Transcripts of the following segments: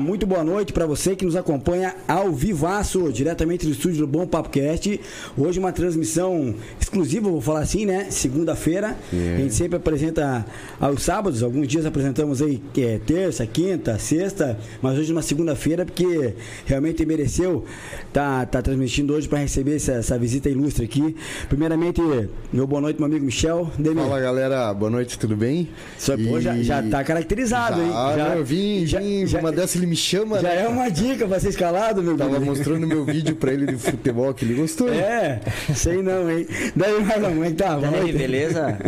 muito boa noite para você que nos acompanha ao vivaço, diretamente do estúdio do Bom Papo Cast. Hoje uma transmissão exclusiva, vou falar assim, né? Segunda-feira. Yeah. A gente sempre apresenta aos sábados, alguns dias apresentamos aí é terça, quinta, sexta, mas hoje uma segunda-feira porque realmente mereceu tá tá transmitindo hoje para receber essa, essa, visita ilustre aqui. Primeiramente, meu boa noite, meu amigo Michel. Demi. Fala, galera. Boa noite, tudo bem? Só, e... pô, já, já tá caracterizado, já, hein? Já, eu vim, já, vim, já, uma dessa ele me chama, Já né? é uma dica pra ser escalado, meu Tava mostrando meu vídeo pra ele de futebol que ele gostou. É, sei não, hein? Daí, Marlon, como é que tá? Daí, beleza?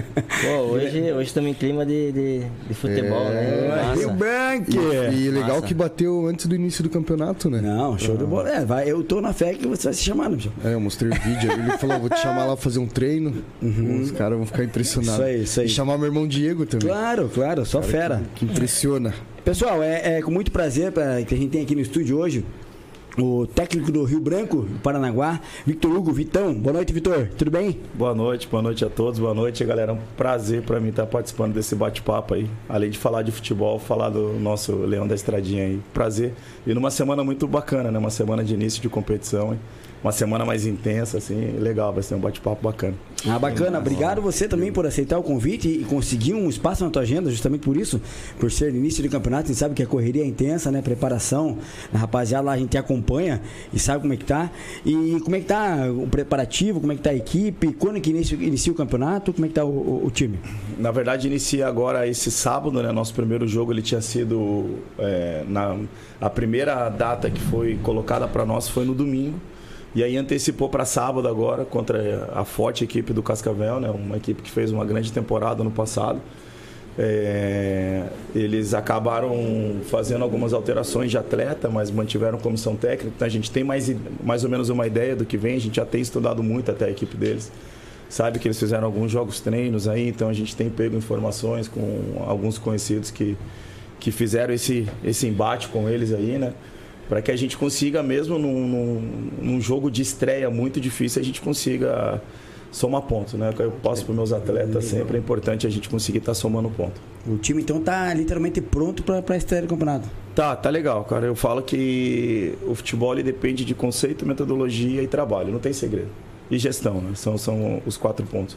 Pô, hoje, hoje estamos em clima de, de, de futebol, né? é, né? Rio Branco! E, e legal Massa. que bateu antes do início do campeonato, né? Não, show de bola. É, vai, eu tô na fé que você vai se chamar, Michel. É, eu mostrei o vídeo. Ele falou, vou te chamar lá pra fazer um treino. Uhum. Os caras vão ficar impressionados. Isso aí, isso aí. E chamar meu irmão Diego também. Claro, claro, só cara fera. Que, que impressiona. Pessoal, é, é, com muito prazer que a gente tem aqui no estúdio hoje o técnico do Rio Branco, Paranaguá, Victor Hugo Vitão. Boa noite, Vitor. Tudo bem? Boa noite, boa noite a todos. Boa noite, galera. É um prazer para mim estar participando desse bate-papo aí. Além de falar de futebol, falar do nosso Leão da Estradinha aí. Prazer. E numa semana muito bacana, né? Uma semana de início de competição. Hein? Uma semana mais intensa, assim, legal, vai ser um bate-papo bacana. Ah, bacana. Obrigado você também por aceitar o convite e conseguir um espaço na tua agenda, justamente por isso, por ser início de campeonato, a gente sabe que a correria é intensa, né? Preparação, a rapaziada lá a gente acompanha e sabe como é que tá. E como é que tá o preparativo, como é que tá a equipe, quando que inicia, inicia o campeonato, como é que tá o, o, o, time? Na verdade, inicia agora esse sábado, né? Nosso primeiro jogo ele tinha sido é, na a primeira data que foi colocada para nós foi no domingo. E aí antecipou para sábado agora contra a forte equipe do Cascavel, né? Uma equipe que fez uma grande temporada no passado. É, eles acabaram fazendo algumas alterações de atleta, mas mantiveram comissão técnica. Então a gente tem mais, mais ou menos uma ideia do que vem. A gente já tem estudado muito até a equipe deles. Sabe que eles fizeram alguns jogos treinos aí, então a gente tem pego informações com alguns conhecidos que, que fizeram esse, esse embate com eles aí, né? Para que a gente consiga, mesmo num, num, num, jogo de estreia muito difícil, a gente consiga somar pontos, né? Eu posso para meus atletas sempre é importante a gente conseguir estar tá somando ponto. O time então tá literalmente pronto para a estreia do campeonato. Tá, tá legal, cara. Eu falo que o futebol ele depende de conceito, metodologia e trabalho, não tem segredo. E gestão, né? São, são os quatro pontos.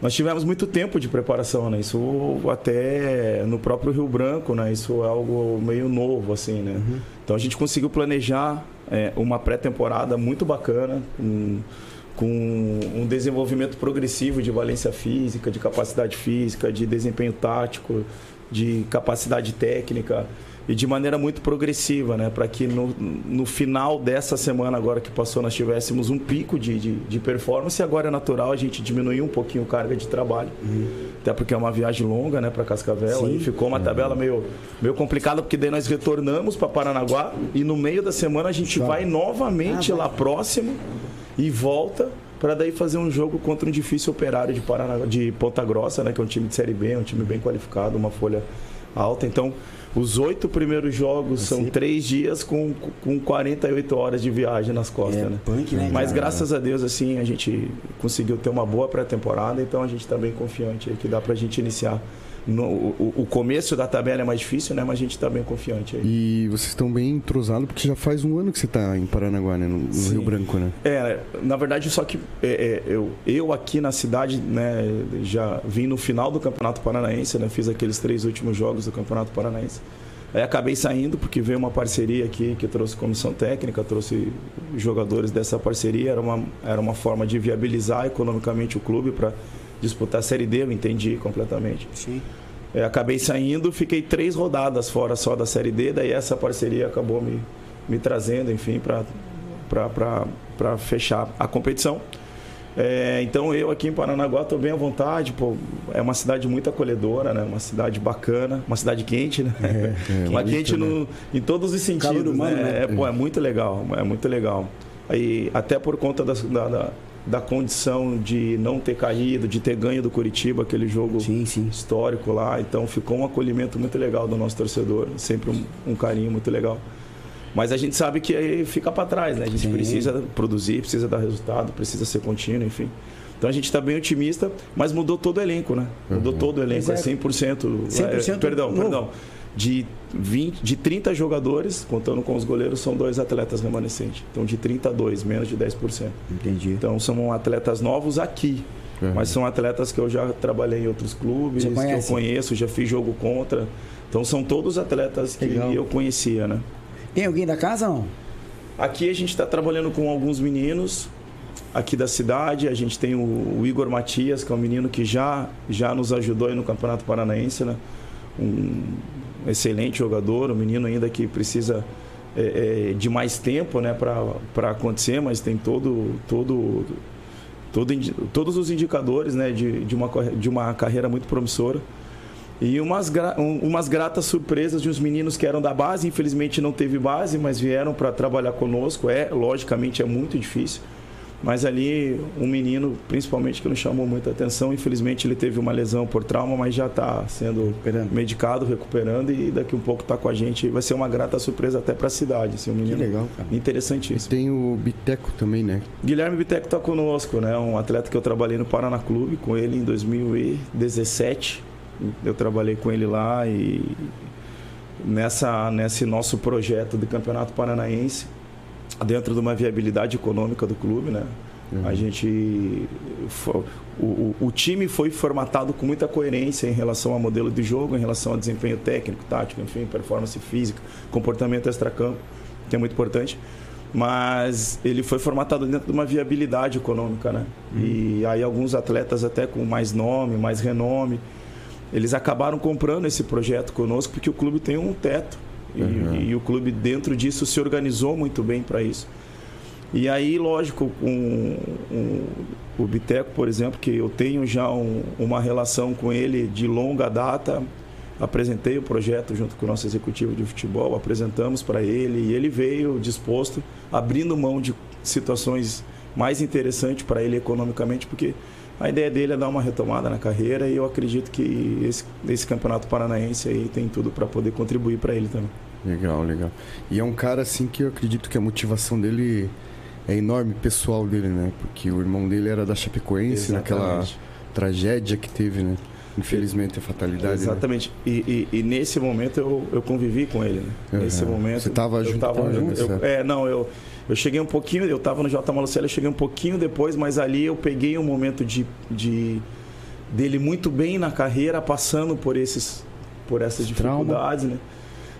Nós tivemos muito tempo de preparação, né? Isso até no próprio Rio Branco, né? Isso é algo meio novo, assim, né? Uhum. Então a gente conseguiu planejar é, uma pré-temporada muito bacana, com, com um desenvolvimento progressivo de valência física, de capacidade física, de desempenho tático, de capacidade técnica e de maneira muito progressiva, né? Para que no, no final dessa semana agora que passou nós tivéssemos um pico de, de, de performance e agora é natural a gente diminuir um pouquinho a carga de trabalho. Uhum. Até porque é uma viagem longa, né, para Cascavel. Sim. Aí ficou uma tabela meio, meio complicada porque daí nós retornamos para Paranaguá e no meio da semana a gente vai novamente ah, vai. lá próximo e volta para daí fazer um jogo contra um difícil operário de, Paranaguá, de Ponta Grossa, né, que é um time de Série B, um time bem qualificado, uma folha alta. Então, os oito primeiros jogos são três dias com, com 48 horas de viagem nas costas, é, né? Punk, né? Mas graças a Deus, assim, a gente conseguiu ter uma boa pré-temporada, então a gente está bem confiante aí que dá para a gente iniciar no, o, o, começo da tabela é mais difícil, né? Mas a gente está bem confiante aí. E vocês estão bem entrosados, porque já faz um ano que você está em Paranaguá, né? No, no Rio Branco, né? É, na verdade, só que é, é, eu, eu aqui na cidade, né, já vim no final do Campeonato Paranaense, né? Fiz aqueles três últimos jogos do Campeonato Paranaense. Aí acabei saindo porque veio uma parceria aqui que trouxe comissão técnica, trouxe jogadores dessa parceria. Era uma, era uma forma de viabilizar economicamente o clube para disputar a Série D, eu entendi completamente. Sim. É, acabei saindo, fiquei três rodadas fora só da Série D, daí essa parceria acabou me, me trazendo, enfim, para fechar a competição. É, então eu aqui em Paranaguá estou bem à vontade, pô, é uma cidade muito acolhedora, né? Uma cidade bacana, uma cidade quente, né? É, é, uma quente no, né? em todos os sentidos, humano, né? né? É, pô, é muito legal, é muito legal. Aí, até por conta da, da, da condição de não ter caído, de ter ganho do Curitiba, aquele jogo sim, sim. histórico lá. Então ficou um acolhimento muito legal do nosso torcedor, sempre um, um carinho muito legal. Mas a gente sabe que aí fica para trás, né? A gente sim. precisa produzir, precisa dar resultado, precisa ser contínuo, enfim. Então a gente está bem otimista, mas mudou todo o elenco, né? Mudou uhum. todo o elenco, é 100%. 100% é, perdão, novo. perdão. De, 20, de 30 jogadores, contando com os goleiros, são dois atletas remanescentes. Então, de 30 a 2, menos de 10%. Entendi. Então, são atletas novos aqui. Uhum. Mas são atletas que eu já trabalhei em outros clubes, que eu conheço, já fiz jogo contra. Então, são todos atletas que Legal. eu conhecia, né? Tem alguém da casa não? Aqui a gente está trabalhando com alguns meninos aqui da cidade. A gente tem o, o, Igor Matias, que é um menino que já, já nos ajudou aí no Campeonato Paranaense, né? Um, excelente jogador, um menino ainda que precisa é, é, de mais tempo né, para acontecer, mas tem todo, todo, todo, todos os indicadores né, de, de, uma, de uma carreira muito promissora. E umas, umas gratas surpresas de uns meninos que eram da base, infelizmente não teve base, mas vieram para trabalhar conosco. É, logicamente, é muito difícil. Mas ali, um menino, principalmente, que nos chamou muita atenção. Infelizmente, ele teve uma lesão por trauma, mas já está sendo medicado, recuperando. E daqui um pouco está com a gente. Vai ser uma grata surpresa até para a cidade. Assim, um menino que legal, cara. interessantíssimo. E tem o Biteco também, né? Guilherme Biteco está conosco, né? Um atleta que eu trabalhei no Paraná Clube com ele em 2017. Eu trabalhei com ele lá e nessa, nesse nosso projeto de campeonato paranaense dentro de uma viabilidade econômica do clube, né? Uhum. A gente. O, o, time foi formatado com muita coerência em relação ao modelo de jogo, em relação ao desempenho técnico, tático, enfim, performance física, comportamento extracampo, que é muito importante. Mas ele foi formatado dentro de uma viabilidade econômica, né? Uhum. E aí alguns atletas até com mais nome, mais renome, eles acabaram comprando esse projeto conosco porque o clube tem um teto uhum. e, o clube, dentro disso, se organizou muito bem para isso. E aí, lógico, um, um, o Biteco, por exemplo, que eu tenho já um, uma relação com ele de longa data, apresentei o projeto junto com o nosso executivo de futebol, apresentamos para ele e ele veio disposto, abrindo mão de situações mais interessantes para ele economicamente, porque a ideia dele é dar uma retomada na carreira e eu acredito que esse, esse campeonato paranaense aí tem tudo para poder contribuir para ele também. Legal, legal. E é um cara assim que eu acredito que a motivação dele é enorme, pessoal dele, né? Porque o irmão dele era da Chapecoense, Exatamente. naquela tragédia que teve, né? Infelizmente, a fatalidade. Né? Exatamente. Né? E, e, e, nesse momento eu, eu convivi com ele, né? Uhum. Nesse momento. Você estava junto tava com ele? Eu, é, não, eu, eu cheguei um pouquinho, eu estava no J. Malucelli, eu cheguei um pouquinho depois, mas ali eu peguei um momento de, de dele muito bem na carreira, passando por esses por essas dificuldades, Trauma. né?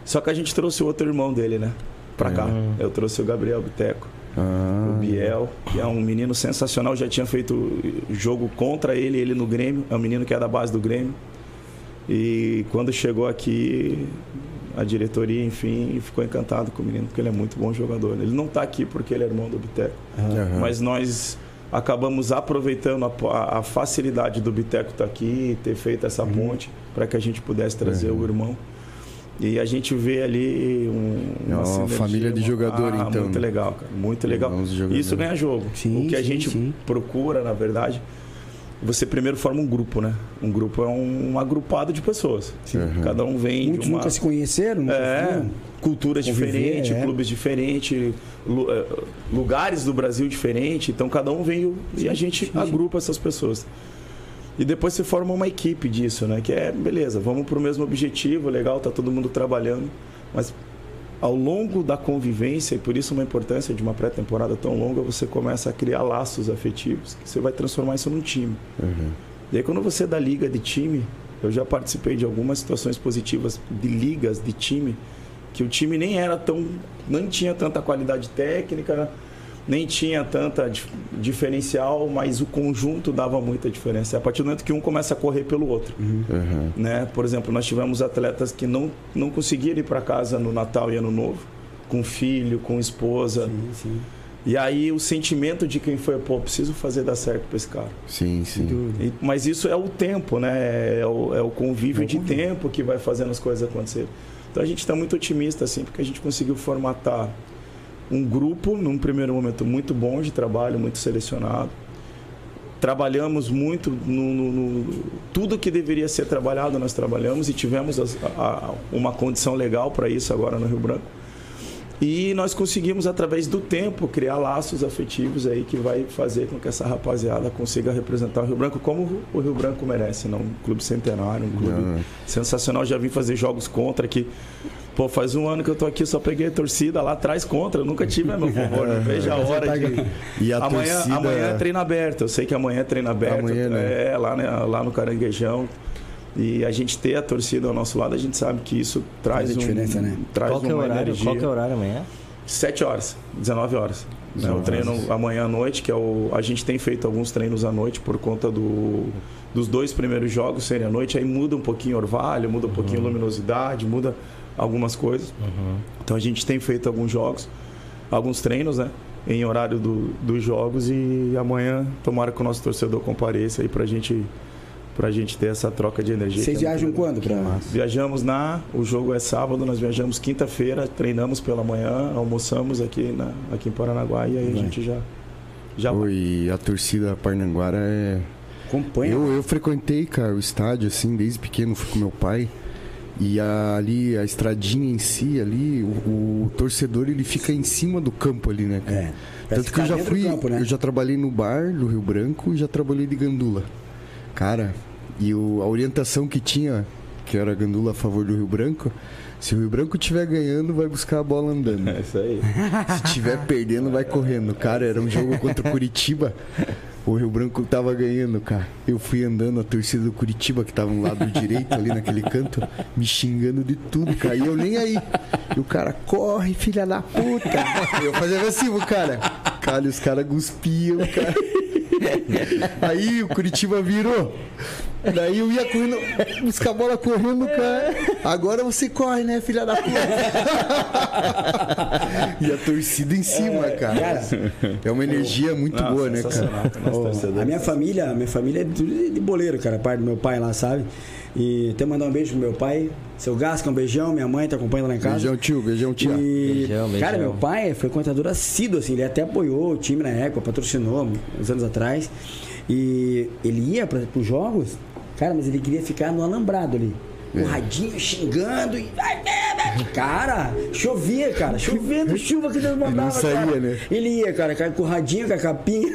Só que a gente trouxe o outro irmão dele, né? Pra cá. Ah. Eu trouxe o Gabriel Biteco. Ah. O Biel, que é um menino sensacional, já tinha feito jogo contra ele, ele no Grêmio, é um menino que é da base do Grêmio. E quando chegou aqui, a diretoria, enfim, ficou encantado com o menino, porque ele é muito bom jogador. Ele não está aqui porque ele é irmão do Biteco, uhum. mas nós acabamos aproveitando a, a facilidade do Biteco estar tá aqui, ter feito essa uhum. ponte para que a gente pudesse trazer uhum. o irmão. E a gente vê ali um, uma, uma família de jogador, ah, então. Muito legal, cara. Muito legal. Isso ganha jogo. Sim, o que a gente sim. procura, na verdade, você primeiro forma um grupo, né? Um grupo é um, um agrupado de pessoas. Uhum. Cada um vem Muitos de uma... nunca se conheceram, nunca é, culturas diferentes, é. clubes diferentes, é, lugares do Brasil diferentes. Então cada um vem e a gente sim, agrupa essas pessoas. E depois se forma uma equipe disso, né? Que é, beleza, vamos para o mesmo objetivo, legal, tá todo mundo trabalhando, mas ao longo da convivência, e por isso uma importância de uma pré-temporada tão longa, você começa a criar laços afetivos, que você vai transformar isso num time. Uhum. E aí quando você dá liga de time, eu já participei de algumas situações positivas de ligas de time, que o time nem era tão, não tinha tanta qualidade técnica, nem tinha tanta diferencial, mas o conjunto dava muita diferença. É a partir do momento que um começa a correr pelo outro. Uhum. Né? Por exemplo, nós tivemos atletas que não, não conseguiram ir para casa no Natal e Ano Novo, com filho, com esposa. Sim, sim. E aí o sentimento de quem foi, pô, preciso fazer dar certo para esse cara. Sim, sim. E, mas isso é o tempo, né? É o, é o convívio é de tempo que vai fazendo as coisas acontecerem. Então a gente está muito otimista, assim, porque a gente conseguiu formatar um grupo, num primeiro momento, muito bom de trabalho, muito selecionado. Trabalhamos muito no, no, no tudo que deveria ser trabalhado, nós trabalhamos e tivemos a, a, uma condição legal para isso agora no Rio Branco. E nós conseguimos, através do tempo, criar laços afetivos aí que vai fazer com que essa rapaziada consiga representar o Rio Branco como o Rio Branco merece, não? Um clube centenário, um clube Não. sensacional. Já vim fazer jogos contra aqui. Pô, faz um ano que eu tô aqui, só peguei a torcida lá atrás contra. Eu nunca tive a meu favor. Não vejo a hora de. E a amanhã, torcida- amanhã é treino aberto. Eu sei que amanhã é treino aberto. Amanhã, né? É, lá, né, lá no Caranguejão. E a gente ter a torcida ao nosso lado, a gente sabe que isso traz Faz a um, diferença, né? traz Qual que é o horário? energia. Qual que é o horário amanhã? 7 horas, 19 horas. Né? O 19 treino amanhã à noite, que é o. A gente tem feito alguns treinos à noite por conta do, dos dois primeiros jogos serem à noite. Aí muda um pouquinho o orvalho, muda um pouquinho a luminosidade, muda algumas coisas. Então a gente tem feito alguns jogos, alguns treinos, né? Em horário do, dos jogos e amanhã tomara que o nosso torcedor compareça aí pra gente, pra gente ter essa troca de energia. Vocês que é viajam quando? Pra... Viajamos na. O jogo é sábado, nós viajamos quinta-feira, treinamos pela manhã, almoçamos aqui, na, aqui em Paranaguá e aí a gente já. já e a torcida Parnanguara é. Acompanha. Eu, eu frequentei, cara, o estádio, assim, desde pequeno, fui com meu pai. E a- ali, a estradinha em si, ali, o, o torcedor, ele fica em cima do campo ali, né? É. Tanto que eu já fui, campo, né? eu já trabalhei no bar do Rio Branco e já trabalhei de gandula. Cara, e o- a orientação que tinha, que era gandula a favor do Rio Branco, se o Rio Branco estiver ganhando, vai buscar a bola andando. É isso aí. Se estiver perdendo, vai correndo. Cara, era um jogo contra o Curitiba. O Rio Branco tava ganhando, cara. Eu fui andando, a torcida do Curitiba, que tava no lado direito, ali naquele canto, me xingando de tudo, cara. E eu nem aí. E o cara, corre, filha da puta. Eu fazia assim, cara. Cara, os caras cuspiam, cara. Aí o Curitiba virou. Daí eu ia correndo, buscar a bola correndo, cara. Agora você corre, né, filha da puta? e a torcida em cima, cara. Cara, É uma energia muito boa, né, cara? a minha família, minha família é de boleiro, cara, parte do meu pai lá, sabe? E até mandar um beijo pro meu pai, seu Gasca, um beijão, minha mãe tá acompanhando lá em casa. Beijão, tio, beijão, tia. E, Beijão, beijão. Cara, meu pai é frequentador assíduo, assim, ele até apoiou o time na época, patrocinou uns anos atrás. E ele ia para os jogos, cara, mas ele queria ficar no alambrado ali. É. o radinho xingando e. Cara, chovia, cara. Chovendo chuva que Deus mandava. saía, cara. né? Ele ia, cara, cara, com o radinho, com a capinha,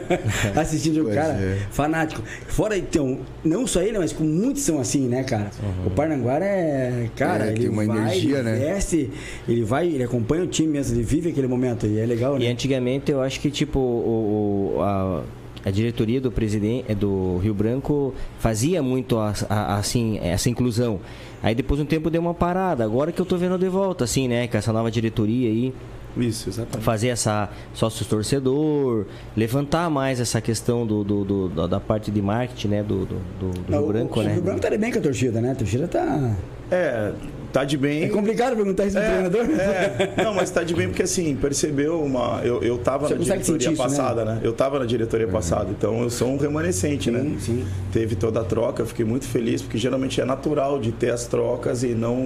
assistindo o cara. é. Fanático. Fora, então, não só ele, mas com muitos são assim, né, cara? O Parnanguara é. Cara, É, ele tem uma vai, energia, ele né? veste, ele vai, ele acompanha o time mesmo, ele vive aquele momento e é legal, E né? antigamente eu acho que tipo o, o- a, a diretoria do presidente do Rio Branco fazia muito a- a- assim essa inclusão. Aí depois um tempo deu uma parada. Agora que eu tô vendo de volta assim, né, com essa nova diretoria aí, Isso, exatamente. fazer essa sócio torcedor, levantar mais essa questão do, do- do- da, da parte de marketing, né, do, do, do- do Não, Rio Branco, o, né? O Rio Branco tá bem com a torcida, né? A torcida tá. É, tá de bem. É complicado perguntar isso pro treinador. É, não, mas tá de bem porque assim, percebeu uma. Eu, eu tava Você na diretoria isso, passada, né? Eu tava na diretoria passada, então eu sou um remanescente, né? Sim, sim. Teve toda a troca, eu fiquei muito feliz, porque geralmente é natural de ter as trocas e não,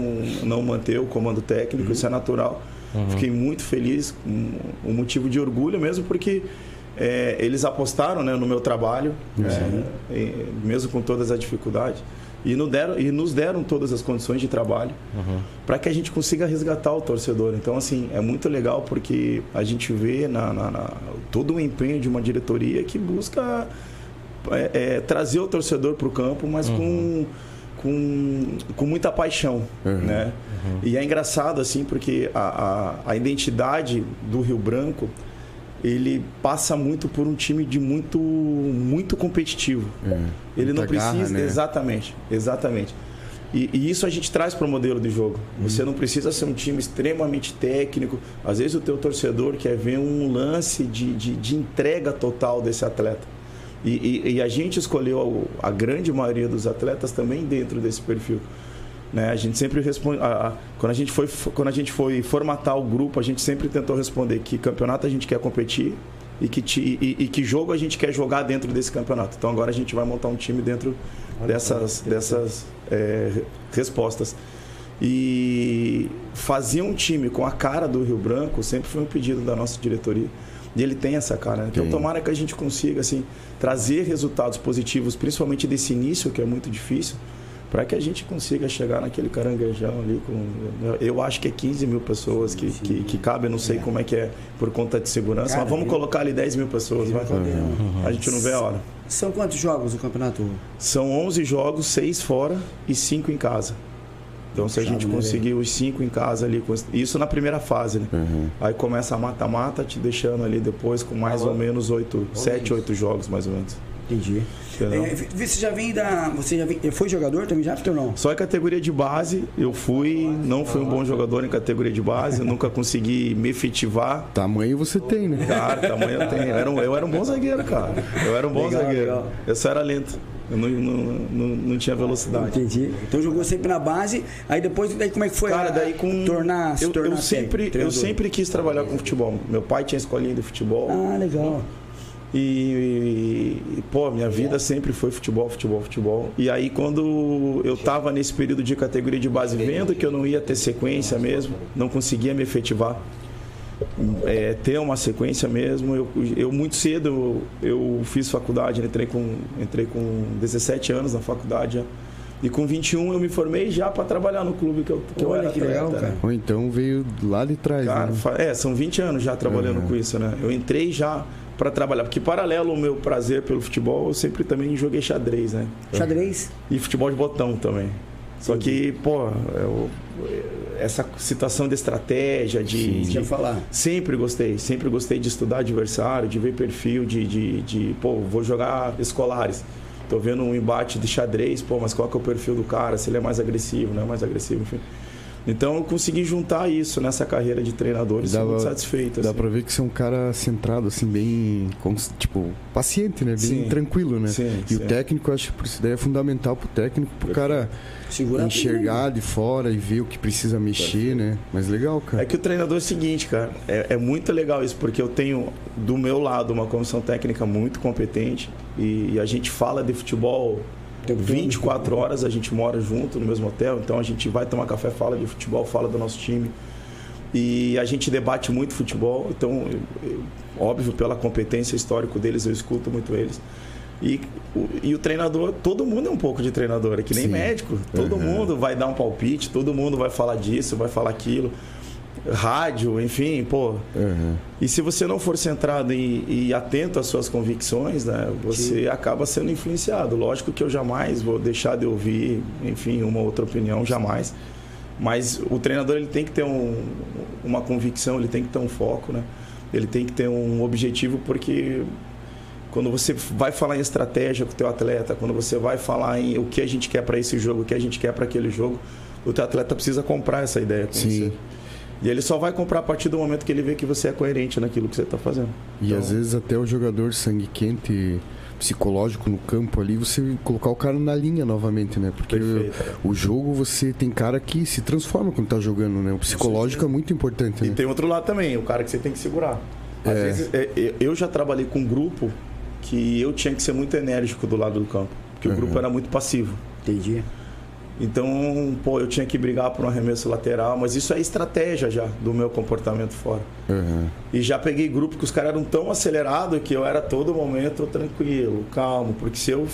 não manter o comando técnico, isso é natural. Fiquei muito feliz, um, um motivo de orgulho mesmo, porque. é, eles apostaram né, no meu trabalho, né, e- mesmo com todas as dificuldades, e, nos deram, e nos deram todas as condições de trabalho para que a gente consiga resgatar o torcedor. Então, assim, é muito legal porque a gente vê na, na- na- todo o empenho de uma diretoria que busca é, é, trazer o torcedor para o campo, mas com, com, com muita paixão, né? E é engraçado, assim, porque a, a, a identidade do Rio Branco ele passa muito por um time de muito muito competitivo. É, Ele não muita garra, precisa né? exatamente, exatamente. E, e isso a gente traz para o modelo de jogo. Você não precisa ser um time extremamente técnico. Às vezes o teu torcedor quer ver um lance de, de, de entrega total desse atleta. E, e- e a gente escolheu a grande maioria dos atletas também dentro desse perfil. Né? A gente sempre responde. a- a- quando, a gente foi, quando a gente foi formatar o grupo, a gente sempre tentou responder que campeonato a gente quer competir e que, ti- e, e que jogo a gente quer jogar dentro desse campeonato. Então agora a gente vai montar um time dentro dessas, dessas é, respostas. E fazer um time com a cara do Rio Branco sempre foi um pedido da nossa diretoria. E ele tem essa cara. né? Então Tem. tomara que a gente consiga assim, trazer resultados positivos, principalmente desse início, que é muito difícil, para que a gente consiga chegar naquele caranguejão ali com eu acho que é 15 mil pessoas que, que, que cabe, não sei é. como é que é por conta de segurança, Cara, mas vamos eu... colocar ali 10 mil pessoas, vai. Uhum. A gente não vê a hora. São quantos jogos o campeonato? São 11 jogos, 6 fora e 5 em casa. Então, se a gente conseguir os cinco em casa ali, isso na primeira fase, né? Uhum. Aí começa a mata-mata, te deixando ali depois com mais ou menos oito, sete, oito jogos, mais ou menos. Entendi. É, você já vem da. Você já vem, foi jogador também já, Vitor? Não? Só em categoria de base, eu fui, não fui um bom jogador em categoria de base, nunca consegui me efetivar. Tamanho você tem, né? Cara, tamanho eu tenho. Eu era um, eu era um bom zagueiro, cara. Eu era um bom legal, zagueiro. Legal. Eu só era lento. Eu não, não, não, não, tinha velocidade. Entendi. Então jogou sempre na base, aí depois daí como é que foi? Cara, daí com tornar, eu, tornar eu sempre eu sempre quis trabalhar com futebol. Meu pai tinha escolinha de futebol. Ah, legal. E, e, pô, minha vida sempre foi futebol, futebol, futebol. E aí, quando eu tava nesse período de categoria de base, vendo que eu não ia ter sequência mesmo, não conseguia me efetivar, é, ter uma sequência mesmo, eu, eu muito cedo eu, fiz faculdade, entrei com, entrei com 17 anos na faculdade. E com 21 eu me formei já para trabalhar no clube que eu, que Olha, eu era que legal, cara. Ou então veio lá de trás. Cara, né? É, são 20 anos já trabalhando uhum. com isso, né? Eu entrei já para trabalhar. Porque paralelo ao meu prazer pelo futebol, eu sempre também joguei xadrez, né? Xadrez? E futebol de botão também. Só que, pô, eu, essa situação de estratégia, de. Sim, de falar. Sempre gostei, sempre gostei de estudar adversário, de ver perfil, de, de, de pô, vou jogar escolares. Tô vendo um embate de xadrez, pô, mas qual que é o perfil do cara? Se ele é mais agressivo, não é mais agressivo, enfim. Então eu consegui juntar isso nessa carreira de treinador e muito satisfeito. Dá assim. pra ver que você é um cara centrado, assim, bem, tipo, paciente, né? Bem sim, tranquilo, né? Sim, e sim. o técnico, acho que isso daí é fundamental pro técnico, pro cara Segurar enxergar de fora e ver o que precisa mexer, né? Mas legal, cara. É que o treinador é o seguinte, cara, é, é muito legal isso, porque eu tenho do meu lado uma comissão técnica muito competente e, e a gente fala de futebol 24 horas a gente mora junto no mesmo hotel, então a gente vai tomar café, fala de futebol, fala do nosso time. E a gente debate muito futebol, então, eu, óbvio, pela competência histórica deles, eu escuto muito eles. E o, e o treinador, todo mundo é um pouco de treinador, é que nem Sim. médico. Todo uhum. mundo vai dar um palpite, todo mundo vai falar disso, vai falar aquilo rádio, enfim, pô. Uhum. E se você não for centrado e, e atento às suas convicções, né, você acaba sendo influenciado. Lógico que eu jamais vou deixar de ouvir, enfim, uma outra opinião, jamais. Mas o treinador ele tem que ter um, uma convicção, ele tem que ter um foco, né? Ele tem que ter um objetivo porque quando você vai falar em estratégia com o teu atleta, quando você vai falar em o que a gente quer para esse jogo, o que a gente quer para aquele jogo, o teu atleta precisa comprar essa ideia com Sim. você. E ele só vai comprar a partir do momento que ele vê que você é coerente naquilo que você está fazendo. E então... às vezes até o jogador sangue quente psicológico no campo ali, você colocar o cara na linha novamente, né? Porque o, o, jogo você tem cara que se transforma quando tá jogando, né? O psicológico é muito importante. E né? tem outro lado também, o cara que você tem que segurar. Às é. vezes, é, eu já trabalhei com um grupo que eu tinha que ser muito enérgico do lado do campo, porque uhum. o grupo era muito passivo. Entendi. Então, pô, eu tinha que brigar por um arremesso lateral, mas isso é estratégia já do meu comportamento fora. Uhum. E já peguei grupo que os caras eram tão acelerados que eu era todo momento tranquilo, calmo, porque se eu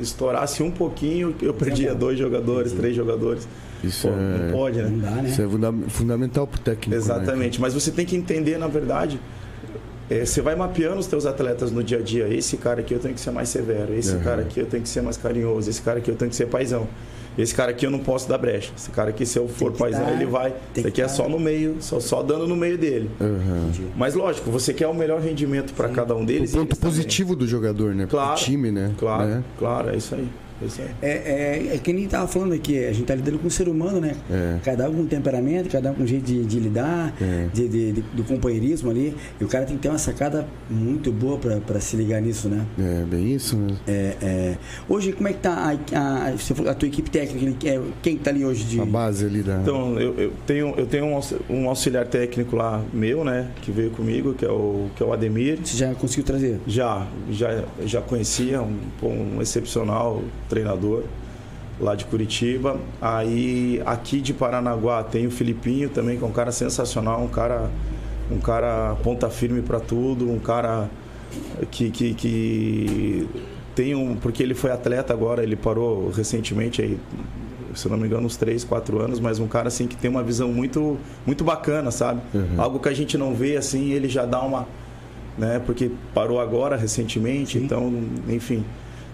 estourasse um pouquinho, eu perdia dois jogadores, três jogadores. Isso pô, é... não pode, né? Não dá, né? Isso é fundamental pro técnico. Né, Exatamente, né? mas você tem que entender, na verdade, é, você vai mapeando os teus atletas no dia a dia. Esse cara aqui eu tenho que ser mais severo, esse uhum. cara aqui eu tenho que ser mais carinhoso, esse cara aqui eu tenho que ser paizão. Esse cara aqui eu não posso dar brecha. Esse cara aqui, se eu for paisão, ele vai. Esse aqui é só no meio, só, só dando no meio dele. Uhum. Mas lógico, você quer o melhor rendimento para cada um deles. O ponto positivo também. do jogador, né? Claro. O time, né? Claro, é. claro, é isso aí. É, é, é que nem estava falando aqui, a gente está lidando com o ser humano, né? É. Cada um com temperamento, cada um com jeito de, de lidar, é. de, de, de, do companheirismo ali. E o cara tem que ter uma sacada muito boa para se ligar nisso, né? É, bem isso mesmo. É, é. Hoje, como é que tá a, a, a tua equipe técnica? É, quem está ali hoje? De... A base ali da. Então, eu, eu tenho, eu tenho um auxiliar técnico lá meu, né? Que veio comigo, que é o, que é o Ademir. Você já conseguiu trazer? Já, já, já conhecia, um, um excepcional treinador lá de Curitiba. Aí aqui de Paranaguá tem o Filipinho também, que é um cara sensacional, um cara, um cara ponta firme para tudo, um cara que, que, que tem um. Porque ele foi atleta agora, ele parou recentemente aí, se não me engano, uns 3, 4 anos, mas um cara assim que tem uma visão muito, muito bacana, sabe? Uhum. Algo que a gente não vê assim, ele já dá uma. Né? Porque parou agora recentemente, Sim. então, enfim.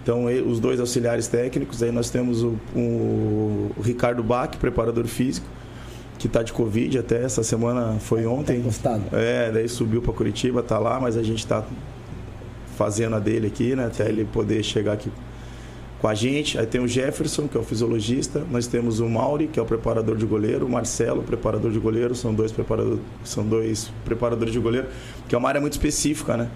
Então, os dois auxiliares técnicos, aí nós temos o, o Ricardo Bach, preparador físico, que está de Covid até essa semana, foi ontem. encostado. É, daí subiu para Curitiba, tá lá, mas a gente está fazendo a dele aqui, né? Até ele poder chegar aqui com a gente. Aí tem o Jefferson, que é o fisiologista. Nós temos o Mauri, que é o preparador de goleiro. O Marcelo, preparador de goleiro. São dois, preparador, são dois preparadores de goleiro, que é uma área muito específica, né?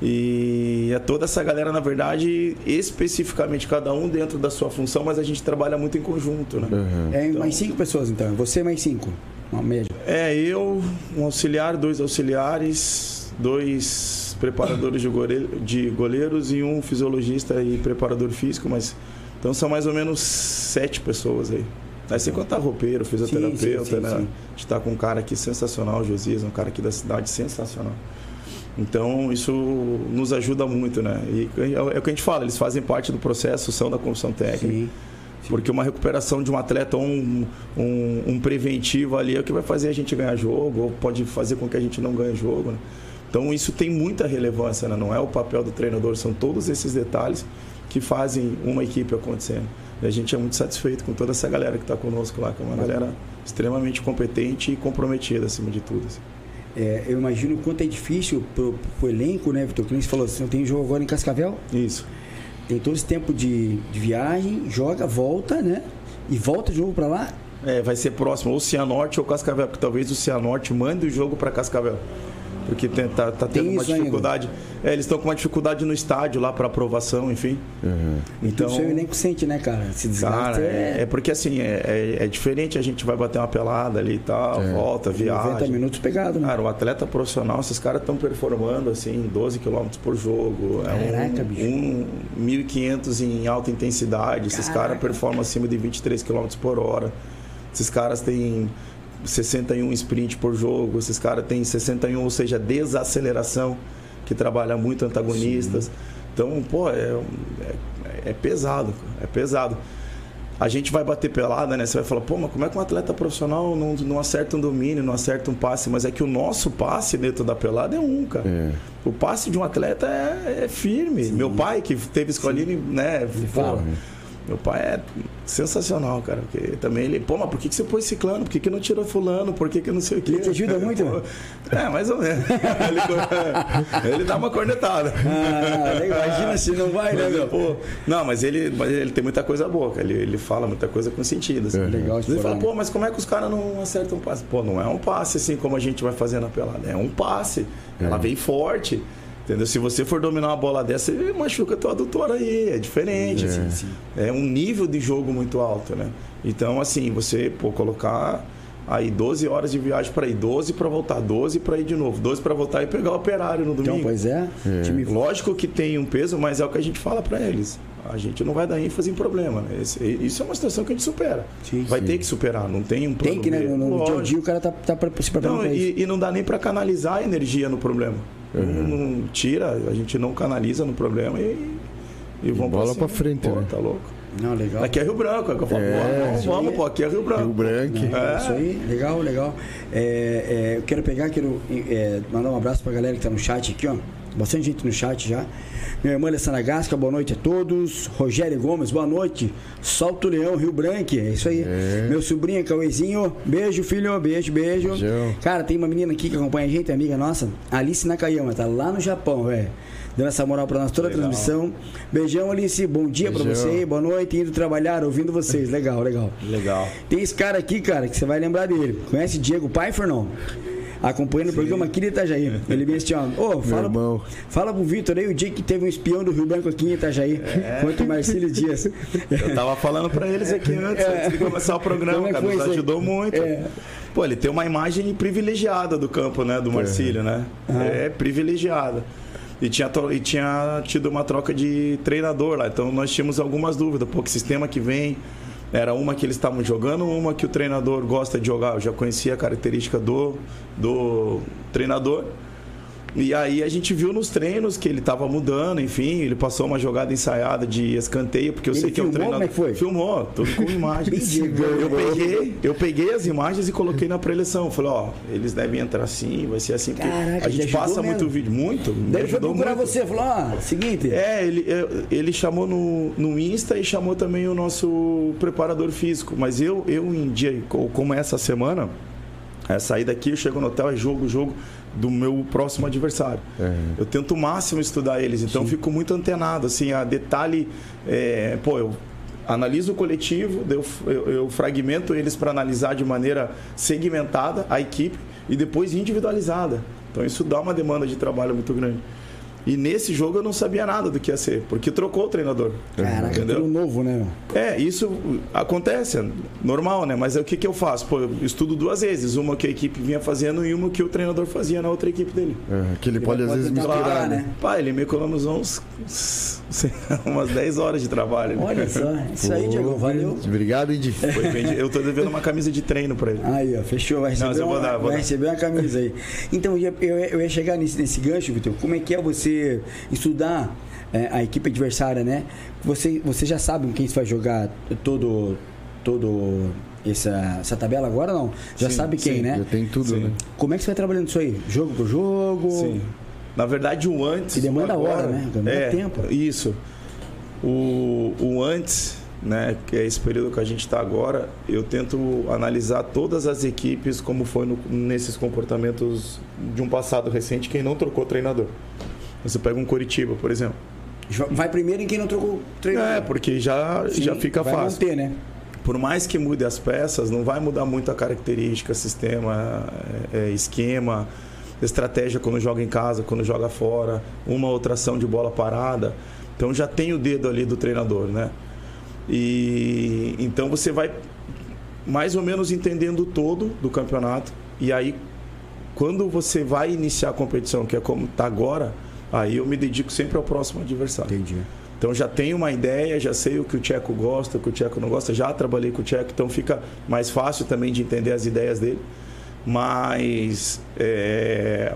E é toda essa galera, na verdade, especificamente cada um dentro da sua função, mas a gente trabalha muito em conjunto, né? Uhum. É Então- mais cinco pessoas, então. Você mais cinco. Uma média. É, eu, um auxiliar, dois auxiliares, dois preparadores de, goleiro, de goleiros e um fisiologista e preparador físico, mas então são mais ou menos sete pessoas aí. Aí sem contar roupeiro, fisioterapeuta, sim, sim, né? sim. A gente tá com um cara aqui sensacional, o Josias, um cara aqui da cidade sensacional. Então isso nos ajuda muito, né? E é é o que a gente fala, eles fazem parte do processo, são da comissão técnica. Sim. Porque uma recuperação de um atleta ou um, um, um preventivo ali é o que vai fazer a gente ganhar jogo, ou pode fazer com que a gente não ganhe jogo. Né? Então isso tem muita relevância, né? não é o papel do treinador, são todos esses detalhes que fazem uma equipe acontecendo. E a gente é muito satisfeito com toda essa galera que está conosco lá, que é uma galera extremamente competente e comprometida acima de tudo. assim. É, eu imagino o quanto é difícil pro, pro elenco, né, Vitor? Você falou, você não tem jogo agora em Cascavel? Isso. Tem todo esse tempo de, de viagem, joga, volta, né? E volta de novo pra lá. É, vai ser próximo, ou Cianorte ou Cascavel, porque talvez o Cianorte mande o jogo para Cascavel. Porque tem, tá, tá Tem tendo uma isso ainda? dificuldade. É, eles estão com uma dificuldade no estádio lá para aprovação, enfim. Uhum. Então, o elenco sente, né, cara? Se cara, é, é porque assim, é, é, é diferente, a gente vai bater uma pelada ali e tal, É. volta, 90 viagem. minutos pegado, né? Cara, o atleta profissional, esses caras estão performando assim, 12 km por jogo. É Caraca, um, bicho. um 1.500 em alta intensidade. Esses Caraca. caras performam acima de 23 km por hora. Esses caras têm 61 sprint por jogo. Esses caras têm 61, ou seja, desaceleração, que trabalha muito antagonistas. Então, pô, é, é, é pesado, é pesado. A gente vai bater pelada, né? Você vai falar, pô, mas como é que um atleta profissional não, não acerta um domínio, não acerta um passe? Mas é que o nosso passe dentro da pelada é um, cara. É. O passe de um atleta é, é firme. Meu pai, que teve escolinha, né? pô, fala. Meu pai é sensacional, cara. Porque também ele, pô, mas por que, que você pôs ciclano? Por que, que não tirou fulano? Por que, que não sei o quê? Ele te ajuda muito? É, mais ou menos. ele, ele dá uma cornetada. Ah, imagina se não vai, né, meu? pô, não, mas ele, mas ele tem muita coisa boa, cara. Ele, ele fala muita coisa com sentido. Assim. É. Legal, Ele fala, pô, mas como é que os caras não acertam um passe? Pô, não é um passe assim como a gente vai fazer na pelada. É um passe. Ela É. vem forte. Entendeu? Se você for dominar uma bola dessa, você machuca teu adutor aí. É diferente. É. assim. Sim. É um nível de jogo muito alto, né? Então, assim, você, pô, colocar aí 12 horas de viagem para ir, 12 para voltar, 12 para ir de novo, 12 para voltar e pegar o operário no domingo. Então, pois é. É. Lógico que tem um peso, mas é o que a gente fala para eles. A gente não vai dar ênfase em problema. Né? Esse- isso é uma situação que a gente supera. Sim, vai sim. ter que superar, não tem um plano Tem que, né? No, no dia a dia o cara tá, tá pra- se preparando Não, pra isso. e, e não dá nem para canalizar a energia no problema. Não, não tira, a gente não canaliza no problema e, e vamos bola pra frente, Pô, né? Tá louco. Não, legal. Aqui é Rio Branco, é o que eu falo. É, vamos, pô, aqui é Rio Branco. Rio Branco. É, É. Isso aí, legal, legal. É, é, eu quero pegar, quero é, mandar um abraço pra galera que tá no chat aqui, ó. Bastante gente no chat já. Minha irmã Alessandra Gasca, boa noite a todos. Rogério Gomes, boa noite. Solto Leão, Rio Branco, é isso aí. É. Meu sobrinho Cauêzinho, beijo, filho, beijo, beijo. Beijão. Cara, tem uma menina aqui que acompanha a gente, amiga nossa, Alice Nakayama, tá lá no Japão, velho. Dando essa moral pra nós toda a Legal. transmissão. Beijão, Alice. Bom dia pra Beijão. você. Boa noite. Indo trabalhar, ouvindo vocês. Legal, legal. Legal. Tem esse cara aqui, cara, que você vai lembrar dele. Conhece Diego Pfeiffer, não? Acompanhando o programa aqui de Itajaí. Ele vem assim, ó. Ô, fala, irmão. fala pro Vitor aí o dia que teve um espião do Rio Branco aqui em Itajaí. Quanto o Marcílio Dias. Eu tava falando pra eles aqui antes, antes de começar o programa, é que cara. Nos ajudou muito. É. Pô, ele tem uma imagem privilegiada do campo, né? Do Marcílio, né? É privilegiada. E tinha, e tinha tido uma troca de treinador lá. Então nós tínhamos algumas dúvidas. Pô, que sistema que vem? Era uma que eles estavam jogando uma que o treinador gosta de jogar? Eu já conhecia a característica do, do treinador. E aí a gente viu nos treinos que ele estava mudando, enfim, ele passou uma jogada ensaiada de escanteio, porque eu Ele sei que é o filmou? treinador. Como é que foi? Filmou, tudo com imagens. eu, peguei, eu peguei as imagens e coloquei na preleção. Falei, ó, eles devem entrar assim, vai ser assim. porque Caraca, a te gente passa mesmo. muito vídeo, muito. Daí ele foi procurar muito. você, falou, ó, seguinte. É, ele, eu- ele chamou no, no Insta e chamou também o nosso preparador físico. Mas eu, eu em dia, co- como é essa semana, é sair daqui, eu chego no hotel, é jogo, jogo do meu próximo adversário. É. Eu tento o máximo estudar eles, então eu fico muito antenado, assim, a detalhe, é, pô, eu analiso o coletivo, eu, eu, eu fragmento eles para analisar de maneira segmentada a equipe e depois individualizada. Então isso dá uma demanda de trabalho muito grande. E nesse jogo eu não sabia nada do que ia ser, porque trocou o treinador. Caraca, entendeu? tudo novo, né? É, isso acontece, é normal, né? Mas é o que, que eu faço? Pô, eu estudo duas vezes, uma que a equipe vinha fazendo e uma que o treinador fazia na outra equipe dele. É, que ele pode às pode vezes tentar misturar, parar, né? né? Pá, ele me economizou uns, umas 10 horas de trabalho. né? Olha só, isso aí, Diego, valeu. Obrigado, bem- eu tô devendo uma camisa de treino pra ele. Aí, ó, fechou, vai receber, Não, uma, dar, vou vai dar. receber uma camisa aí. Então, eu ia, eu ia- chegar nesse, nesse gancho, Vitor. Como é que é você estudar é, a equipe adversária, né? Você, você já sabe com quem você vai jogar todo, todo essa, essa tabela agora ou não? Já Sim, sabe quem, sim, né? Já tem tudo, Sim. né? Como é que você vai trabalhando isso aí? Jogo por jogo? Sim. Na verdade, o antes. E demanda agora, hora, né? Demanda é, tempo. Isso. O, o antes, né, que é esse período que a gente está agora, eu tento analisar todas as equipes como foi no- nesses comportamentos de um passado recente, quem não trocou treinador. Você pega um Coritiba, por exemplo. Vai primeiro em quem não trocou treinador. É, porque já, Sim, já fica vai fácil. manter, né? Por mais que mude as peças, não vai mudar muito a característica, sistema, é, é, esquema, estratégia quando joga em casa, quando joga fora, uma outra ação de bola parada. Então já tem o dedo ali do treinador, né? E então você vai mais ou menos entendendo o todo do campeonato e aí quando você vai iniciar a competição, que é como está agora, aí eu me dedico sempre ao próximo adversário. Entendi. Então já tenho uma ideia, já sei o que o Tcheco gosta, o que o Tcheco não gosta, já trabalhei com o Tcheco, então fica mais fácil também de entender as ideias dele. Mas é,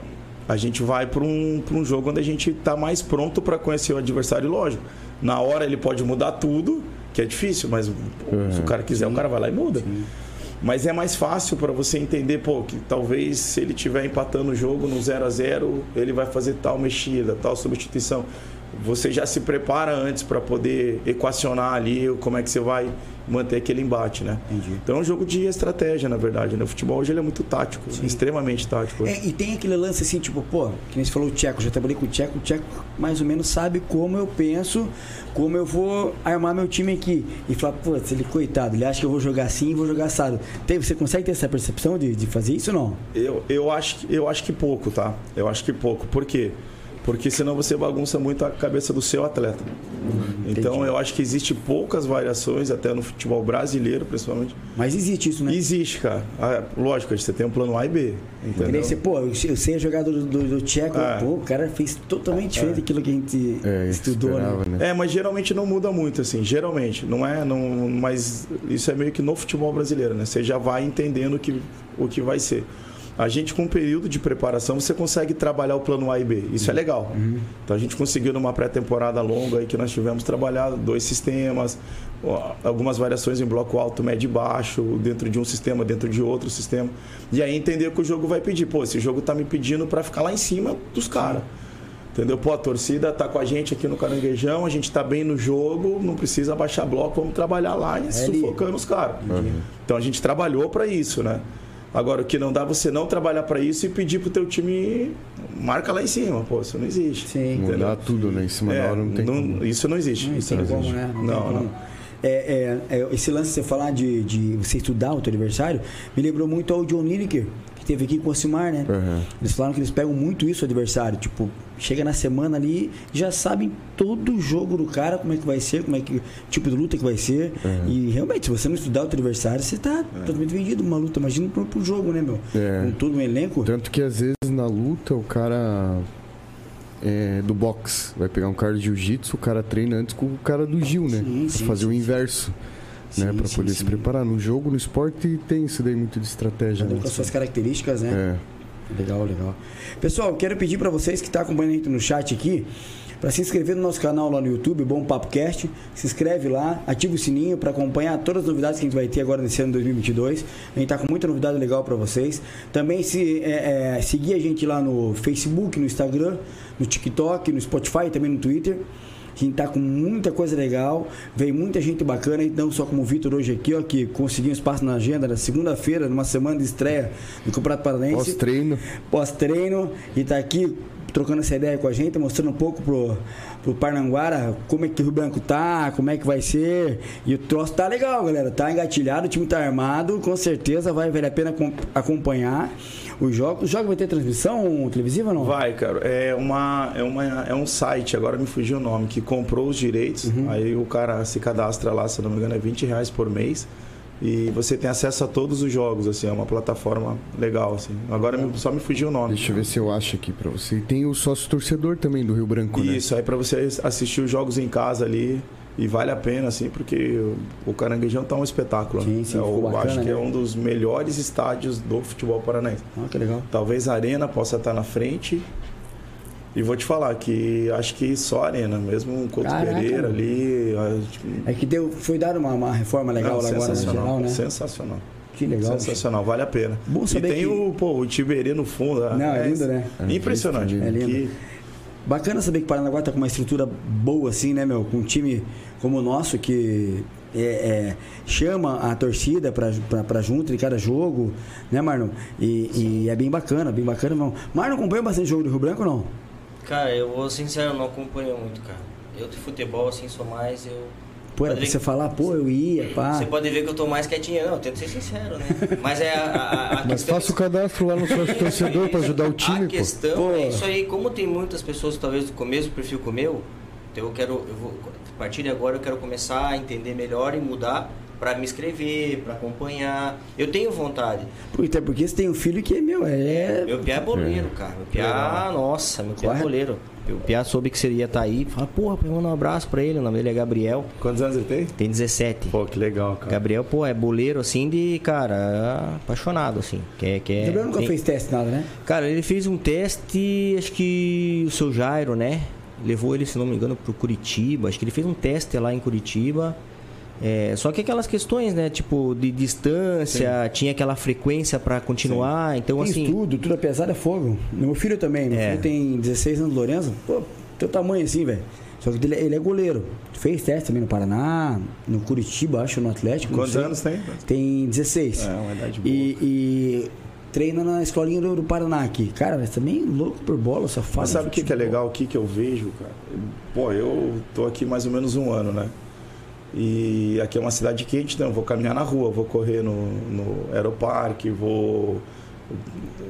a gente vai para um, pra um jogo onde a gente está mais pronto para conhecer o adversário, lógico. Na hora ele pode mudar tudo, que é difícil, mas pô, se o cara quiser, o cara vai lá e muda. Mas é mais fácil para você entender, pô, que talvez se ele estiver empatando o jogo no 0 a 0 ele vai fazer tal mexida, tal substituição. Você já se prepara antes para poder equacionar ali como é que você vai manter aquele embate, né? Entendi. Então é um jogo de estratégia, na verdade. Né? O futebol hoje ele é muito tático, extremamente tático. É, e tem aquele lance assim, tipo, pô, que nem você falou o Tcheco, já trabalhei com o Tcheco, o Tcheco mais ou menos sabe como eu penso, como eu vou armar meu time aqui. E falar, pô, ele coitado, ele acha que eu vou jogar assim e vou jogar assado. Tem, você consegue ter essa percepção de, de fazer isso ou não? Eu, eu, acho, que- eu acho que pouco, tá? Eu acho que pouco. Por quê? Porque senão você bagunça muito a cabeça do seu atleta. Então entendi. eu acho que existe poucas variações, até no futebol brasileiro, principalmente. Mas existe isso, né? Existe, cara. Ah, lógico, você tem um plano A e B. Entendeu? você, pô, eu, sei a jogada do, do, do Tcheco, É. pô, o cara fez totalmente diferente daquilo que a gente É, estudou, esperava, né? né? É, mas geralmente não muda muito, assim, geralmente. Não é, não, mas isso é meio que no futebol brasileiro, né? Você já vai entendendo o que, o que vai ser. A gente, com um período de preparação, você consegue trabalhar o plano A e B. Isso é legal. Então a gente conseguiu numa pré-temporada longa aí que nós tivemos trabalhado dois sistemas, algumas variações em bloco alto, médio e baixo, dentro de um sistema, dentro de outro sistema. E aí entender o que o jogo vai pedir. Pô, esse jogo tá me pedindo para ficar lá em cima dos caras. Entendeu? Pô, a torcida tá com a gente aqui no Caranguejão, a gente tá bem no jogo, não precisa baixar bloco, vamos trabalhar lá e ali. sufocando os caras. Então a gente trabalhou para isso, né? Agora, o que não dá você não trabalhar para isso e pedir pro teu time marca lá em cima, pô, isso não existe. Sim. Mudar tudo, né? Em cima da É, hora não tem não- como. isso não existe. Não isso não como, existe. né? Não, Não, como. não. É, é, é, esse lance de você falar de, de você estudar o teu adversário me lembrou muito ao John Lineker, que teve aqui com o Simar, né? Aham. Eles falaram que eles pegam muito isso, o adversário. Tipo, chega na semana ali, já sabem todo o jogo do cara, como é que vai ser, como é que tipo de luta que vai ser. E realmente, se você não estudar o teu adversário, você tá totalmente vendido numa luta. Imagina pro, pro jogo, né, meu? É. Com todo um elenco. Tanto que às vezes na luta o cara é, do boxe vai pegar um cara de jiu-jitsu, o cara treina antes com o cara do Gil, né? Sim, Pra sim, fazer sim, o sim. inverso, né? Sim, Pra sim, poder sim. se preparar. No jogo, no esporte, tem isso daí muito de estratégia, um né? com as suas características, né? É. Legal, legal. Pessoal, quero pedir para vocês que estão tá acompanhando a gente no chat aqui, para se inscrever no nosso canal lá no YouTube, Bom Papo Cast. Se inscreve lá, ativa o sininho para acompanhar todas as novidades que a gente vai ter agora nesse ano 2022. A gente tá com muita novidade legal para vocês. Também se é, é, seguir a gente lá no Facebook, no Instagram, no TikTok, no Spotify, também no Twitter. A gente tá com muita coisa legal, veio muita gente bacana, não só como o Vitor hoje aqui, ó, que conseguiu um espaço na agenda na segunda-feira, numa semana de estreia do Campeonato Paranaense. Pós-treino. Pós-treino, e tá aqui trocando essa ideia com a gente, mostrando um pouco pro, pro Parnanguara como é que o Rio Branco tá, como é que vai ser. E o troço tá legal, galera. Tá engatilhado, o time tá armado, com certeza vai valer a pena acompanhar os jogos. O jogo vai ter transmissão televisiva ou não? Vai, cara. É, uma, é, uma, é um site, agora me fugiu o nome, que comprou os direitos. Uhum. Aí o cara se cadastra lá, se não me engano, é 20 reais por mês. E você tem acesso a todos os jogos, assim, é uma plataforma legal, assim. Agora só me fugiu o nome. Deixa eu ver se eu acho aqui para você. E tem o sócio torcedor também do Rio Branco, Isso, né? Isso, aí para você assistir os jogos em casa ali. E vale a pena, assim, porque o Caranguejão tá um espetáculo. Sim, sim, eu bacana, acho que né? é um dos melhores estádios do futebol paranaense. Ah, que legal. Talvez a Arena possa estar na frente. E vou te falar que acho que só a Arena, mesmo o Couto Caraca, Pereira ali. tipo, É que deu, foi dada uma, uma reforma legal não, lá agora no sensacional, geral, né? Sensacional. Que legal. Sensacional, vale a pena. Bom e saber tem que- o, pô, o Tiberê no fundo. Não, é lindo, né? Impressionante. É lindo. Que- Bacana saber que Paranaguá tá com uma estrutura boa assim, né, meu? Com um time como o nosso que é, é, chama a torcida pra junto em cada jogo, né, Marlon? E, e é bem bacana, bem bacana, não. Marlon acompanha bastante jogo do Rio Branco ou não? Cara, eu vou sincero, não acompanho muito, cara. Eu de futebol, assim, sou mais, eu... Pô, era pra você falar, pô, eu ia, pá. Você pode ver que eu tô mais quietinho. Não, eu tento ser sincero, né? Mas é a, a, a Mas faça o cadastro lá no sócio torcedor para ajudar o time, A pô. questão Pô. é isso aí. Como tem muitas pessoas, talvez, com o mesmo perfil que o meu, então eu quero... Eu vou, a partir de agora, eu quero começar a entender melhor e mudar para me inscrever, para acompanhar. Eu tenho vontade. Pô, Até porque você tem um filho que, meu, é. Meu piá é boleiro, cara. Meu piá, Legal. nossa, meu piá é boleiro. O piá soube que seria estar aí. Fala, porra, manda um abraço pra ele. O nome dele é Gabriel. Quantos anos ele tem? Tem 17. Pô, que legal, cara. Gabriel, pô, é boleiro assim de, cara, apaixonado, assim. Quer, quer, Gabriel nunca tem- fez teste nada, né? Cara, ele fez um teste, acho que o seu Jairo, né? Levou ele, se não me engano, pro Curitiba. Acho que ele fez um teste lá em Curitiba. É, só que aquelas questões, né? Tipo, de distância, tinha aquela frequência pra continuar. Então, Tem assim. tudo, tudo apesar é fogo. Meu filho também, meu É. filho tem 16 anos, Lourenço. Pô, teu tamanho assim, velho. Só que ele, ele é goleiro. Fez teste também no Paraná, no Curitiba, acho, no Atlético. Quantos anos tem? Tem 16. É, uma idade boa. E, e treina na escolinha do, do Paraná aqui. Cara, mas também louco por bola, só fala. Mas sabe o que, que é legal aqui que eu vejo, cara? Pô, eu tô aqui mais ou menos um ano, né? E aqui é uma cidade quente, então eu vou caminhar na rua, vou correr no, no aeroparque, vou.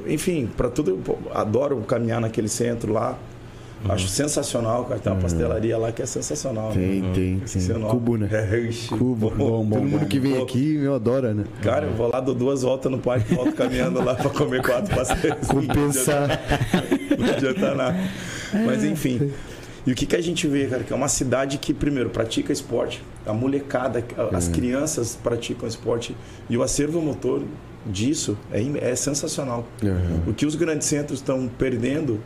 Enfim, para tudo. adoro caminhar naquele centro lá. Acho sensacional, cara. Tem uma pastelaria lá que é sensacional. Tem, né? tem, tem. nome. Cubo, né? É, Cubo. pô, Bom, bom, Todo mundo bom. que vem aqui, meu, adora, né? Cara, eu vou lá, dou duas voltas no parque e volto caminhando lá pra comer quatro pastéis. Compensar. Não adianta nada. Mas enfim. E o que, que a gente vê, cara? Que é uma cidade que, primeiro, pratica esporte. A molecada, as crianças praticam esporte. E o acervo motor disso é, é sensacional. Uhum. O que os grandes centros estão perdendo,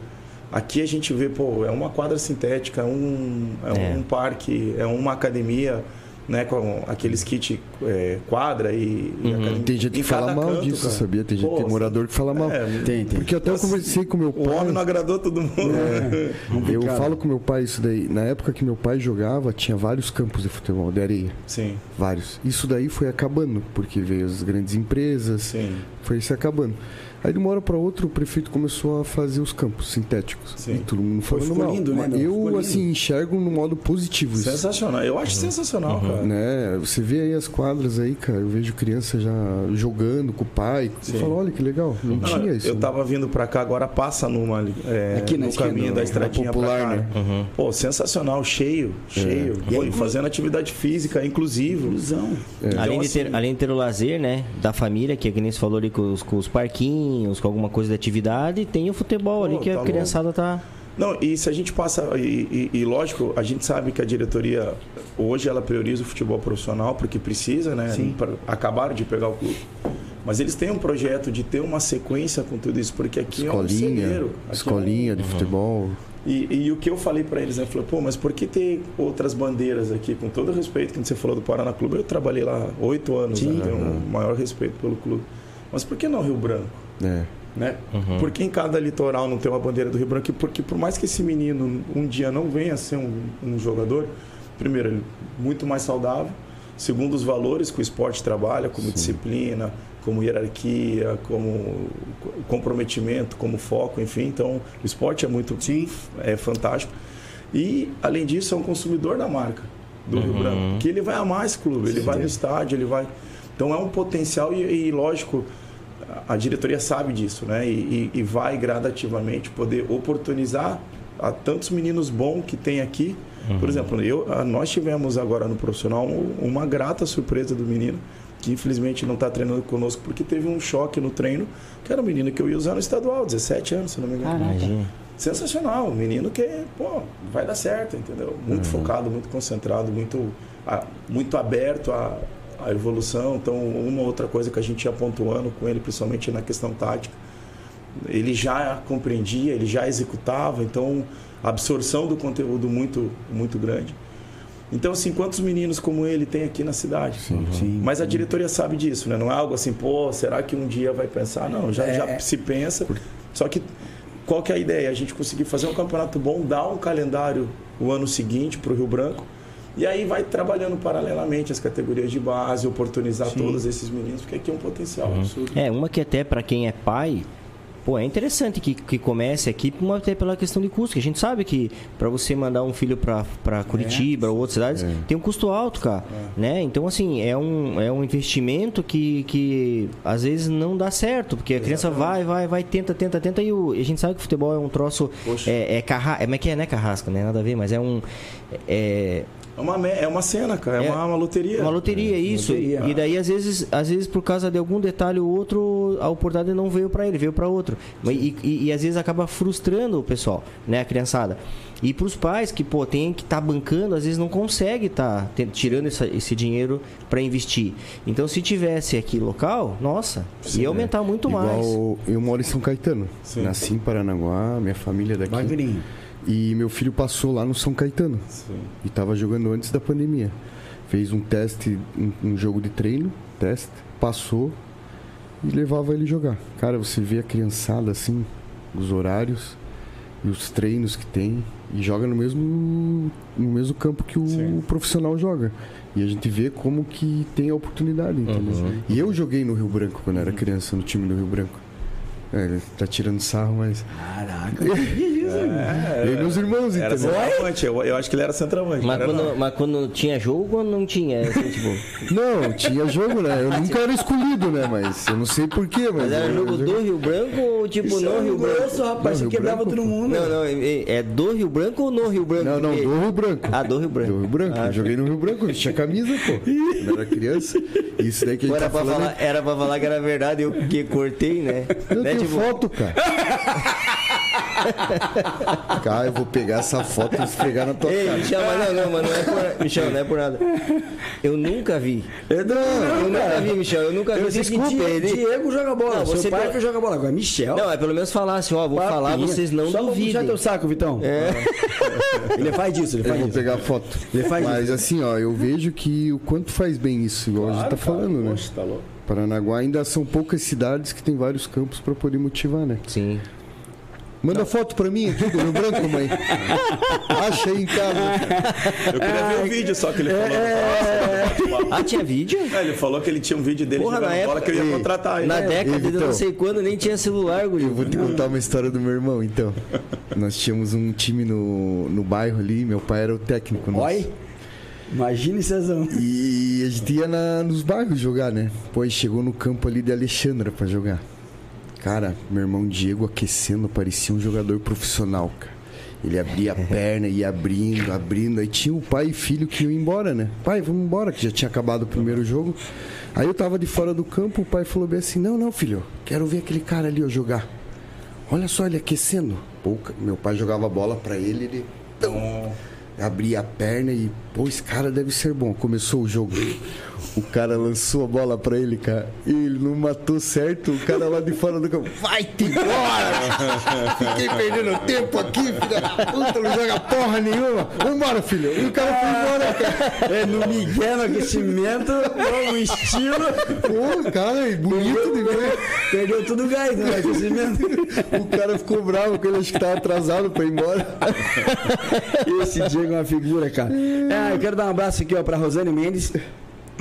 aqui a gente vê, pô, é uma quadra sintética, é um, é É. um parque, é uma academia, né? Com aqueles kit é, quadra e, e academia. Tem gente Em que fala mal canto, disso, cara. sabia? Tem gente, Pô, tem morador que fala mal. é, Tem, tem. Porque até eu conversei com meu O pai. homem não agradou todo mundo. Eu Complicado. falo com meu pai isso daí. Na época que meu pai jogava, tinha vários campos de futebol, de areia. Sim, Vários. Isso daí foi acabando, porque veio as grandes empresas, sim. foi se acabando. Aí de uma hora para outra o prefeito começou a fazer os campos sintéticos. Sim. E todo mundo Foi- falando mal. lindo, né, Eu, lindo. assim, enxergo no modo positivo isso. Sensacional. Eu acho sensacional, cara. Né? Você vê aí as quadras aí, cara. Eu vejo criança já jogando com o pai. Sim. Eu falo, olha que legal. Não, Não, tinha isso. eu tava vindo pra cá, agora passa numa é, Aqui no esquina, caminho da estradinha popular, pra cá. né? Uhum. Pô, sensacional, cheio, cheio. E Pô, aí, e fazendo atividade física, inclusivo. Ilusão. Então, Além, de ter, assim, além de ter o lazer, né, da família, que é que nem você falou ali com os, com os parquinhos, com alguma coisa de atividade, tem o futebol Pô, ali que tá a criançada tá. Não, e se a gente passa. E, e- e, lógico, a gente sabe que a diretoria hoje ela prioriza o futebol profissional porque precisa, né? Sim. Pra- acabaram de pegar o clube. Mas eles têm um projeto de ter uma sequência com tudo isso, porque aqui escolinha, é um celeiro. Aqui é um- escolinha de futebol. e, e o que eu falei para eles, né? Falei, pô, mas por que ter outras bandeiras aqui? Com todo o respeito que você falou do Paraná Clube, eu trabalhei lá oito anos, né? tenho o maior respeito pelo clube. Mas por que não Rio Branco? É. Né? Por que em cada litoral não tem uma bandeira do Rio Branco? Porque por mais que esse menino um dia não venha a ser um, um jogador, primeiro, ele é muito mais saudável, segundo os valores que o esporte trabalha, como disciplina, como hierarquia, como comprometimento, como foco, enfim. Então, o esporte é muito é fantástico. E, além disso, é um consumidor da marca do Rio Branco, que ele vai amar esse clube, ele vai no estádio, ele vai... Então, é um potencial e, e lógico, a diretoria sabe disso, né? E, e- e vai gradativamente poder oportunizar a tantos meninos bons que tem aqui. Por exemplo, eu, a- nós tivemos agora no profissional um- uma grata surpresa do menino que infelizmente não está treinando conosco porque teve um choque no treino, que era um menino que eu ia usar no estadual, 17 anos, se não me engano. Imagina. Sensacional, um menino que, pô, vai dar certo, entendeu? Muito focado, muito concentrado, muito, a- muito aberto à, à evolução. Então, uma outra coisa que a gente ia pontuando com ele, principalmente na questão tática, ele já compreendia, ele já executava, então a absorção do conteúdo muito, muito grande. Então, assim, quantos meninos como ele tem aqui na cidade? Sim. Mas a diretoria sabe disso, né? Não é algo assim, pô, será que um dia vai pensar? Não, já, É, já é. se pensa. Só que qual que é a ideia? A gente conseguir fazer um campeonato bom, dar um calendário o ano seguinte para o Rio Branco. E aí vai trabalhando paralelamente as categorias de base, oportunizar todos esses meninos, porque aqui é um potencial absurdo. É, uma que até para quem é pai, pô, é interessante que, que comece aqui, uma até pela questão de custo, que a gente sabe que para você mandar um filho para Curitiba ou outras cidades, tem um custo alto, cara, né? Então, assim, é um, é um investimento que, que às vezes não dá certo, porque a criança vai, vai, vai, tenta, tenta, tenta, e, o, e a gente sabe que o futebol é um troço, Poxa. é, é, carra, é, é que é, né, carrasca, né? Nada a ver, mas é um... É, É uma, é uma cena, cara, é, É uma, uma loteria. uma loteria, isso. loteria. E daí, às vezes, às vezes, por causa de algum detalhe ou outro, a oportunidade não veio para ele, veio para outro. E, e, e às vezes acaba frustrando o pessoal, né, a criançada. E para os pais que, pô, tem que estar bancando, às vezes não consegue estar tirando essa- esse dinheiro para investir. Então, se tivesse aqui local, nossa, ia aumentar muito mais. Igual eu moro em São Caetano. Sim. Nasci em Paranaguá, minha família é daqui. Magrinho. E meu filho passou lá no São Caetano. Sim. E tava jogando antes da pandemia. Fez um teste, um, um jogo de treino, teste, passou e levava ele jogar. Cara, você vê a criançada assim, os horários e os treinos que tem e joga no mesmo no mesmo campo que o Sim. profissional joga. E a gente vê como que tem a oportunidade, entendeu? E eu joguei no Rio Branco quando era criança, no time do Rio Branco. É, ele tá tirando sarro, mas. Caraca, eu e meus irmãos, Era entendeu? centroavante, eu, eu acho que ele era centroavante. Mas não. quando, mas quando tinha jogo, quando não tinha? Assim, tipo, Não, tinha jogo, né? Eu nunca era escolhido, né? Mas eu não sei porquê, mas. mas era jogo eu- do Rio Branco ou tipo Isso no é Rio Branco? grosso, rapaz. Não, Você Rio quebrava Branco, todo mundo. Não, não, é é do Rio Branco ou no Rio Branco? Não, não, do Rio Branco. Ah, do Rio Branco. Do Rio Branco. Ah, Eu Joguei no Rio Branco, tinha camisa, pô. Quando era criança. Isso daí que a gente Era tá pra, falando. falar, era pra falar que era verdade, eu que cortei, né? Eu né? tenho tipo, foto, cara. cara, eu vou pegar essa foto e esfregar na tua Ei, cara. Michel, mas não, não, mas não é por, Michel, não é por nada. Eu nunca vi. Eu não, Eu nunca vi, Michel, eu nunca vi. Eu que Desculpa, Di- ele. Diego joga bola. Não, você pai pelo- que joga bola. Agora, Michel. Não, é pelo menos falar assim, ó, vou papinha. falar, vocês não Só duvidem. teu saco, Vitão. É. Ele faz disso, ele Eu faz vou isso. pegar a foto. Ele faz Mas isso. assim, ó, eu vejo que o quanto faz bem isso, igual a gente Claro, tá cara. falando, né? Poxa, tá louco. Paranaguá ainda são poucas cidades que tem vários campos pra poder motivar, né? Sim. Manda foto pra mim aqui do Rio Branco, mãe. Acha aí em casa. Eu queria ver o vídeo só que ele falou. Ah, tinha vídeo? É, ele falou que ele tinha um vídeo dele Porra, jogando na bola época- que eu ia contratar ele. Na É, década de Vitão. não sei quando nem tinha celular, guri. Eu vou te contar uma história do meu irmão, então. Nós tínhamos um time no, no bairro ali, meu pai era o técnico. nosso. Oi. Imagine, Cezão. E a gente ia na- nos bairros jogar, né? Pois chegou no campo ali de Alexandra pra jogar. Cara, meu irmão Diego aquecendo, parecia um jogador profissional, cara. Ele abria a perna, ia abrindo, abrindo. Aí tinha o pai e filho que iam embora, né? Pai, vamos embora, que já tinha acabado o primeiro jogo. Aí eu tava de fora do campo, o pai falou bem assim: Não, não, filho, quero ver aquele cara ali ó, jogar. Olha só ele aquecendo. Pô, meu pai jogava bola pra ele, ele. Tão, abri a perna e, pô, esse cara deve ser bom. Começou o jogo. O cara lançou a bola pra ele, cara. E ele não matou certo. O cara lá de fora do campo. Vai-te embora! Fiquei perdendo tempo aqui, filha da puta, não joga porra nenhuma. Vambora, filho. E o cara foi embora, cara. É, no Miguel, no aquecimento, novo estilo. Pô, cara, bonito de ver. Perdeu tudo o gás no aquecimento. O cara ficou bravo com ele, acho que tava atrasado pra ir embora. Esse Diego é uma figura, cara. É, eu quero dar um abraço aqui, ó, pra Rosane Mendes.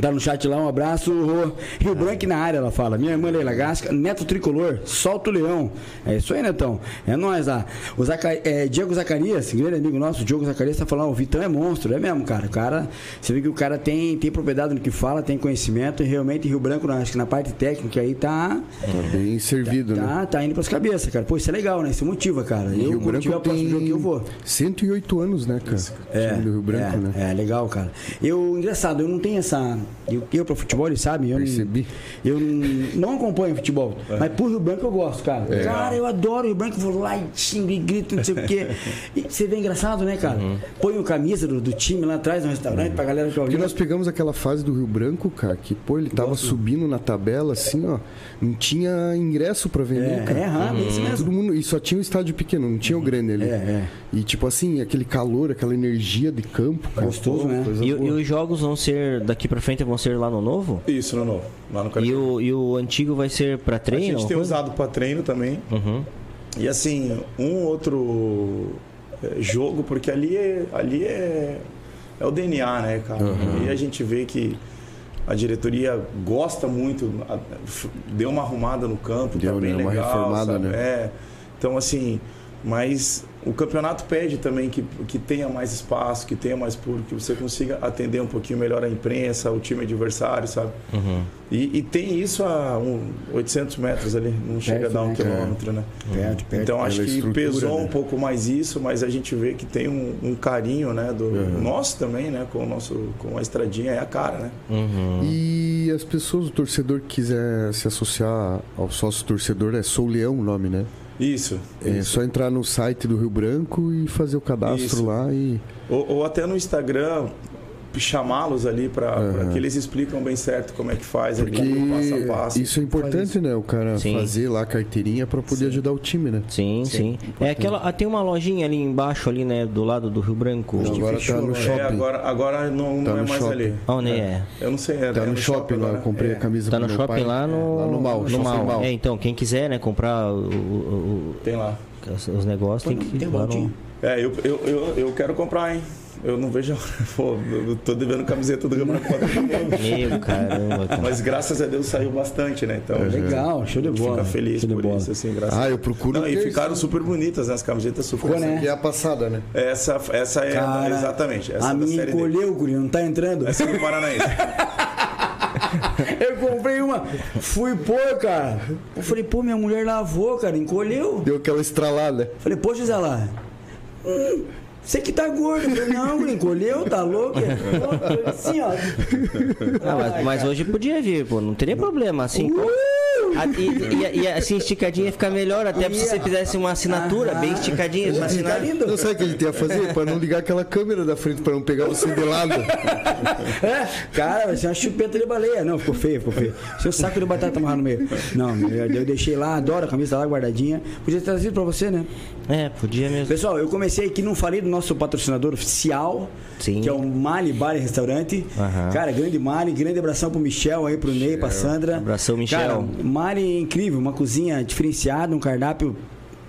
Tá no chat lá, um abraço. Rio Branco na área, ela fala. Minha irmã Leila Gasca, Neto Tricolor, solta o leão. É isso aí, Netão. É nós lá. O Zaca, é, Diego Zacarias, grande amigo nosso, o Diogo Zacarias, tá falando, o Vitão é monstro. É mesmo, cara. O cara, você vê que o cara tem, tem propriedade no que fala, tem conhecimento. E realmente, Rio Branco, acho que na parte técnica aí tá. Tá bem servido, tá, né? Tá, tá indo pras cabeças, cara. Pô, isso é legal, né? Isso motiva, cara. Eu, Rio quando tiver Branco o próximo jogo que eu vou. 108 anos, né, cara? É, do Rio Branco, é, né? é, legal, cara. Eu, engraçado, eu não tenho essa. Eu, eu pra futebol, eles sabem, eu, Percebi. não, eu não, acompanho futebol. Mas por Rio Branco eu gosto, cara. É. Cara, eu adoro o Rio Branco, vou lá e xingo e grito, não sei o quê. E você vê engraçado, né, cara? Põe o camisa do, do time lá atrás no restaurante pra galera que Porque nós pegamos aquela fase do Rio Branco, cara, que, pô, ele tava subindo na tabela, assim, ó. Não tinha ingresso pra vender, É, cara. é errado, é isso mesmo. Todo mundo, e só tinha o estádio pequeno, não tinha o grande ali. É, é. E tipo assim, aquele calor, aquela energia de campo, cara. Gostoso, pô, né? E, e os jogos vão ser, daqui pra frente, vão ser lá no novo? Isso, não, não. Lá no E o, e o antigo vai ser pra A treino? gente tem usado para treino também. Uhum. E assim, um outro é, jogo, porque ali é, ali é, é o DNA, né, cara? E a gente vê que a diretoria gosta muito, a- deu uma arrumada no campo, Deu, tá bem né? Uma legal, reformada, sabe? né? É. Então, assim, mas o campeonato pede também que, que tenha mais espaço, que tenha mais público, que você consiga atender um pouquinho melhor a imprensa, o time adversário, sabe? Uhum. E, e tem isso a um, 800 metros ali, não chega a dar um né, quilômetro, né? Perto, perto. Então acho que pesou né? um pouco mais isso, mas a gente vê que tem um, um carinho, né, do Uhum. nosso também, né, com o nosso com a estradinha é a cara, né? Uhum. E as pessoas, o torcedor que quiser se associar ao sócio torcedor, é Sou Leão o nome, né? Isso. É isso. só entrar no site do Rio Branco e fazer o cadastro Isso. lá e. Ou, ou até no Instagram chamá-los ali para Uhum. que eles explicam bem certo como é que faz, ali, Porque passo a passo. isso é importante, né? O cara Sim. fazer lá a carteirinha pra poder ajudar o time, né? Sim, sim. É aquela, ah, tem uma lojinha ali embaixo, ali, né, do lado do Rio Branco. Não, agora tá no É, shopping. agora, agora não, Tá não é no mais shopping. ali. Onde é? Eu não sei. É, Tá é no shopping lá, eu comprei É. a camisa Tá no meu shopping pai. lá no, Lá no Mal, no shopping Mal. Mal. É, então, quem quiser, né, comprar o- o- o- Tem lá. os, os negócios, tem que Tem ir lá no... baldinho. É, eu, eu, eu, eu quero comprar, hein? Eu não vejo. Pô, eu tô devendo camiseta do todo mundo. Meu caramba, cara. Mas graças a Deus saiu bastante, né? Então, Legal, show de bola. fica feliz show de por bola. isso, assim, graças Ah, eu procuro Não, e ficaram isso. super bonitas, né? As camisetas super Ficou, né? Que é a passada, né? Essa, essa é Cara, exatamente. Essa a é minha encolheu, guri, não tá entrando. Essa é do Paranaense. Eu comprei uma, fui pôr, cara. Eu falei, pô, minha mulher lavou, cara, encolheu. Deu aquela estralada. Falei, pô, lá, hum, você que tá gordo. Eu falei, não, encolheu, tá louco? Pô, Assim, ó. Ah, mas, mas hoje podia vir, pô, não teria problema, assim. E, e- e assim, esticadinha fica melhor, até se você fizesse uma assinatura bem esticadinha pra Tá assinar. lindo. Não sabe o que a gente ia fazer? Pra não ligar aquela câmera da frente, pra não pegar você de lado. É, cara, vai ser uma chupeta de baleia. Não, ficou feio, ficou feio. Seu saco de batata amarrado no meio. Não, eu, eu deixei lá, adoro a camisa lá guardadinha. Podia ter trazido pra você, né? É, podia mesmo. Pessoal, eu comecei aqui, não falei do nosso patrocinador oficial, Sim. que é o Mali Bar e Restaurante. Aham. Cara, grande Mali, grande abração pro Michel aí, pro Ney, pra Sandra. Abração, Michel. Cara, Mali é incrível, uma cozinha diferenciada, um cardápio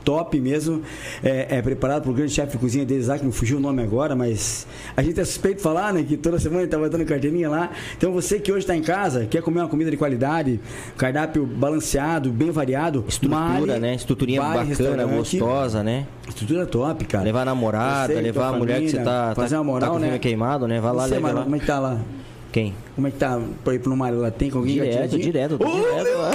top mesmo. É, é preparado pelo grande chefe de cozinha deles lá, que me fugiu o nome agora, mas a gente é suspeito de falar, né? Que toda semana ele tava dando carteirinha lá. Então você que hoje está em casa, quer comer uma comida de qualidade, cardápio balanceado, bem variado. Estrutura, Mali né? Estruturinha Bar e bacana, gostosa, né? Estrutura top, cara. Levar a namorada, Você, levar a mulher que você família, tá, fazer tá, uma moral, tá com o né? queimado, né? Vai lá, leva lá. como é que tá lá? Quem? Como é que tá pra ir pro mar lá? Tem com alguém Direto, direto, Ô, direto lá.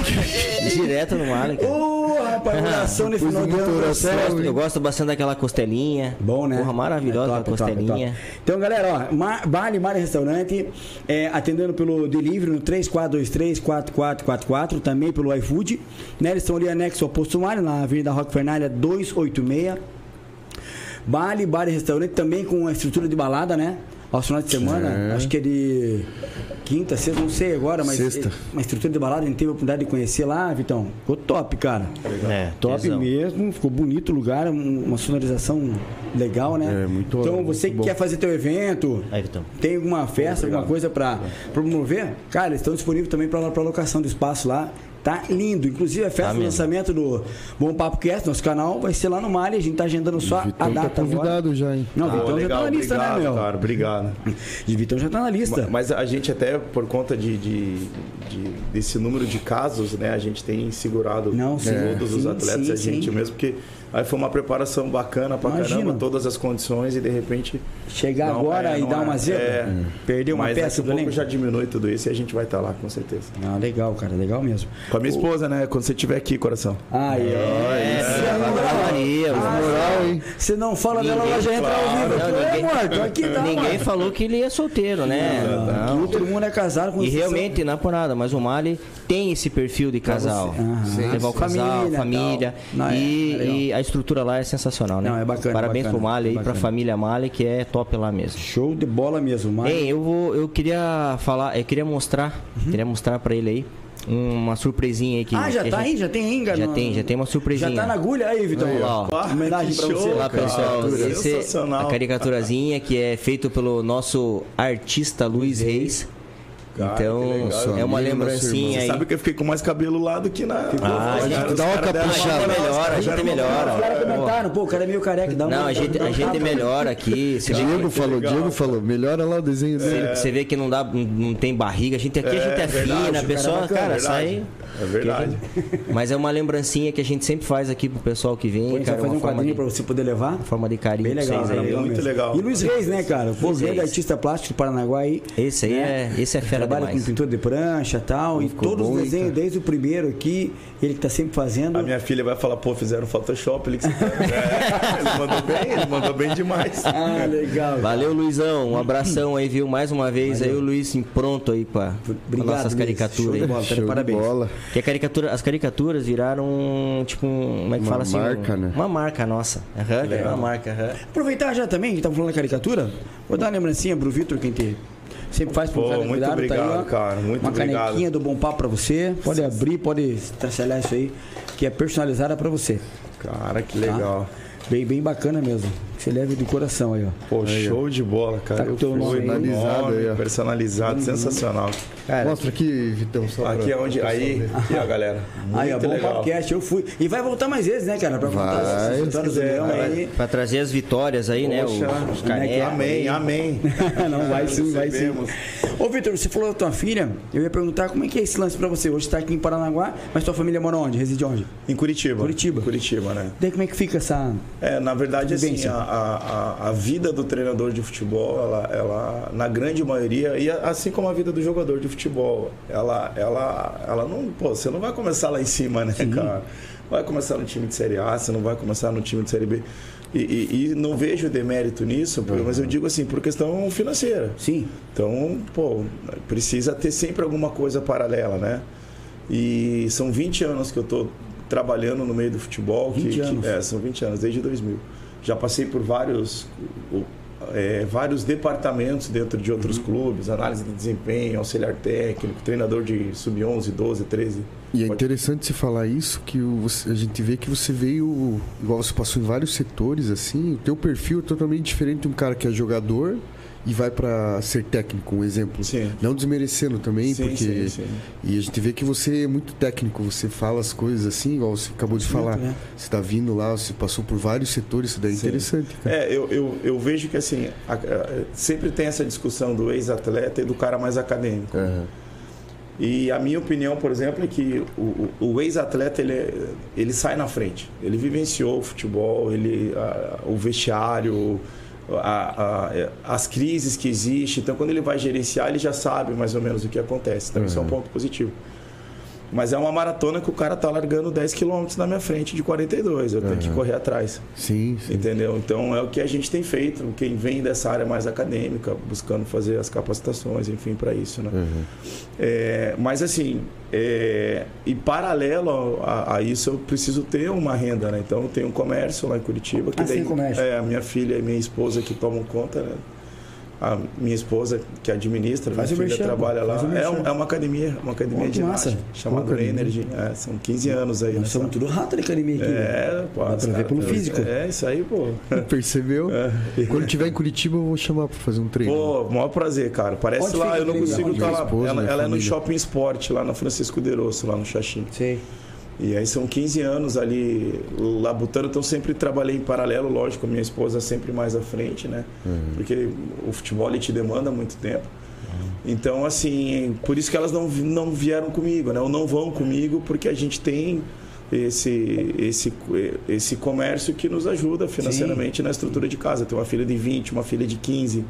direto no mar, cara. Ô, rapaz, oração nesse final de ano. tá. Eu gosto, eu gosto bastante daquela costelinha. Bom, né? Porra, maravilhosa É a top, é top, é costelinha. top. Então, galera, ó, Mar, Bale e Restaurante, é, atendendo pelo delivery no 3423-4444, também pelo iFood. Né, eles estão ali anexo ao Posto Mário, na Avenida Roque Fernalha 286. Baile, bar e restaurante também com a estrutura de balada, né? Aos finais de semana, É. acho que é de quinta, sexta, não sei agora, mas Sexta. uma estrutura de balada, a gente teve a oportunidade de conhecer lá, Vitão. Ficou top, cara. É, Top tesão. mesmo, ficou bonito o lugar, um- uma sonorização legal, né? É, muito- Então, muito você que bom. quer fazer teu evento, Aí, Vitão. tem alguma festa, alguma coisa pra promover, cara, eles estão disponíveis também pra, pra locação do espaço lá. Tá lindo. Inclusive, a festa Tá do lançamento do Bom Papo Cast, nosso canal, vai ser lá no Mali. A gente tá agendando só a Vitão tá data agora. convidado já, hein? Não, o Pô, Vitão já tá legal, na lista, obrigado, né, meu? cara, obrigado. E Vitão já tá na lista. Mas a gente até, por conta de, de- de- desse número de casos, né? A gente tem segurado Não, sim. todos os Sim, atletas, sim, a gente sim. mesmo, porque aí foi uma preparação bacana pra Imagina. caramba, todas as condições e de repente... Chegar não, agora é, e não dar é, uma zebra, é. perder uma Mas peça daqui do pouco já diminui tudo isso e a gente vai estar lá, com certeza. Ah, legal, cara, legal mesmo. Com a minha esposa, né? Quando você estiver aqui, coração. Ai, é. Ave Maria, Moral, hein? Você não fala dela, ela já entra ao vivo. Não, Aqui, ninguém- é morto, aqui tá, Ninguém mano. falou que ele é solteiro, né? Não. Aqui todo mundo é casado com E realmente, não é por nada, mas o Mali tem esse perfil de casal. Levar o casal, família, família. Não, é- e, é e a estrutura lá é sensacional, né? Não, é bacana, Parabéns bacana, pro Mali aí, pra família Mali, que é top lá mesmo. Show de bola mesmo, mas. Bem, eu vou, eu queria falar, eu queria mostrar, queria mostrar pra ele aí uma surpresinha aí que ah, já que tá aí? Já tem ainda? Já tem, já tem uma surpresinha. Já tá na agulha aí, Vitão. Aí, ó. Homenagem pra você. cara. pessoal, esse é Sensacional. a caricaturazinha que é feito pelo nosso artista Luiz Reis. Cara, então legal. é uma lembrancinha aí. Sabe que eu fiquei com mais cabelo lá do que na... Ah, a gente dá uma caprichada. A gente moral, melhora, a os gente caras melhora. Os caras comentaram, pô, o cara é meio careca. Dá uma- Não, a gente, a gente melhora aqui. Você vê, Diego falou, Diego falou. Melhora lá o desenho dele. você vê que não dá, não- tem barriga. A gente aqui a gente é, É fina, a o pessoa, cara é É sai. É verdade. Mas é uma lembrancinha que a gente sempre faz aqui pro pessoal que vem, Pô, a gente cara, vai fazer uma um forma quadrinho de, pra você poder levar. forma de carinho Bem legal, vocês aí. legal muito mesmo. legal. E Luiz Reis, né, cara? Pô, Luiz grande Reis. artista plástico do Paranaguá aí. Esse aí né? é, esse é fera Trabalha demais. com pintura de prancha e tal. E todos bom, os desenhos, cara? desde o primeiro aqui, ele que tá sempre fazendo. A minha filha vai falar, pô, fizeram Photoshop ali que você é, Ele mandou bem, ele mandou bem demais. Ah, legal. Valeu, Luizão. Um abração aí, viu? Mais uma vez aí o Luiz pronto aí pra, pra Obrigado, nossas Luiz. caricaturas Show de bola, de Show de parabéns. bola. Que a caricatura, as caricaturas viraram tipo um, como é que Uma fala assim? marca, um- né? Uma marca nossa. Aham, uma marca, aham. Aproveitar já também, que estamos falando da caricatura, vou dar uma lembrancinha pro Vitor, quem te sempre faz pro Pô, cara muito cuidado, tá aí, obrigado, ó. cara, muito Uma obrigado. canequinha do Bom Papo pra você. Pode abrir, pode traçalhar isso aí, que é personalizada pra você. Cara, que tá? legal. Bem, bem bacana mesmo. Você leve do coração aí, ó. Pô, show de bola, cara. Tá eu teu fui nome aí. Personalizado nome, aí, ó. personalizado, sensacional. Cara, Mostra aqui, Vitão, só Aqui pra- é onde. Aí, aqui, ó, galera. Aí, ó, Bom legal. Podcast, eu fui. E vai voltar mais vezes, né, cara? Pra contar Vai, histórias do Leão aí. pra trazer as vitórias aí, né? Os, Poxa, os canecos. Amém, amém. Não, vai sim, vai sim. Ô, Vitor, você falou da tua filha. Eu ia perguntar como é que é esse lance pra você. Hoje tá aqui em Paranaguá, mas tua família mora onde? Reside onde? Em Curitiba. Curitiba. Curitiba, né? Daí como é que fica essa. É, na verdade, assim, a, a, a- a vida do treinador de futebol, ela, ela, na grande maioria, e assim como a vida do jogador de futebol, ela, ela, ela não, pô, você não vai começar lá em cima, né, cara? Vai começar no time de Série A, você não vai começar no time de Série B. E, e- e não vejo demérito nisso, porque- mas eu digo assim, por questão financeira. Sim. Então, pô, precisa ter sempre alguma coisa paralela, né? E são 20 anos que eu tô trabalhando no meio do futebol. 20 que, que- anos. é, são 20 anos, desde 2000. Já passei por vários, é, vários departamentos dentro de outros Uhum. clubes, análise de desempenho, auxiliar técnico, treinador de sub-11, 12, 13. E é interessante você falar isso, que você- a gente vê que você veio, igual você passou em vários setores, assim, o teu perfil é totalmente diferente de um cara que é jogador e vai pra ser técnico, um exemplo. Sim. Não desmerecendo também, Sim, porque... sim. E a gente vê que você é muito técnico, você fala as coisas assim, igual você acabou de falar. né? Você tá vindo lá, você passou por vários setores, isso daí é interessante, cara. É, eu, eu, eu vejo que assim, a- a- sempre tem essa discussão do ex-atleta e do cara mais acadêmico. Aham. E a minha opinião, por exemplo, é que o, o- ex-atleta ele, ele sai na frente. Ele vivenciou o futebol, ele, a- o vestiário, a- a- as crises que existem. Então, quando ele vai gerenciar, ele já sabe mais ou menos o que acontece. Então, isso é um ponto positivo. Mas é uma maratona que o cara tá largando 10 km na minha frente de 42. Eu tenho que correr atrás. Sim, sim. Entendeu? Então é o que a gente tem feito. Quem vem dessa área mais acadêmica, buscando fazer as capacitações, enfim, para isso, né? Uhum. É, mas assim, é, e paralelo a, a isso, eu preciso ter uma renda, né? Então eu tenho um comércio lá em Curitiba. Que Ah, daí, tem comércio? É, a minha filha e minha esposa que tomam conta, né? A minha esposa que administra, Faz minha filha trabalha lá. É, um- é uma academia, uma academia de massa. ginástica chamada? Energy. É, são 15 anos aí. Nós somos tudo rato de academia aqui. É, pô. Dá pra ver caras- pelo físico. É, isso aí, pô. Percebeu? É. Quando tiver em Curitiba, eu vou chamar pra fazer um treino. Pô, maior prazer, cara. Parece Onde lá, eu não consigo estar fica? lá. Esposa, ela ela é no. Shopping Sport, lá na Francisco Derosso, lá no Xaxim. Sei. E aí são 15 anos ali labutando, então sempre trabalhei em paralelo, lógico, minha esposa sempre mais à frente, né? Porque o futebol ele te demanda muito tempo. Então, assim, por isso que elas não, não vieram comigo, né? Ou não vão comigo, porque a gente tem esse, esse, esse comércio que nos ajuda financeiramente na estrutura de casa. Tem uma filha de 20, uma filha de 15,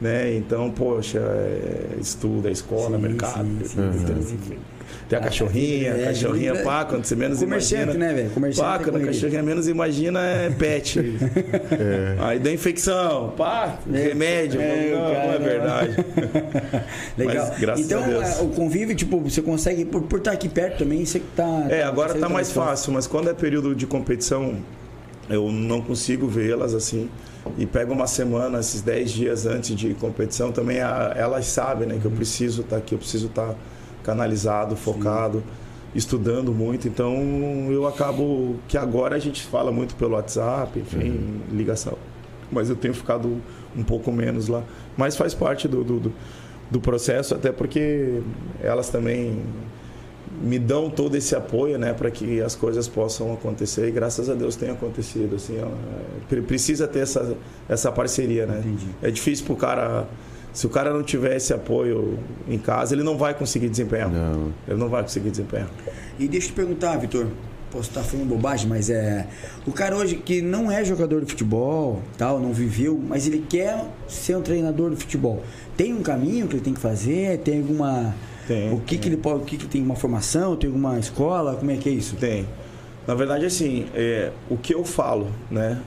né? Então, poxa, é, estuda, escola, Sim, mercado. sim, sim, sim, sim. Tem a cachorrinha, É, cachorrinha, é, pá, quando você menos comerciante, imagina. né, velho? Comerciante Pá, quando a cachorrinha menos imagina é pet. Aí dá infecção, pá, remédio. É, não, não é verdade. Legal. Mas, graças então, a Deus. é, o convívio, tipo, você consegue, por, por estar aqui perto também, você que tá. É, agora consegue tá mais fácil, mas quando é período de competição, eu não consigo vê-las assim. E pego uma semana, esses 10 dias antes de competição, também a- elas sabem né, que eu preciso estar aqui, eu preciso estar canalizado, focado, estudando muito. Então eu acabo que agora a gente fala muito pelo WhatsApp, enfim, ligação. Mas eu tenho ficado um pouco menos lá. Mas faz parte do, do, do- processo, até porque elas também me dão todo esse apoio, né, para que as coisas possam acontecer e graças a Deus tem acontecido, assim, ó, pre- precisa ter essa essa parceria, né? Entendi. É difícil pro cara se o cara não tiver esse apoio em casa, ele não vai conseguir desempenhar. Não. Ele não vai conseguir desempenhar. E deixa eu te perguntar, Vitor. Posso estar falando bobagem, mas é. O cara hoje que não é jogador de futebol, tal, não viveu, mas ele quer ser um treinador de futebol. Tem um caminho que ele tem que fazer? Tem alguma. Tem, o que, que ele pode. O que, que tem uma formação? Tem alguma escola? Como é que é isso? Tem. Na verdade, assim, é, o que eu falo, né?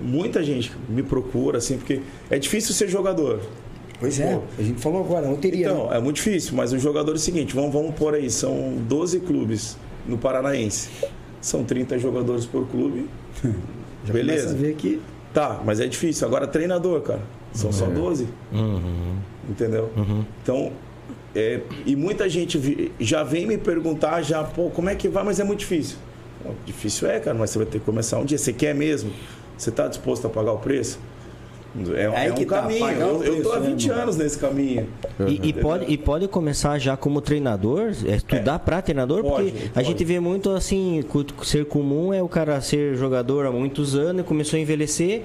Muita gente me procura, assim, porque é difícil ser jogador. Pois é, Pô. a gente falou agora, loteria. né? Então, é muito difícil, mas o jogador é o seguinte, vamos, vamos pôr aí, são 12 clubes no Paranaense. São 30 jogadores por clube. Já beleza. começa a ver que. Tá, mas é difícil. Agora treinador, cara. São só 12. Entendeu? Então, é, e muita gente já vem me perguntar já, pô, como é que vai, mas é muito difícil. Pô, difícil é, cara, mas você vai ter que começar um dia. Você quer mesmo? Você está disposto a pagar o preço? É, Aí é um que tá, caminho. eu, eu tô há preço, né, 20 mano? anos nesse caminho. E, e pode, e pode começar já como treinador, é, estudar pra treinador, Pode, porque a pode. gente vê muito assim, ser comum é o cara ser jogador há muitos anos, e começou a envelhecer,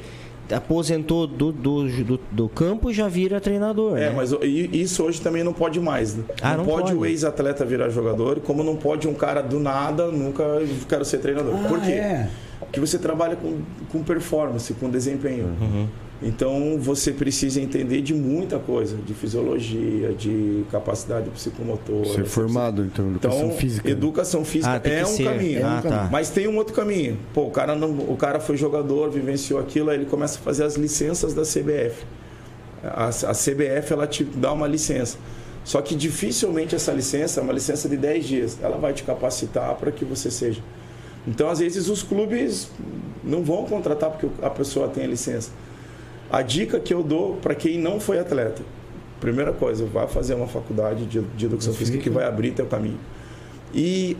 aposentou do, do, do, do campo e já vira treinador. É, né? mas isso hoje também não pode mais. Né? Ah, não, não pode, pode. o ex-atleta virar jogador, como não pode um cara do nada nunca quero ser treinador. Ah, Por quê? é. Porque você trabalha com, com performance, com desempenho. Uhum. Então você precisa entender de muita coisa, de fisiologia, de capacidade psicomotora. Ser Você formado, então, Então, educação física. educação física Ah, tem é um ser. caminho. Ah, tá. Mas tem um outro caminho. Pô, o cara, não, o cara foi jogador, vivenciou aquilo, aí ele começa a fazer as licenças da CBF. A, a CBF ela te dá uma licença. Só que dificilmente essa licença, é uma licença de 10 dias, ela vai te capacitar para que você seja. Então, às vezes, os clubes não vão contratar porque a pessoa tem a licença. A dica que eu dou para quem não foi atleta, primeira coisa, vá fazer uma faculdade de, de educação física que vai abrir teu caminho. E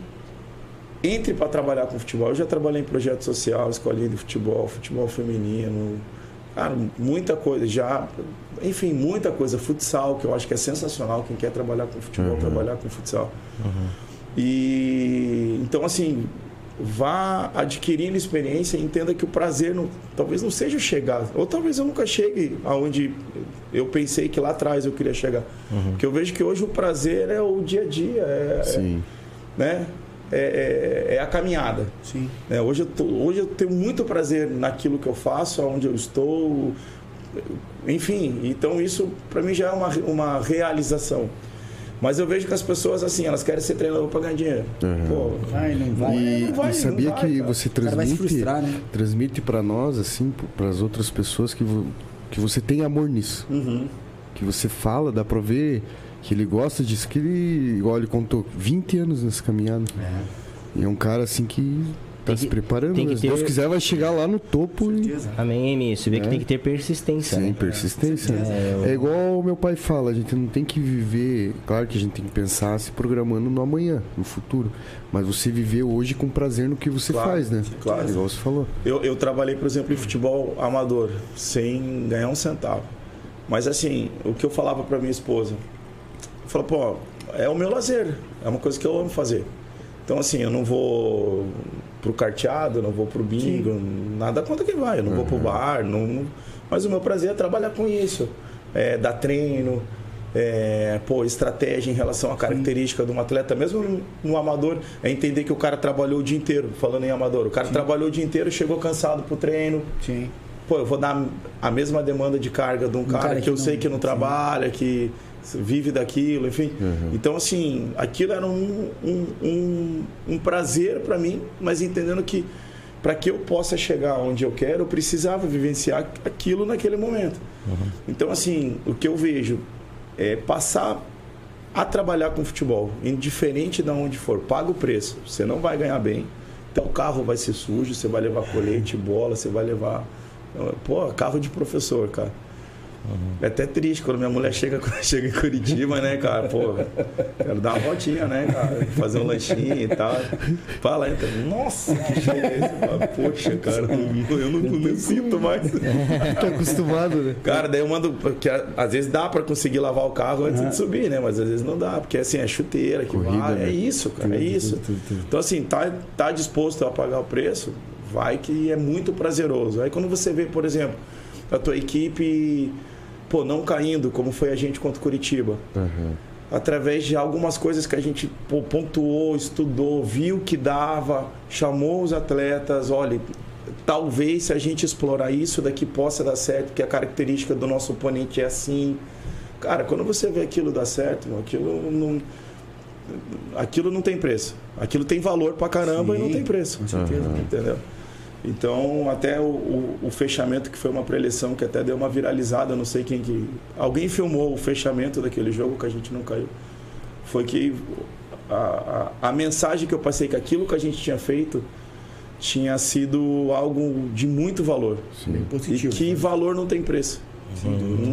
entre para trabalhar com futebol. Eu já trabalhei em projeto social, escolinha de futebol, futebol feminino, cara, muita coisa. Já, enfim, muita coisa. Futsal, que eu acho que é sensacional. Quem quer trabalhar com futebol, Uhum. trabalhar com futsal. E então, assim, vá adquirindo experiência e entenda que o prazer não, talvez não seja chegar, ou talvez eu nunca chegue aonde eu pensei que lá atrás eu queria chegar. Porque eu vejo que hoje o prazer é o dia a dia, é, Sim. né? É, é- é a caminhada. Sim. né? Hoje, eu tô- hoje eu tenho muito prazer naquilo que eu faço, aonde eu estou, enfim. Então isso para mim já é uma, uma realização. Mas eu vejo que as pessoas, assim, elas querem ser treinador para ganhar dinheiro. Pô, Vai, não vai. E, não vai, e sabia não vai, que cara. você transmite, né? transmite para nós, assim, para as outras pessoas que, vo- que você tem amor nisso. Uhum. Que você fala, dá pra ver que ele gosta disso, que ele, igual ele contou, 20 anos nessa caminhada. E é um cara assim que tá Tem se que- preparando. tem que né? Se Deus ter- quiser, vai chegar lá no topo e. Amém, Emi. Você vê que É. tem que ter persistência. Sem né? persistência. né? É, eu- É igual o meu pai fala, a gente não tem que viver. Claro que a gente tem que pensar se programando no amanhã, no futuro. Mas você viver hoje com prazer no que você Claro, faz, né? claro. Igual você falou. Eu, eu trabalhei, por exemplo, em futebol amador, sem ganhar um centavo. Mas assim, o que eu falava para minha esposa, eu falava, pô, é o meu lazer, é uma coisa que eu amo fazer. Então assim, eu não vou pro carteado, não vou pro bingo, nada contra quem vai, eu não vou pro bar, não, não- mas o meu prazer é trabalhar com isso, é, dar treino, é, pô, estratégia em relação à característica de um atleta, mesmo no, no amador, é entender que o cara trabalhou o dia inteiro, falando em amador, o cara trabalhou o dia inteiro, chegou cansado pro treino, Sim. pô, eu vou dar a mesma demanda de carga de um cara, cara que, que eu não- sei que não sim. trabalha, que vive daquilo, enfim. Uhum. Então, assim, aquilo era um, um, um, um prazer para mim, mas entendendo que para que eu possa chegar onde eu quero, eu precisava vivenciar aquilo naquele momento. Então, assim, o que eu vejo é passar a trabalhar com futebol, indiferente de onde for, paga o preço. Você não vai ganhar bem, teu carro vai ser sujo, você vai levar colete, bola, você vai levar. Pô, carro de professor, cara. É até triste quando minha mulher chega, chega em Curitiba, né, cara? Pô, quero dar uma voltinha, né, cara? Fazer um lanchinho e tal. Fala, entra. Nossa, que cheiro é esse? Fala, Poxa, cara, eu não, não sinto mais. Tá acostumado, né? Cara, daí eu mando. Porque às vezes dá pra conseguir lavar o carro antes de subir, né? Mas às vezes não dá, porque assim, é chuteira que Corrida, vai. né? É isso, cara, é isso. Então, assim, tá, tá disposto a pagar o preço, vai que é muito prazeroso. Aí quando você vê, por exemplo, a tua equipe, pô, não caindo, como foi a gente contra o Curitiba Aham. através de algumas coisas que a gente pô, pontuou, estudou, viu que dava, chamou os atletas, olha, talvez se a gente explorar isso daqui possa dar certo, porque a característica do nosso oponente é assim. Cara, quando você vê aquilo dar certo, aquilo não aquilo não tem preço. Aquilo tem valor pra caramba e não Sim, tem preço. com certeza. Entendeu? Então, até o, o- o fechamento, que foi uma preleção que até deu uma viralizada, não sei quem que. Alguém filmou o fechamento daquele jogo que a gente não caiu. Foi que a, a, a mensagem que eu passei, que aquilo que a gente tinha feito tinha sido algo de muito valor. Sim. Positivo. e que valor não tem preço.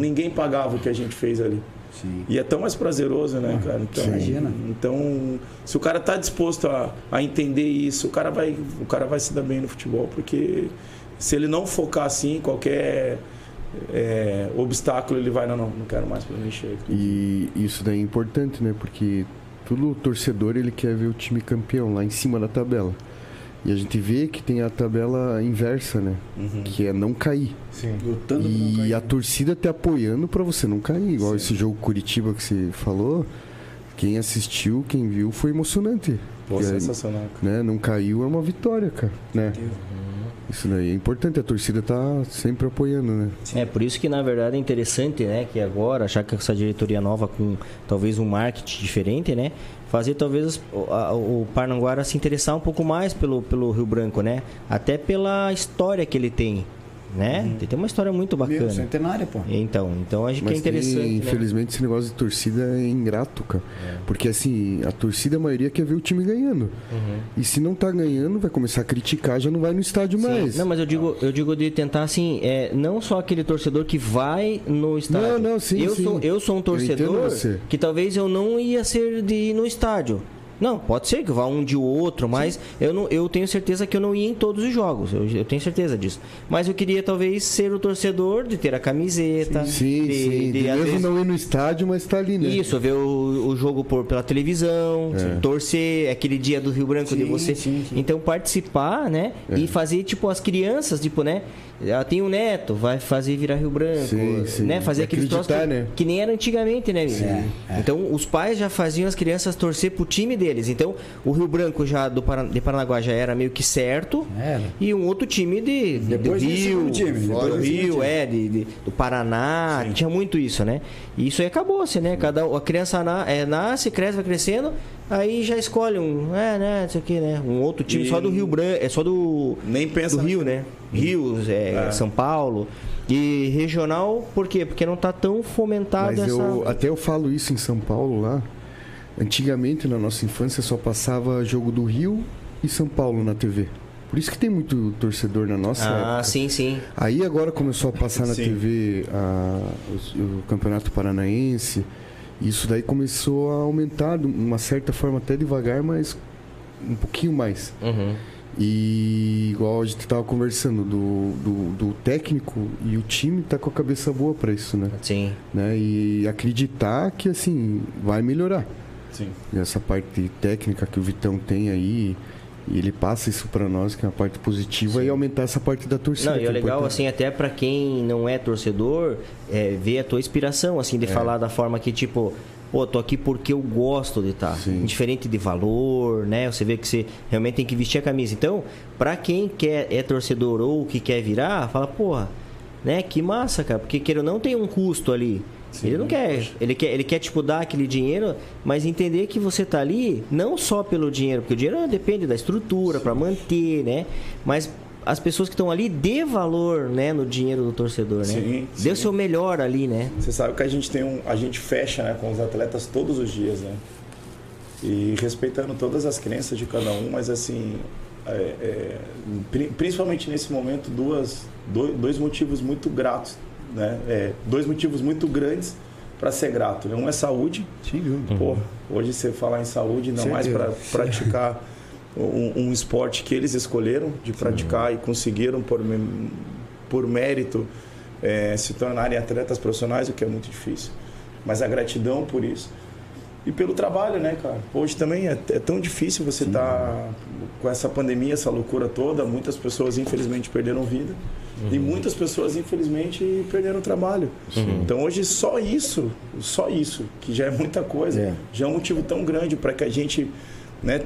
Ninguém pagava o que a gente fez ali. Sim. E é tão mais prazeroso, né, cara? Então, imagina. então, se o cara tá disposto a, a entender isso, o cara, vai, o cara vai se dar bem no futebol, porque se ele não focar assim, qualquer é, obstáculo, ele vai, não, não, não quero mais para mim, chega. E isso daí é importante, né? Porque todo torcedor ele quer ver o time campeão lá em cima da tabela. E a gente vê que tem a tabela inversa, né? Uhum. Que é não cair. Sim. Lutando E cair. a torcida te apoiando pra você não cair. Igual esse jogo Curitiba que você falou. Quem assistiu, quem viu, foi emocionante. Pô, sensacional. cara. né? Não caiu é uma vitória, cara. Né? Isso daí é importante. A torcida tá sempre apoiando, né? É, por isso que na verdade é interessante, né, que agora, achar que essa diretoria nova com talvez um marketing diferente, né, fazer talvez o, Parnanguara se interessar um pouco mais pelo, pelo Rio Branco, né, até pela história que ele tem, né, ele tem uma história muito Meu, bacana. centenária, pô. Então, então acho que é Mas tem, interessante, né? infelizmente, esse negócio de torcida é ingrato, cara. Porque assim, a torcida, a maioria quer ver o time ganhando. E se não tá ganhando, vai começar a criticar, já não vai no estádio Sim. mais. Não, mas eu digo, eu digo de tentar assim, é, não só aquele torcedor que vai no estádio. Não, não, sim, eu sim. sou eu sou um torcedor que talvez eu não ia ser de ir no estádio. Não, pode ser que vá um de outro, mas eu, não, eu tenho certeza que eu não ia em todos os jogos. Eu, eu tenho certeza disso. Mas eu queria talvez ser o torcedor de ter a camiseta. Sim, de, sim. de, De mesmo vezes, não ir no estádio, mas tá ali, né? Isso, ver o, o jogo por, pela televisão, torcer, aquele dia do Rio Branco de Sim, você. sim, sim. Então participar, né? É. E fazer tipo as crianças, tipo, né? Ela tem um neto, vai fazer virar Rio Branco, Sim, sim. né? Fazer aqueles troços que, né? que nem era antigamente, né? é. Então os pais já faziam as crianças torcer pro time deles. Então, o Rio Branco já do Paran de Paranaguá já era meio que certo. Era. E um outro time de, de- do Rio, time, do Rio, é, de, de- do Paraná, Sim. tinha muito isso, né? E isso aí acabou-se, né? Cada, a criança na- é, nasce, cresce, vai crescendo, aí já escolhe um, é, né, isso aqui, né? Um outro time E- só do Rio Branco, é só do Nem pensa do Rio, né? Rio, é, É. São Paulo. E regional, por quê? Porque não tá tão fomentado Mas essa. eu, até eu falo isso em São Paulo lá. Antigamente, na nossa infância, só passava jogo do Rio e São Paulo na TV. Por isso que tem muito torcedor na nossa Ah, época. sim, sim. Aí agora começou a passar na Sim. TV a- o, o Campeonato Paranaense. Isso daí começou a aumentar de uma certa forma, até devagar, mas um pouquinho mais. Uhum. E igual a gente estava conversando do, do, do técnico e o time tá com a cabeça boa para isso, né? Sim. né? E acreditar que assim vai melhorar. Sim. E essa parte técnica que o Vitão tem aí, e ele passa isso para nós, que é uma parte positiva, e aumentar essa parte da torcida. Não, e é é legal, importante. assim, até pra quem não é torcedor, é, ver a tua inspiração, assim, É. de falar da forma que, tipo, pô, tô aqui porque eu gosto de estar. Sim. Diferente de valor, né? Você vê que você realmente tem que vestir a camisa. Então, pra quem quer, é torcedor ou que quer virar, fala, porra, né? Que massa, cara. Porque queira não tem um custo ali. Ele não quer, ele quer, ele quer tipo dar aquele dinheiro, mas entender que você tá ali não só pelo dinheiro, porque o dinheiro depende da estrutura para manter, né? Mas as pessoas que estão ali dê valor, né, no dinheiro do torcedor, né? Sim, Dê o sim. seu melhor ali, né? Você sabe que a gente tem um, a gente fecha né, com os atletas todos os dias, né? E respeitando todas as crenças de cada um, mas assim, é, é, pri- principalmente nesse momento, duas, dois, dois motivos muito gratos, né? É, dois motivos muito grandes para ser grato. Né? Um é saúde. Pô, hoje você falar em saúde, ainda mais para praticar um, um esporte que eles escolheram de praticar e conseguiram por, por mérito é, se tornarem atletas profissionais, o que é muito difícil. Mas a gratidão por isso. E pelo trabalho, né, cara? Hoje também é, é tão difícil você estar com essa pandemia, essa loucura toda. Muitas pessoas, infelizmente, perderam vida. E muitas pessoas, infelizmente, perderam trabalho. Então, hoje, só isso, só isso, que já é muita coisa, É. já é um motivo tão grande para que a gente né,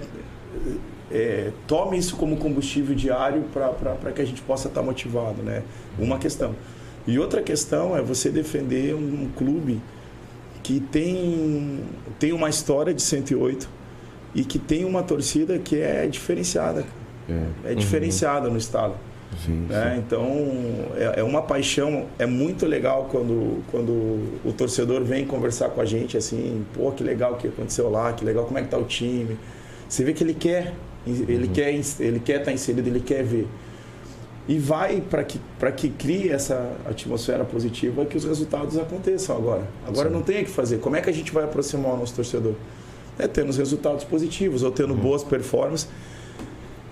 é, tome isso como combustível diário para que a gente possa estar motivado, né? Uma questão. E outra questão é você defender um, clube que tem, tem uma história de 108 e que tem uma torcida que é diferenciada. É, É diferenciada no estado. Sim, né? Então, é, é uma paixão, é muito legal quando, quando o torcedor vem conversar com a gente, assim, pô, que legal que aconteceu lá, que legal, como é que tá o time. Você vê que ele quer, ele quer ele quer estar inserido, ele quer ver. E vai para que, para que crie essa atmosfera positiva que os resultados aconteçam agora. Agora não tem o que fazer. Como é que a gente vai aproximar o nosso torcedor? É tendo os resultados positivos ou tendo boas performances.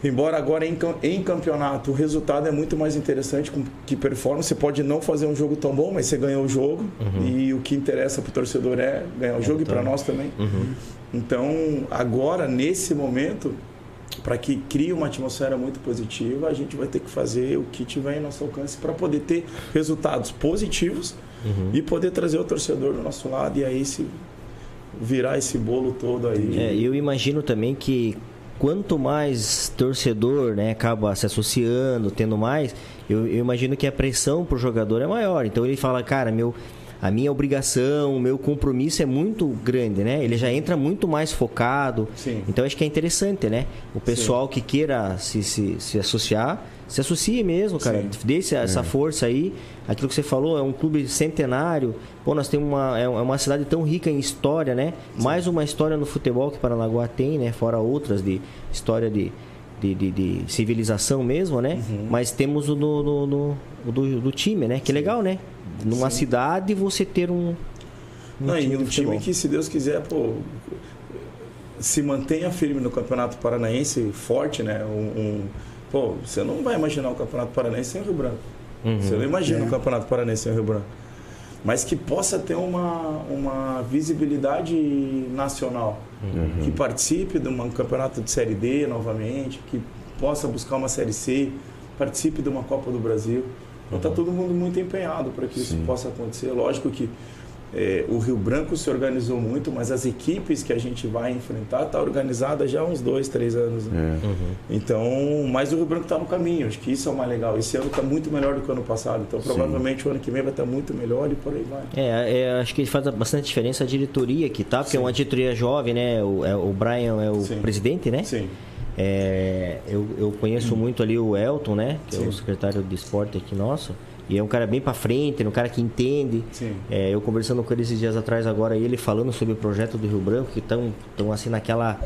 Embora agora em, em campeonato o resultado é muito mais interessante com- que performance. Você pode não fazer um jogo tão bom, mas você ganhou o jogo. E o que interessa para o torcedor é ganhar o jogo e para nós também. Então, agora, nesse momento, para que crie uma atmosfera muito positiva, a gente vai ter que fazer o que tiver em nosso alcance para poder ter resultados positivos e poder trazer o torcedor do nosso lado e aí se virar esse bolo todo aí. É, eu imagino também que quanto mais torcedor né, acaba se associando, tendo mais, eu, eu imagino que a pressão pro jogador é maior. Então ele fala, cara, meu, a minha obrigação, o meu compromisso é muito grande, né? Ele já entra muito mais focado. Sim. Então acho que é interessante, né? O pessoal que queira se, se, se associar, se associe mesmo, cara. Sim. Dê esse- essa força aí. Aquilo que você falou, é um clube centenário. Pô, nós temos uma, é uma cidade tão rica em história, né? Mais uma história no futebol que Paranaguá tem, né? Fora outras de história de, de, de- de civilização mesmo, né? Mas temos o do, do, do, do- do time, né? Que legal, né? Numa cidade você ter um. Não, e time um de time que, se Deus quiser, pô, se mantenha firme no Campeonato Paranaense, forte, né? Um, um- pô, você não vai imaginar o Campeonato Paranaense sem o Rio Branco. Você não imagina o Campeonato Paranaense sem o Rio Branco. Mas que possa ter uma, uma visibilidade nacional. Que participe de um campeonato de Série D novamente, que possa buscar uma Série C, participe de uma Copa do Brasil. Então está todo mundo muito empenhado para que isso possa acontecer. Lógico que é, o Rio Branco se organizou muito, mas as equipes que a gente vai enfrentar tá organizada já há uns dois, três anos. Né? É. Uhum. Então, mas o Rio Branco está no caminho. Acho que isso é o mais legal. Esse ano está muito melhor do que o ano passado. Então, provavelmente o ano que vem vai estar muito melhor e por aí vai. É, é, acho que faz bastante diferença a diretoria que tá, porque é uma diretoria jovem, né? O, é, o Brian é o Sim. presidente, né? Sim. É, eu, eu conheço muito ali o Elton, né? Que é o secretário de esporte aqui nosso. E é um cara bem pra frente, é um cara que entende. Sim. É, eu conversando com ele esses dias atrás agora, ele falando sobre o projeto do Rio Branco, que estão tão assim naquela,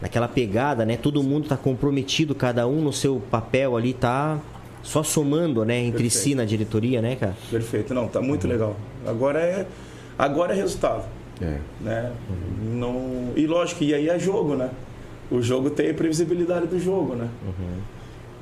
naquela pegada, né? Todo mundo tá comprometido, cada um no seu papel ali, tá só somando, né? Entre si Perfeito. na diretoria, né, cara? Perfeito. Não, tá muito legal. Agora é, agora é resultado. É. Né? Não... E lógico, e aí é jogo, né? O jogo tem a previsibilidade do jogo, né?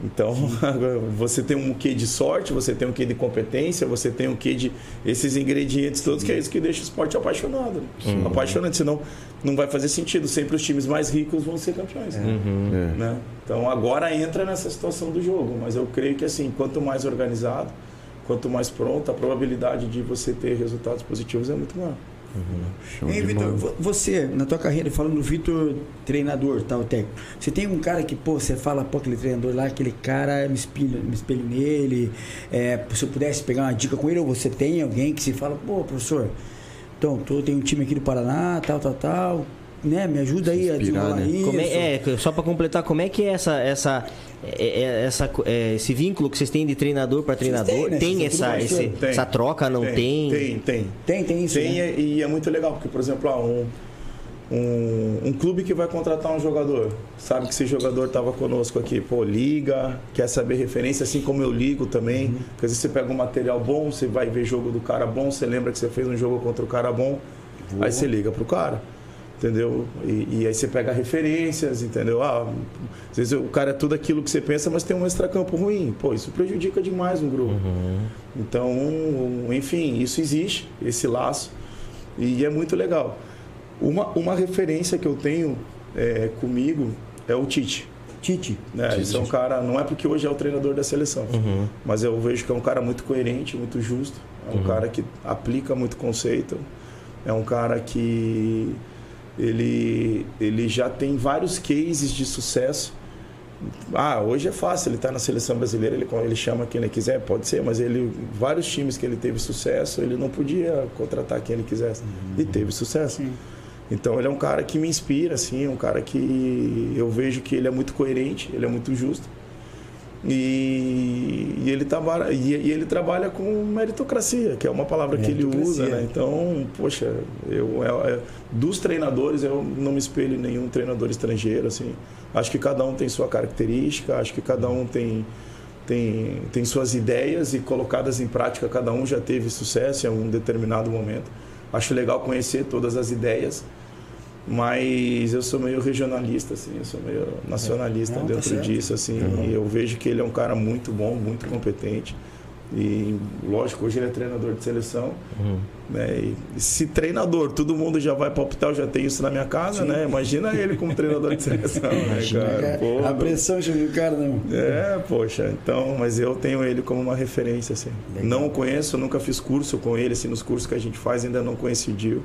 Então, agora você tem um quê de sorte, você tem um quê de competência, você tem um quê de esses ingredientes todos, que é isso que deixa o esporte apaixonado. Né? Apaixonante, senão não vai fazer sentido. Sempre os times mais ricos vão ser campeões. É. Né? Então agora entra nessa situação do jogo, mas eu creio que assim, quanto mais organizado, quanto mais pronto, a probabilidade de você ter resultados positivos é muito maior. Show Hein, Vitor, você, na tua carreira, falando do Vitor, treinador, tal, técnico, você tem um cara que, pô, você fala, pô, aquele treinador lá, aquele cara, me espelho, me espelho nele, é, se eu pudesse pegar uma dica com ele, ou você tem alguém que se fala, pô, professor, então, tô, tem um time aqui do Paraná, tal, tal, tal, né, me ajuda aí a desenrolar né? isso. Como é, é, só para completar, como é que é essa, essa, essa, é, esse vínculo que vocês têm de treinador para treinador? têm, né? Tem essa, esse-. Tem. essa troca, não tem? Tem, tem. Tem, tem isso, Tem né? e é muito legal, porque, por exemplo, ah, um, um, um clube que vai contratar um jogador, sabe que esse jogador estava conosco aqui, pô, liga, quer saber referência, assim como eu ligo também. Porque às vezes você pega um material bom, você vai ver jogo do cara bom, você lembra que você fez um jogo contra o cara bom, aí você liga pro cara. Entendeu? E, e aí você pega referências, entendeu? Ah, às vezes o cara é tudo aquilo que você pensa, mas tem um extracampo ruim. Pô, isso prejudica demais um grupo. Então, enfim, isso existe, esse laço, e é muito legal. Uma, uma referência que eu tenho é, comigo é o Tite. Tite. Né? Isso é um cara, não é porque hoje é o treinador da seleção, mas eu vejo que é um cara muito coerente, muito justo, é um cara que aplica muito conceito, é um cara que ele, ele já tem vários cases de sucesso. Ah, hoje é fácil, ele está na seleção brasileira, ele, ele chama quem ele quiser, pode ser, mas ele vários times que ele teve sucesso, ele não podia contratar quem ele quisesse. E teve sucesso. Então ele é um cara que me inspira, assim, é um cara que eu vejo que ele é muito coerente, ele é muito justo. E, e ele, trabalha, e, ele trabalha com meritocracia, que é uma palavra que ele usa, né? Então, poxa, eu, é- é- dos treinadores eu não me espelho em nenhum treinador estrangeiro, assim. Acho que cada um tem sua característica, acho que cada um tem, tem, tem suas ideias e colocadas em prática, cada um já teve sucesso em um determinado momento. Acho legal conhecer todas as ideias, mas eu sou meio regionalista, assim, eu sou meio nacionalista Não, tá dentro certo. disso, assim, e eu vejo que ele é um cara muito bom, muito competente. E lógico, hoje ele é treinador de seleção. Né? E se treinador, todo mundo já vai palpitar, eu já tenho isso na minha casa, né? Imagina ele como treinador de seleção, né, cara? Pô, a pressão chega o cara, né? meu? é, poxa, então, mas eu tenho ele como uma referência, assim. Não o conheço, nunca fiz curso com ele, assim, nos cursos que a gente faz, ainda não conheci o Dio.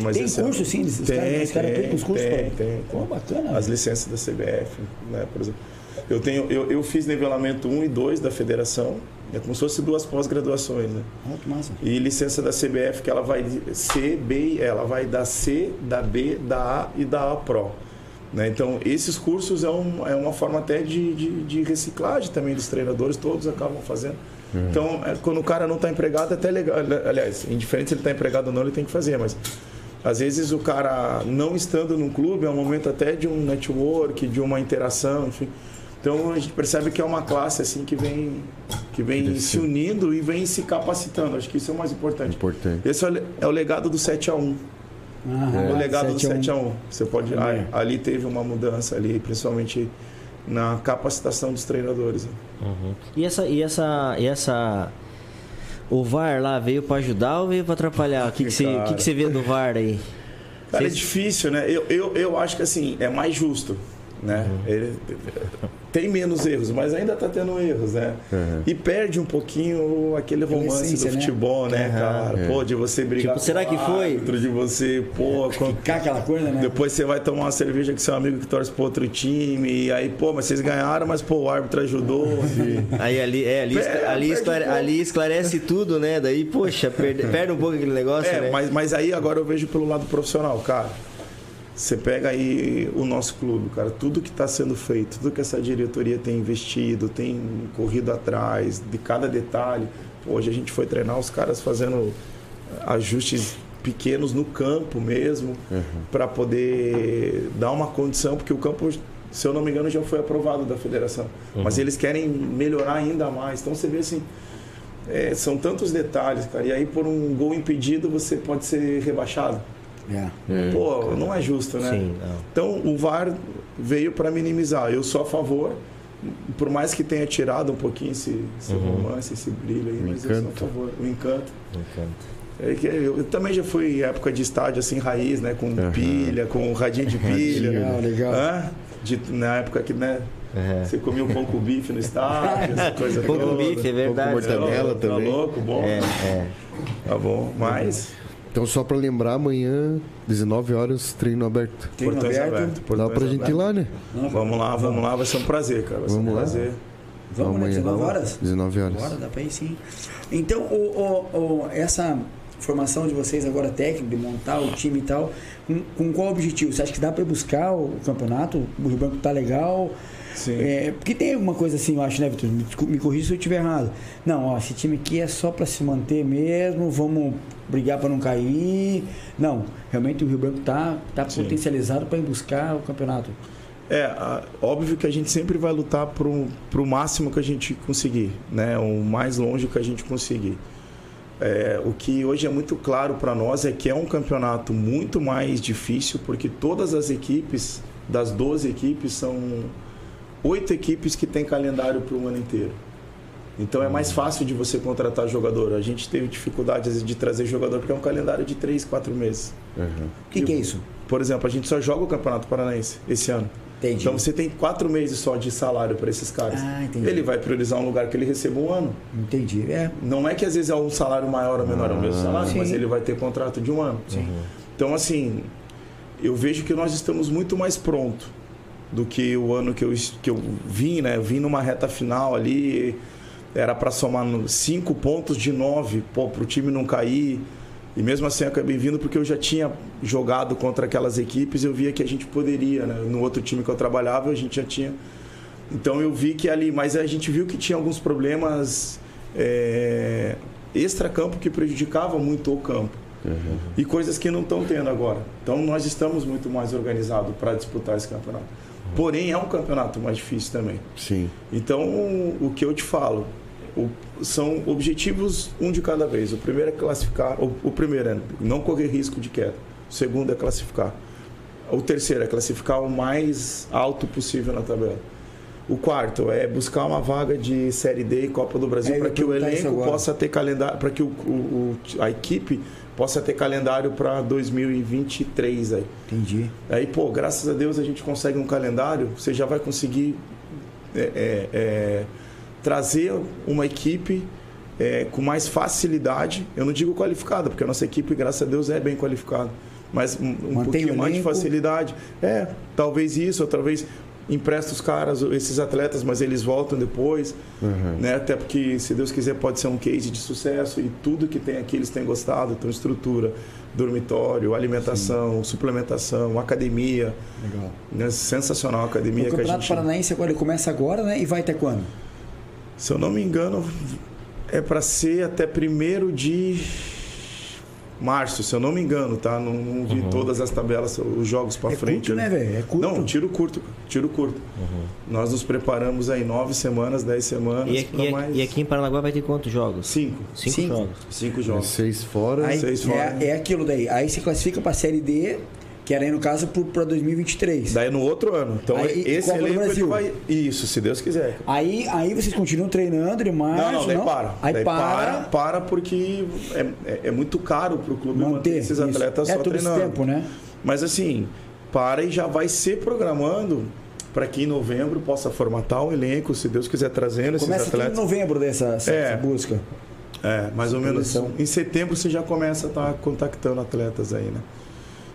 Mas Tem esse é- curso, sim, tem, caras- os caras tem, aplicam os cursos, tem, pô. tem, Pô, tem. bacana. As licenças da CBF, né, por exemplo. Eu, tenho, eu, eu fiz nivelamento 1 e 2 da federação, é como se fosse duas pós-graduações, né? Ah, que massa. E licença da CBF, que ela vai C, B. Ela vai da C, da B, da A e da A Pro. Né? Então, esses cursos é, um, é uma forma até de, de, de reciclagem também dos treinadores, todos acabam fazendo. Então, é, quando o cara não está empregado, é até legal. Aliás, indiferente se ele está empregado ou não, ele tem que fazer, mas às vezes o cara não estando num clube é um momento até de um network, de uma interação, enfim. Então a gente percebe que é uma classe assim que vem que vem se unindo e vem se capacitando. Acho que isso é o mais importante. Importante. Esse é o, é legado do 7 a 1 Aham, O legado do 7 a 1. 7 a 1 Você pode. É. ah, ali teve uma mudança ali, principalmente na capacitação dos treinadores. né? Uhum. E essa, e essa, e essa, o VAR lá veio para ajudar ou veio para atrapalhar? O que que você, que que você vê do VAR aí? Cara, é difícil, né? Eu, eu, eu acho que assim, é mais justo. Né? Uhum. Ele- tem menos erros, mas ainda tá tendo erros, né? Uhum. E perde um pouquinho aquele romance essência, do né? futebol, né, Uhum. cara? É. Pô, de você brigar. Tipo, será que foi? árbitro, De você, pô, quando- Ficar aquela coisa, né? depois você vai tomar uma cerveja com seu amigo que torce pro outro time, e aí, pô, mas vocês ganharam, mas, pô, o árbitro ajudou. e- Aí ali, é, ali, É, ali, perde esclare- um ali esclarece tudo, né? Daí, poxa, perde, perde um pouco aquele negócio, É, né? mas, mas aí agora eu vejo pelo lado profissional, cara. Você pega aí o nosso clube, cara, tudo que está sendo feito, tudo que essa diretoria tem investido, tem corrido atrás de cada detalhe. Hoje a gente foi treinar os caras fazendo ajustes pequenos no campo mesmo, para poder dar uma condição, porque o campo, se eu não me engano, já foi aprovado da federação. Mas eles querem melhorar ainda mais. Então você vê assim, é, são tantos detalhes, cara. E aí, por um gol impedido, você pode ser rebaixado. É. Pô, não é justo, né? Sim, não. Então, o VAR veio para minimizar. Eu sou a favor, por mais que tenha tirado um pouquinho esse, esse romance, esse brilho aí, O mas eu sou a encanto. favor. O encanto. Encanto. É eu, eu também já fui em época de estádio assim, raiz, né? Com Aham. pilha, com radinho de pilha. Legal, legal. Hã? De- na época que, né? Uhum. Você comia um pão com bife no estádio, essa coisa Pão com bife, é verdade. Pão com mortadela Tá também. louco, bom. É, é. Tá bom, mas. Então, só pra lembrar, amanhã, 19 horas, treino aberto. Treino portões aberto. abertos, Dá portões pra gente ir abertos. lá, né? Não, Vamos lá, vamos lá, vai ser um prazer, cara. Vai ser Vamos um lá. prazer. Vamos, né? Amanhã. 19 horas? 19 horas. Bora, dá pra ir sim. Então, o, o- o- essa formação de vocês agora técnica, de montar o time e tal, com, com qual objetivo? Você acha que dá pra ir buscar o campeonato? O Rio Branco tá legal? Sim. É, porque tem alguma coisa assim, eu acho, né, Vitor? Me, me corrija se eu estiver errado. Não, ó, esse time aqui é só pra se manter mesmo, vamos brigar pra não cair. Não, realmente o Rio Branco tá, tá Sim. potencializado pra ir buscar o campeonato. É, óbvio que a gente sempre vai lutar pro, pro máximo que a gente conseguir, né? O mais longe que a gente conseguir. É, o que hoje é muito claro para nós é que é um campeonato muito mais difícil, porque todas as equipes, das 12 equipes, são oito equipes que têm calendário para o ano inteiro. Então é mais fácil de você contratar jogador. A gente teve dificuldade às vezes, de trazer jogador porque é um calendário de 3, 4 meses. Uhum. O que, que é isso? Por exemplo, a gente só joga o Campeonato Paranaense esse ano. Entendi. Então você tem quatro meses só de salário para esses caras. Ah, entendi. Ele vai priorizar um lugar que ele receba um ano. Entendi. É. Não é que às vezes é um salário maior ou menor, é o mesmo salário, Sim. mas ele vai ter contrato de um ano. Sim. Então, assim, eu vejo que nós estamos muito mais pronto do que o ano que eu, que eu vim, né? Eu vim numa reta final ali, era para somar cinco pontos de nove, para o time não cair. E mesmo assim eu acabei vindo porque eu já tinha jogado contra aquelas equipes, eu via que a gente poderia, né? No outro time que eu trabalhava, a gente já tinha. Então eu vi que ali, mas a gente viu que tinha alguns problemas é, extra-campo que prejudicavam muito o campo. E coisas que não estão tendo agora. Então nós estamos muito mais organizados para disputar esse campeonato. Porém, é um campeonato mais difícil também. Sim. Então, o que eu te falo, o- são objetivos um de cada vez. O primeiro é classificar, o, o primeiro é não correr risco de queda. O segundo é classificar. O terceiro é classificar o mais alto possível na tabela. O quarto é buscar uma vaga de Série D e Copa do Brasil É, para que o elenco possa ter calendário, para que o, o- o- a equipe possa ter calendário para 2023 aí. Entendi. Aí, pô, graças a Deus a gente consegue um calendário, você já vai conseguir é, é, é, trazer uma equipe é, com mais facilidade. Eu não digo qualificada, porque a nossa equipe, graças a Deus, é bem qualificada. Mas um, um pouquinho o mais de facilidade. É, talvez isso, ou talvez empresta os caras, esses atletas, mas eles voltam depois. Uhum. Né? Até porque, se Deus quiser, pode ser um case de sucesso e tudo que tem aqui eles têm gostado. Então, estrutura, dormitório, alimentação, suplementação, academia. Legal. Né? Sensacional a academia o que a Campeonato gente... Paranaense agora ele começa agora, né? E vai até quando? Se eu não me engano, é para ser até 1 de março, se eu não me engano, tá? Não, não vi todas as tabelas, os jogos para é frente. curto, né, velho? É curto. Não, tiro curto, tiro curto. Nós nos preparamos aí nove semanas, dez semanas E, pra e- mais e aqui em Paranaguá vai ter quantos jogos? cinco, Cinco, Cinco. jogos. cinco jogos. Seis fora. Aí, seis fora. é, é aquilo daí. Aí você classifica pra Série D, que era aí no caso pra 2023. Daí no outro ano. Então Aí, esse Copa elenco ele Brasil. vai isso, se Deus quiser. Aí, aí vocês continuam treinando março, Não, não, daí para. Aí daí para. para, para porque é, é, é muito caro para o clube manter, Manter esses isso. atletas é só todo esse treinando. tempo, né? Mas assim, para e já vai se programando para que em novembro possa formatar um elenco, se Deus quiser trazendo esses Começa tudo em atletas. novembro dessa, essa, É. essa busca. É, mais ou menos em setembro você já começa a estar contactando atletas aí, né?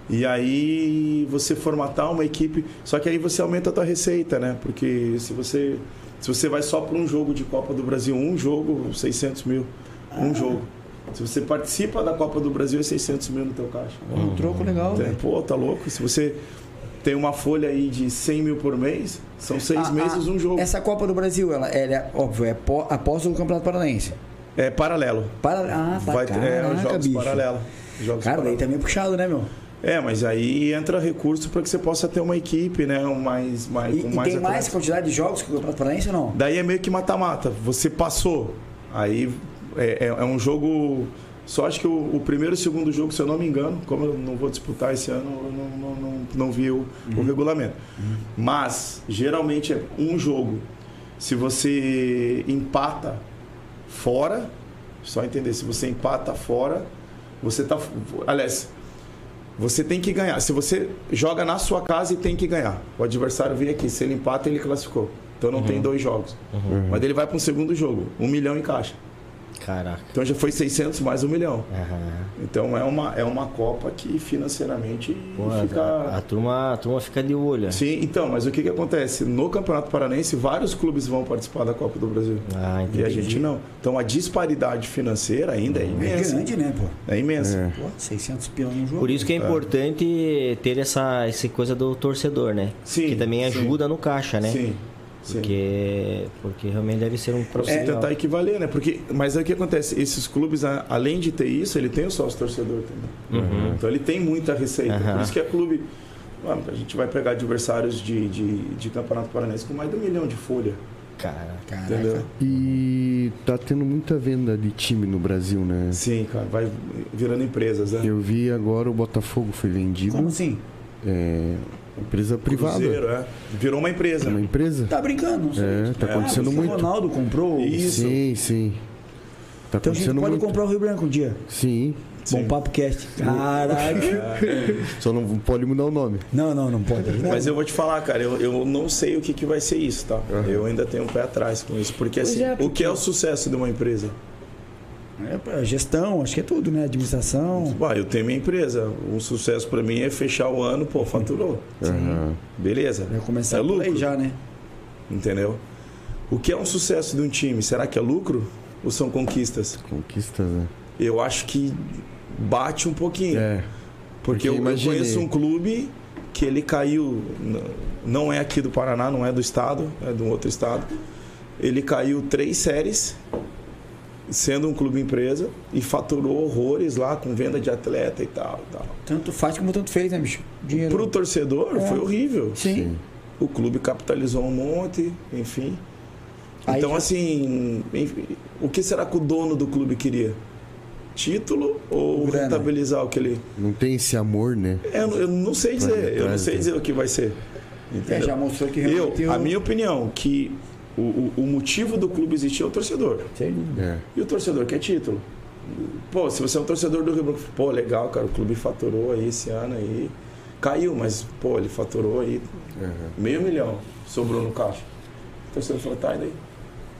E aí você formatar uma equipe, só que aí você aumenta a tua receita, né? Porque se você se você vai só para um jogo de Copa do Brasil, um jogo, 600 mil, um jogo. Se você participa da Copa do Brasil, é 600 mil no teu caixa. Um troco legal, Tem- velho. Pô, tá louco? Se você tem uma folha aí de 100 mil por mês, são seis Ah, meses ah, um jogo. Essa Copa do Brasil, ela, ela é, óbvio, é pó- após o Campeonato Paranaense. É paralelo. Para, ah, tá, Vai ter é, caraca, os jogos bicho. paralelos. Jogos Cara, daí paralelos. também é puxado, né, meu? É, mas aí entra recurso para que você possa ter uma equipe, né? Um mais, mais, E, e mais tem mais quantidade de jogos que o Campeonato Paranaense ou não? Daí é meio que mata-mata. Você passou. Aí é, é- é um jogo. Só acho que o, o primeiro e o segundo jogo, se eu não me engano, como eu não vou disputar esse ano, eu não, não, não, não vi o, o regulamento. Mas, geralmente é um jogo. Se você empata fora, só entender, se você empata fora, você tá. Aliás, você tem que ganhar. Se você joga na sua casa e tem que ganhar. O adversário vem aqui. Se ele empata, ele classificou. Então não tem dois jogos. Mas ele vai para um segundo jogo. Um milhão em caixa. Caraca. Então já foi 600 mais um milhão. Aham. Então é uma, é uma Copa que financeiramente Pô, fica... a, a turma, a turma fica de olho. Sim, então, mas o que, que acontece? No Campeonato Paranense, vários clubes vão participar da Copa do Brasil. Ah, E a entendi. gente não. Então a disparidade financeira ainda é É imensa. grande, né, pô? É imensa. É. Pô, 600 peão no jogo. Por isso que é importante ter essa, essa coisa do torcedor, né? Sim, Que também sim. ajuda no caixa, né? Sim, sim. Porque, porque realmente deve ser um Pra você profissional. tentar equivaler, né? Porque, mas aí o que acontece? Esses clubes, além de ter isso, ele tem o sócio torcedor também. Uhum. Então ele tem muita receita. Aham. Por isso que é clube. Mano, a gente vai pegar adversários de, de, de campeonato paranense com mais de um milhão de folha. Cara, Caraca. Entendeu? E tá tendo muita venda de time no Brasil, né? Sim, cara, vai virando empresas, né? Eu vi agora o Botafogo foi vendido. Como assim? É, empresa privada. Cruzeiro, é. Virou uma empresa. É uma empresa? Tá brincando, não sei. É, tá acontecendo o muito. Ronaldo comprou. Isso. Sim, sim. Tá Então a gente acontecendo pode muito. comprar o Rio Branco um dia. Sim. Bom Papo Cast. Caraca. Só não pode mudar o nome. não, não, não pode. Mas eu vou te falar, cara, eu, eu não sei o que, que vai ser isso, tá? Eu ainda tenho um pé atrás com isso. Porque assim, é, o porque- que é o sucesso de uma empresa? É, gestão, acho que é tudo, né? Administração. Bah, eu tenho minha empresa. Um sucesso pra mim é fechar o ano, pô, faturou. Aham. Beleza. Vai começar é lucro, aí já, né? entendeu? O que é um sucesso de um time? Será que é lucro ou são conquistas? Conquistas, né? Eu acho que bate um pouquinho. É. porque eu, eu imaginei. conheço um clube que ele caiu, não é aqui do Paraná, não é do estado, é de um outro estado. Ele caiu três séries, sendo um clube empresa, e faturou horrores lá com venda de atleta e tal. e tal. Tanto faz como tanto fez, né, bicho? Dinheiro. Pro torcedor É. foi horrível. Sim. O clube capitalizou um monte, enfim. Aí então, já- assim, enfim, o que será que o dono do clube queria? Título ou Grana. rentabilizar o que ele. Não tem esse amor, né? É, eu, eu não sei dizer, eu não sei dizer o que vai ser. É, já mostrou que eu, realmente a minha opinião, que o, o, o motivo do clube existir é o torcedor. Sem dúvida. É. E o torcedor quer título. Pô, se você é um torcedor do Rio Branco, pô, legal, cara, o clube faturou aí esse ano aí. Caiu, mas, pô, ele faturou aí Aham. meio milhão, sobrou no caixa. O torcedor falou, tá, e daí?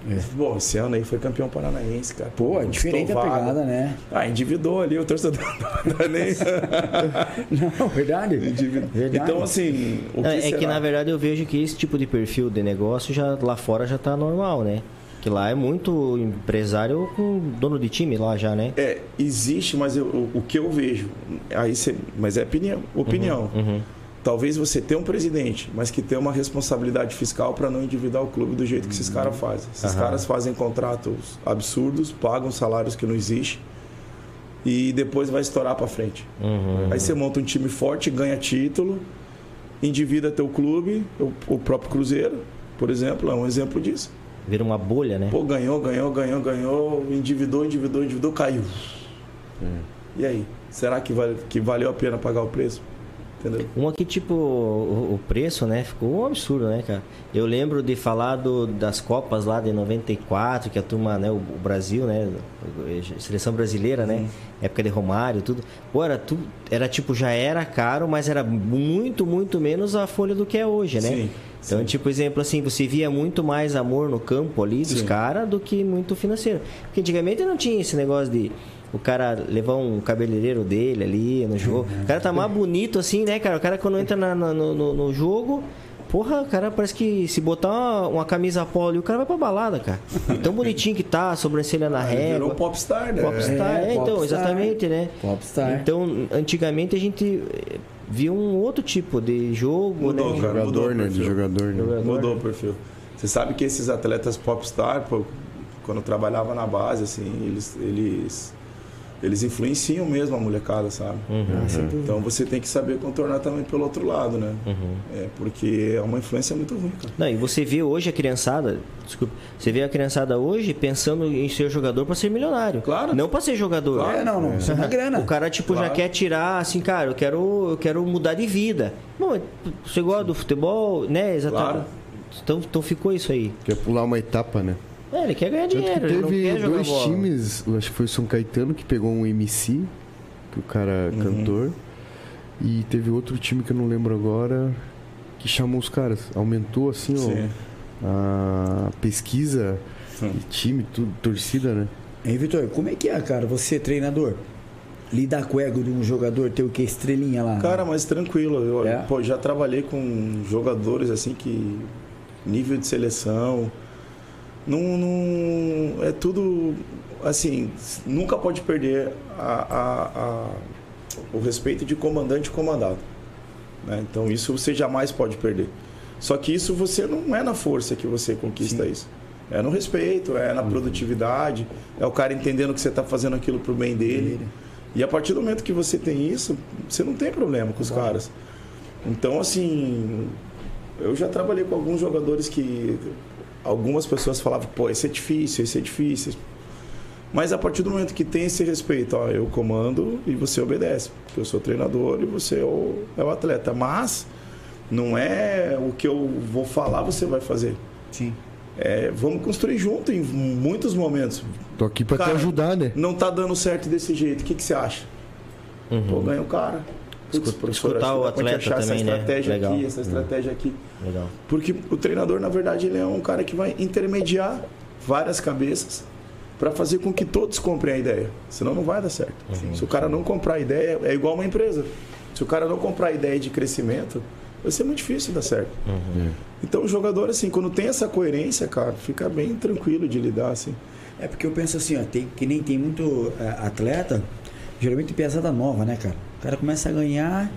É. Pô, esse ano aí foi campeão paranaense, cara. Pô, é diferente a vaga. pegada, né? Ah, endividou ali o torcedor nem. Não, verdade. Verdade. Então, assim, o que é, é será? que na verdade eu vejo que esse tipo de perfil de negócio já lá fora já tá normal, né? Que lá é muito empresário com dono de time lá já, né? É, existe, mas eu- o, o que eu vejo, aí você, mas é opinião, opinião. Uhum. Talvez você tenha um presidente, mas que tenha uma responsabilidade fiscal para não endividar o clube do jeito que esses caras fazem. Esses Aham. caras fazem contratos absurdos, pagam salários que não existem e depois vai estourar para frente. Uhum. Aí você monta um time forte, ganha título, endivida teu clube, o, o próprio Cruzeiro, por exemplo, é um exemplo disso. Vira uma bolha, né? Pô, ganhou, ganhou, ganhou, ganhou, endividou, endividou, endividou, caiu. É. E aí? Será que, vale, que valeu a pena pagar o preço? Entendeu? Um aqui, tipo, o, o preço, né? Ficou um absurdo, né, cara? Eu lembro de falar do, das Copas lá de 94, que a turma, né, o, o Brasil, né? Seleção brasileira, né? Época de Romário, tudo. Pô, era, tu, era tipo, já era caro, mas era muito, muito menos a folha do que é hoje, né? Sim, Então, tipo, exemplo assim, você via muito mais amor no campo ali dos Sim. caras do que muito financeiro. Porque antigamente não tinha esse negócio de o cara levar um cabeleireiro dele ali no jogo. O cara tá mais bonito assim, né, cara? O cara quando entra na- na- no, no- jogo, porra, o cara parece que se botar uma, uma camisa polo ali, o cara vai pra balada, cara. E tão bonitinho que tá, sobrancelha na Ele régua. virou popstar, né? Popstar, É, é, então, popstar. exatamente, né? Popstar. Então, antigamente a gente eh, via um outro tipo de jogo, Mudou, né? cara. mudou Jogador, o né? De jogador, né? Jogador. Mudou o perfil. Você sabe que esses atletas popstar, pô, quando trabalhava na base, assim, eles, eles, eles influenciam mesmo a molecada, sabe? Então você tem que saber contornar também pelo outro lado, né? É, porque é uma influência muito ruim, cara. Não, e você vê hoje a criançada, desculpa, você vê a criançada hoje pensando em ser jogador pra ser milionário. Claro. Não pra ser jogador. Claro. É, não, não. Isso é uma grana. O cara, tipo, já Claro. quer tirar, assim, cara, eu quero, eu quero mudar de vida. Bom, você gosta do futebol, né? Exatamente. Claro. Então, então ficou isso aí. Quer pular uma etapa, né? É, ele quer ganhar Tanto que dinheiro, ele não teve quer jogar dois bola. times, acho que foi o São Caetano que pegou um MC, que o cara Uhum. é cantor, e teve outro time que eu não lembro agora, que chamou os caras. Aumentou assim ó, Sim. a pesquisa, time, tudo, torcida, né? Hein, Vitor, como é que é, cara? Você, treinador, lidar com o ego de um jogador, ter o que? Estrelinha lá. Cara, mas tranquilo. Eu É? pô, já trabalhei com jogadores assim que. nível de seleção. Não, não- é tudo. Assim, nunca pode perder a- a- a- o respeito de comandante e comandado. né? Então isso você jamais pode perder. Só que isso você não é na força que você conquista isso. É no respeito, é na produtividade, é o cara entendendo que você está fazendo aquilo pro bem dele. E a partir do momento que você tem isso, você não tem problema com os caras. Então, assim, eu já trabalhei com alguns jogadores que algumas pessoas falavam, pô, esse é difícil, esse é difícil. Mas a partir do momento que tem esse respeito, ó, eu comando e você obedece. Porque eu sou treinador e você é o, é o atleta. Mas não é o que eu vou falar, você vai fazer. Sim. É, vamos construir junto em muitos momentos. Tô aqui pra te ajudar, né? Não tá dando certo desse jeito. O que, que você acha? Pô, ganha o cara. Escutar que o atleta achar também, essa né? estratégia Legal. aqui, essa estratégia aqui. Legal. Porque o treinador, na verdade, ele é um cara que vai intermediar várias cabeças para fazer com que todos comprem a ideia. Senão não vai dar certo. Se o cara não comprar a ideia, é igual uma empresa. Se o cara não comprar a ideia de crescimento, vai ser muito difícil dar certo. Então o jogador, assim, quando tem essa coerência, cara, fica bem tranquilo de lidar, assim. É porque eu penso assim, ó, tem, que nem tem muito é, atleta, geralmente pesada nova, né, cara? O cara começa a ganhar,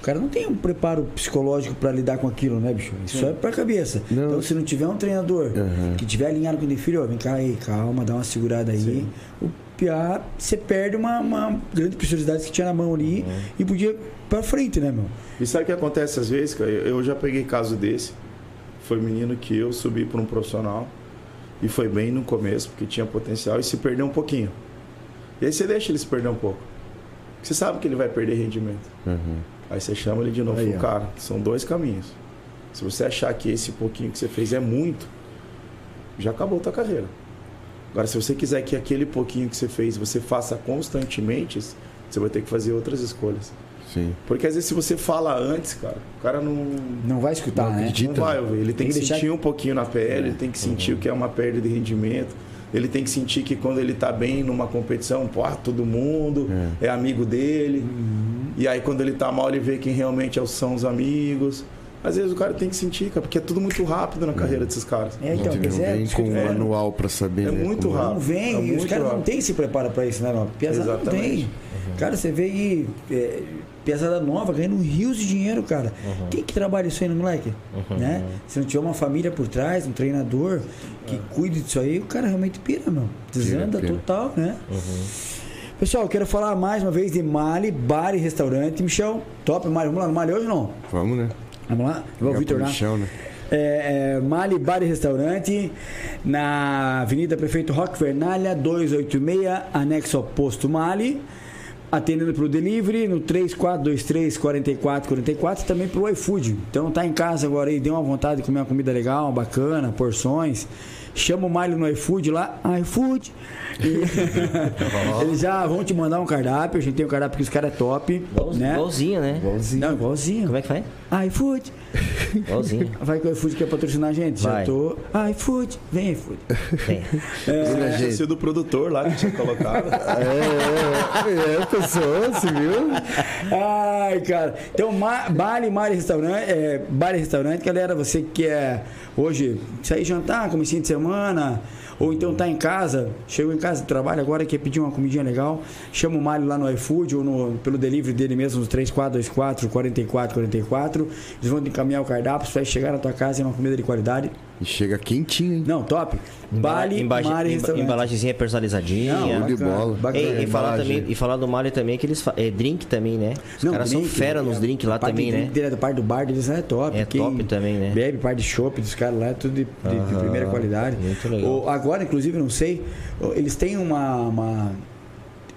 o cara não tem um preparo psicológico pra lidar com aquilo, né, bicho? Isso é pra cabeça. Não. Então, se não tiver um treinador Uhum. que tiver alinhado com o filho, ó, vem cá aí, calma, dá uma segurada aí. O piá, você perde uma, uma grande preciosidade que tinha na mão ali e podia ir pra frente, né, meu? E sabe o que acontece às vezes, cara? Eu já peguei caso desse. Foi um menino que eu subi para um profissional e foi bem no começo, porque tinha potencial e se perdeu um pouquinho. E aí você deixa ele se perder um pouco. Você sabe que ele vai perder rendimento. Uhum. Aí você chama ele de novo. Aí, cara, são dois caminhos. Se você achar que esse pouquinho que você fez é muito, já acabou a tua carreira. Agora, se você quiser que aquele pouquinho que você fez você faça constantemente, você vai ter que fazer outras escolhas. Sim. Porque às vezes se você fala antes, cara, o cara não, Não vai escutar, Não né? acredita. não vai ouvir. Ele tem, Tem que que, deixar- sentir um pouquinho na pele, ele tem que sentir o que é uma perda de rendimento. Ele tem que sentir que quando ele tá bem numa competição, pô, ah, todo mundo é, amigo dele. E aí quando ele tá mal, ele vê quem realmente é são os amigos. Às vezes o cara tem que sentir, cara, porque é tudo muito rápido na carreira desses caras. É, então, não é, vem com um falando. manual pra saber, É né? muito Não rápido. vem, É os caras não tem se prepara pra isso, né, não? Pesada não Exatamente. tem. Cara, você vê aí, é, pesada nova, ganhando rios de dinheiro, cara. Quem que trabalha isso aí no moleque? Né? Se não tiver uma família por trás, um treinador que cuide disso aí, o cara realmente pira, meu. Desanda pira. total, né? Pessoal, eu quero falar mais uma vez de Mali, bar e restaurante. Michel, top, Mali. Vamos lá no Mali hoje ou não? Vamos, né? Vamos lá? Vamos, Vitor, lá. Michel, né? É, é, Mali Bar e Restaurante, na Avenida Prefeito Roque Vernalha, 286, anexo ao posto Mali. atendendo pelo delivery no 3423 4444 e também pro iFood. Então tá em casa agora aí, deu uma vontade de comer uma comida legal, bacana, porções. Chama o Miley no iFood lá, iFood. E eles já vão te mandar um cardápio. A gente tem um cardápio que os caras é top. Igual- né? Igualzinho, né? Igualzinho. Não, igualzinho. Como é que faz? iFood. Igualzinho. Vai que o iFood quer patrocinar a gente. Já Vai. tô. iFood. Vem, iFood. Tem. Olha, Tinha sido o produtor lá que tinha colocado. É, é, é, pessoal, você viu? Ai, cara. Então, Ma- Mari Restaurante, é, Bar e Restaurante, galera, você que quer hoje sair jantar, comecinho de semana, ou então tá em casa, chegou em casa do trabalho agora, quer pedir uma comidinha legal, chama o Mário lá no iFood ou no, pelo delivery dele mesmo, no 3424 4444. Eles vão encaminhar o cardápio, você vai chegar na tua casa e é uma comida de qualidade. E chega quentinho, hein? Não, top. Bale, Embala- Mari emba- Restaurante. embalagenzinha personalizadinha. Não, de bola. bacana. E, e falar também, e falar do Mali também, que eles é drink também, né? Os Não, caras drink, são fera nos é, drinks lá também, né? drink dele, da parte do bar deles é top. É top também, né? Bebe, parte de chopp dos caras lá, é tudo de, de- de primeira qualidade. muito legal. O- agora, inclusive, não sei, eles têm uma. uma-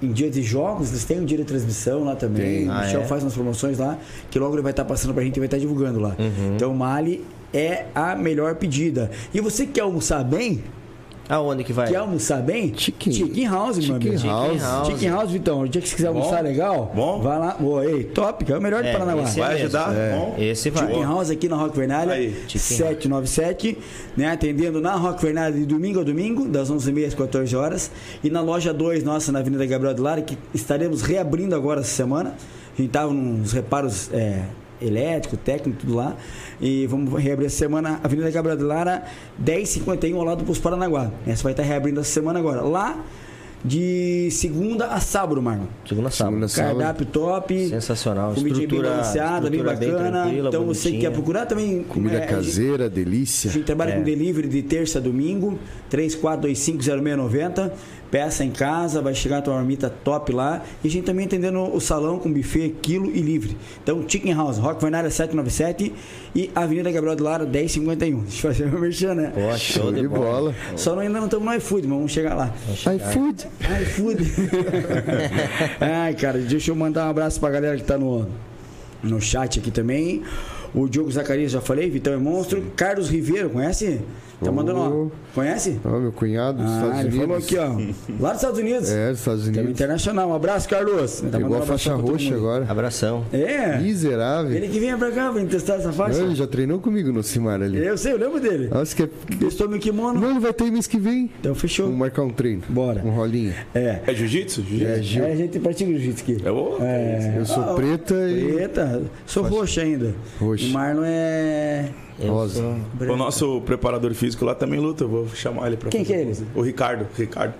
em dia de jogos, eles têm um dia de transmissão lá também. Tem. O Ah, Michel é? faz umas promoções lá, que logo ele vai estar passando pra gente e vai estar divulgando lá. Uhum. Então, o Mali é a melhor pedida. E você que quer almoçar bem, Aonde que vai? quer almoçar bem? Chicken. House, meu Chicken amigo. House. House. Chicken House, Vitão. O dia que você quiser Bom. almoçar legal, Bom. vai lá. Boa, ei, top, que é o melhor de É, Paranaguá. esse é Vai mesmo. ajudar? Bom. Esse vai. Chicken House aqui na Rock Vernalha, Aí, Chicken 797, né? Atendendo na Rock Vernalha de domingo a domingo, das 11h30 às 14 horas. E na loja 2, nossa, na Avenida Gabriel de Lara, que estaremos reabrindo agora essa semana. A gente tava nos reparos é, elétrico, técnico, tudo lá. E vamos reabrir essa semana, Avenida Gabriel de Lara, 1051 ao lado do Posto Paranaguá. Essa vai estar reabrindo essa semana agora. Lá de segunda a sábado, Marlon. Segunda sábado. Segunda sábado. Cardápio top. Sensacional. Comidinha bem Estrutura- balanceada, bem estrutura bem bacana. tranquila, então você que quer procurar também. Comida é, a caseira, A delícia. gente trabalha É. com delivery de terça a domingo, 34250690. Peça em casa, vai chegar a tua marmita top lá. E a gente também atendendo o salão com buffet, quilo e livre. Então, Chicken House, Rock Vernalha 797 e Avenida Gabriel de Lara 1051. Deixa eu fazer meu merchan, né? Pô, show, Show de bola. Só não, ainda não estamos no iFood, mas vamos chegar lá. iFood. iFood. Ai, cara, deixa eu mandar um abraço pra galera que tá no, no chat aqui também. O Diogo Zacarias, já falei, Vitão é monstro. Carlos Ribeiro, conhece? Tá mandando, ó. Oh. Conhece? Ó, meu cunhado dos Ah, Estados ele Unidos. falou aqui, ó. Lá dos Estados Unidos. É, dos Estados Tema Unidos. internacional. Um abraço, Carlos. Tá Pegou um a faixa roxa agora. Abração. É. Miserável. Ele que vinha pra cá pra testar essa faixa. Não, ele já treinou comigo no Cimar ali. Eu sei, eu lembro dele. Nossa, que é... Testou meu kimono. Não, ele vai ter mês que vem. Então fechou. Vamos marcar um treino. Bora. Um rolinho. É. É jiu-jitsu? Jiu-jitsu? É, Gil. É, a gente pratica jiu-jitsu aqui. É o- É. Eu sou Ah, preta e Preta. Sou roxa ainda. Roxa. E Marlon é. Eu rosa. O nosso preparador físico lá também luta. Eu vou chamar ele pra Quem fazer que é ele? O Ricardo. Ricardo.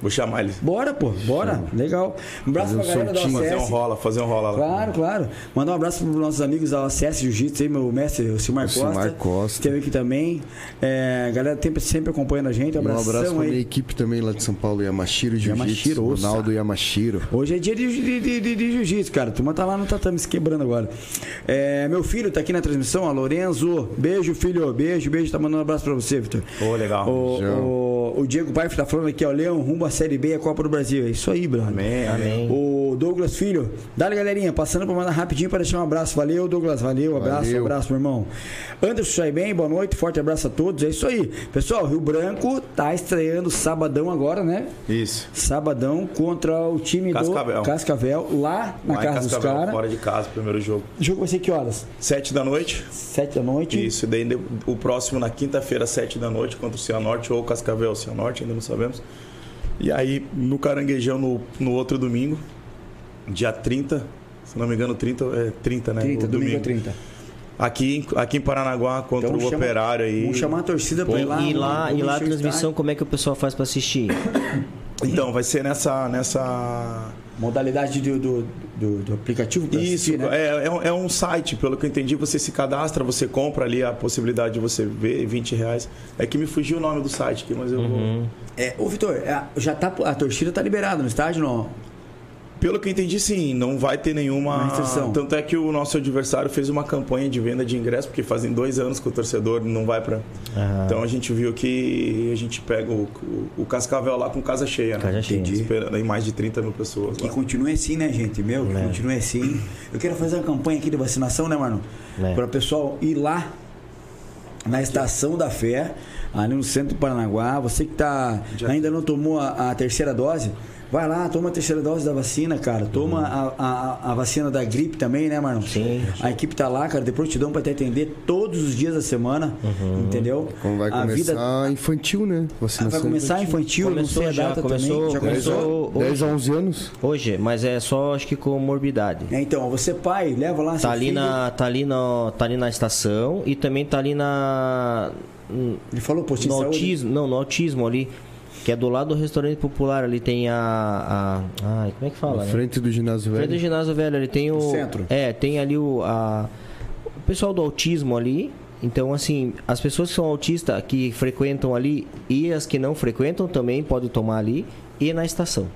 Vou chamar ele. Bora, pô, bora. Legal. Um abraço Fazer pra um galera da sortinho. Fazer um OCS. rola, fazer um rola lá. Claro, claro. Mandar um abraço para os nossos amigos da OCS Jiu-Jitsu aí, meu mestre, o Silmar O Costa. Silmar Costa. Esteve aqui também. É, a galera sempre, sempre acompanhando a gente. Um Um abração abraço pra aí. minha equipe também lá de São Paulo, Yamashiro Jiu-Jitsu. Ronaldo Yamashiro. Hoje é dia de, de, de- de- de jiu-jitsu, cara. A turma tá lá no tatame se quebrando agora. É, meu filho tá aqui na transmissão, ó, Lorenzo. Beijo, filho. Beijo, beijo. Tá mandando um abraço pra você, Vitor. Ô, legal. O, o, o Diego Paiva tá falando aqui, ó. Leão, rumo Série B e a Copa do Brasil. É isso aí, brother. Amém, amém. Amém. O Douglas Filho, dale galerinha, passando pra mandar rapidinho para deixar um abraço. Valeu, Douglas, valeu, abraço, Valeu. abraço, meu irmão. Anderson bem, boa noite, forte abraço a todos. É isso aí. Pessoal, Rio Branco tá estreando sabadão agora, né? Isso. Sabadão contra o time Cascavel. do Cascavel, lá na Lá casa dos Cascavel, caras. fora de casa, primeiro jogo. O jogo vai ser que horas? Sete da noite. Sete da noite. Isso, e daí o próximo na quinta-feira, sete da noite, contra o Cianorte ou Cascavel Cianorte, ainda não sabemos. E aí, no Caranguejão, no, no outro domingo, dia 30, se não me engano, 30, é 30, né? 30, O domingo é 30. Aqui, em- aqui em Paranaguá, contra Então o chama- Operário aí. Vamos chamar a torcida pra ir lá. e lá, e lá a transmissão, como é que o pessoal faz pra assistir? Então, vai ser nessa. nessa... Modalidade do, do, do, do aplicativo Isso, assistir, né? é, é, um, é um site, pelo que eu entendi, você se cadastra, você compra ali a possibilidade de você ver 20 reais. É que me fugiu o nome do site aqui, mas eu vou. É, ô Vitor, é, já tá, a torcida tá liberada no estádio, não? Pelo que eu entendi, sim, não vai ter nenhuma Uma restrição. Tanto é que o nosso adversário fez uma campanha de venda de ingresso, porque fazem dois anos que o torcedor não vai para. Então a gente viu que a gente pega o, o, o Cascavel lá com casa cheia, né? Casa cheia. Esperando aí mais de 30 mil pessoas. Que lá. continue assim, né, gente? Meu, que É. continue assim. Eu quero fazer uma campanha aqui de vacinação, né, mano? É. Para o pessoal ir lá na Estação da Fé, ali no centro do Paranaguá. Você que tá, ainda não tomou a, a terceira dose, vai lá, toma a terceira dose da vacina, cara. Toma a, a, a vacina da gripe também, né, mano? Sim. A equipe tá lá, cara, de prontidão para te atender todos os dias da semana, entendeu? Como vai a começar vida infantil, né? Vacinação vai começar infantil, Começou não sei a já, data começou- também. Já começou- começou? 10 a 11 anos? Hoje, mas é só acho que com morbidade. É, então, você pai, leva lá Tá ali, filho. na, tá, ali na, tá ali na estação e também tá ali na. Ele falou postinho No de saúde. autismo, não, no autismo ali, que é do lado do restaurante popular, ali tem a. a ai, como é que fala? Na né? frente do ginásio Frente do velho. ginásio velho, ele tem o. No centro. É, tem ali o. A, o pessoal do autismo ali. Então, assim, as pessoas que são autistas que frequentam ali e as que não frequentam também podem tomar ali e na estação.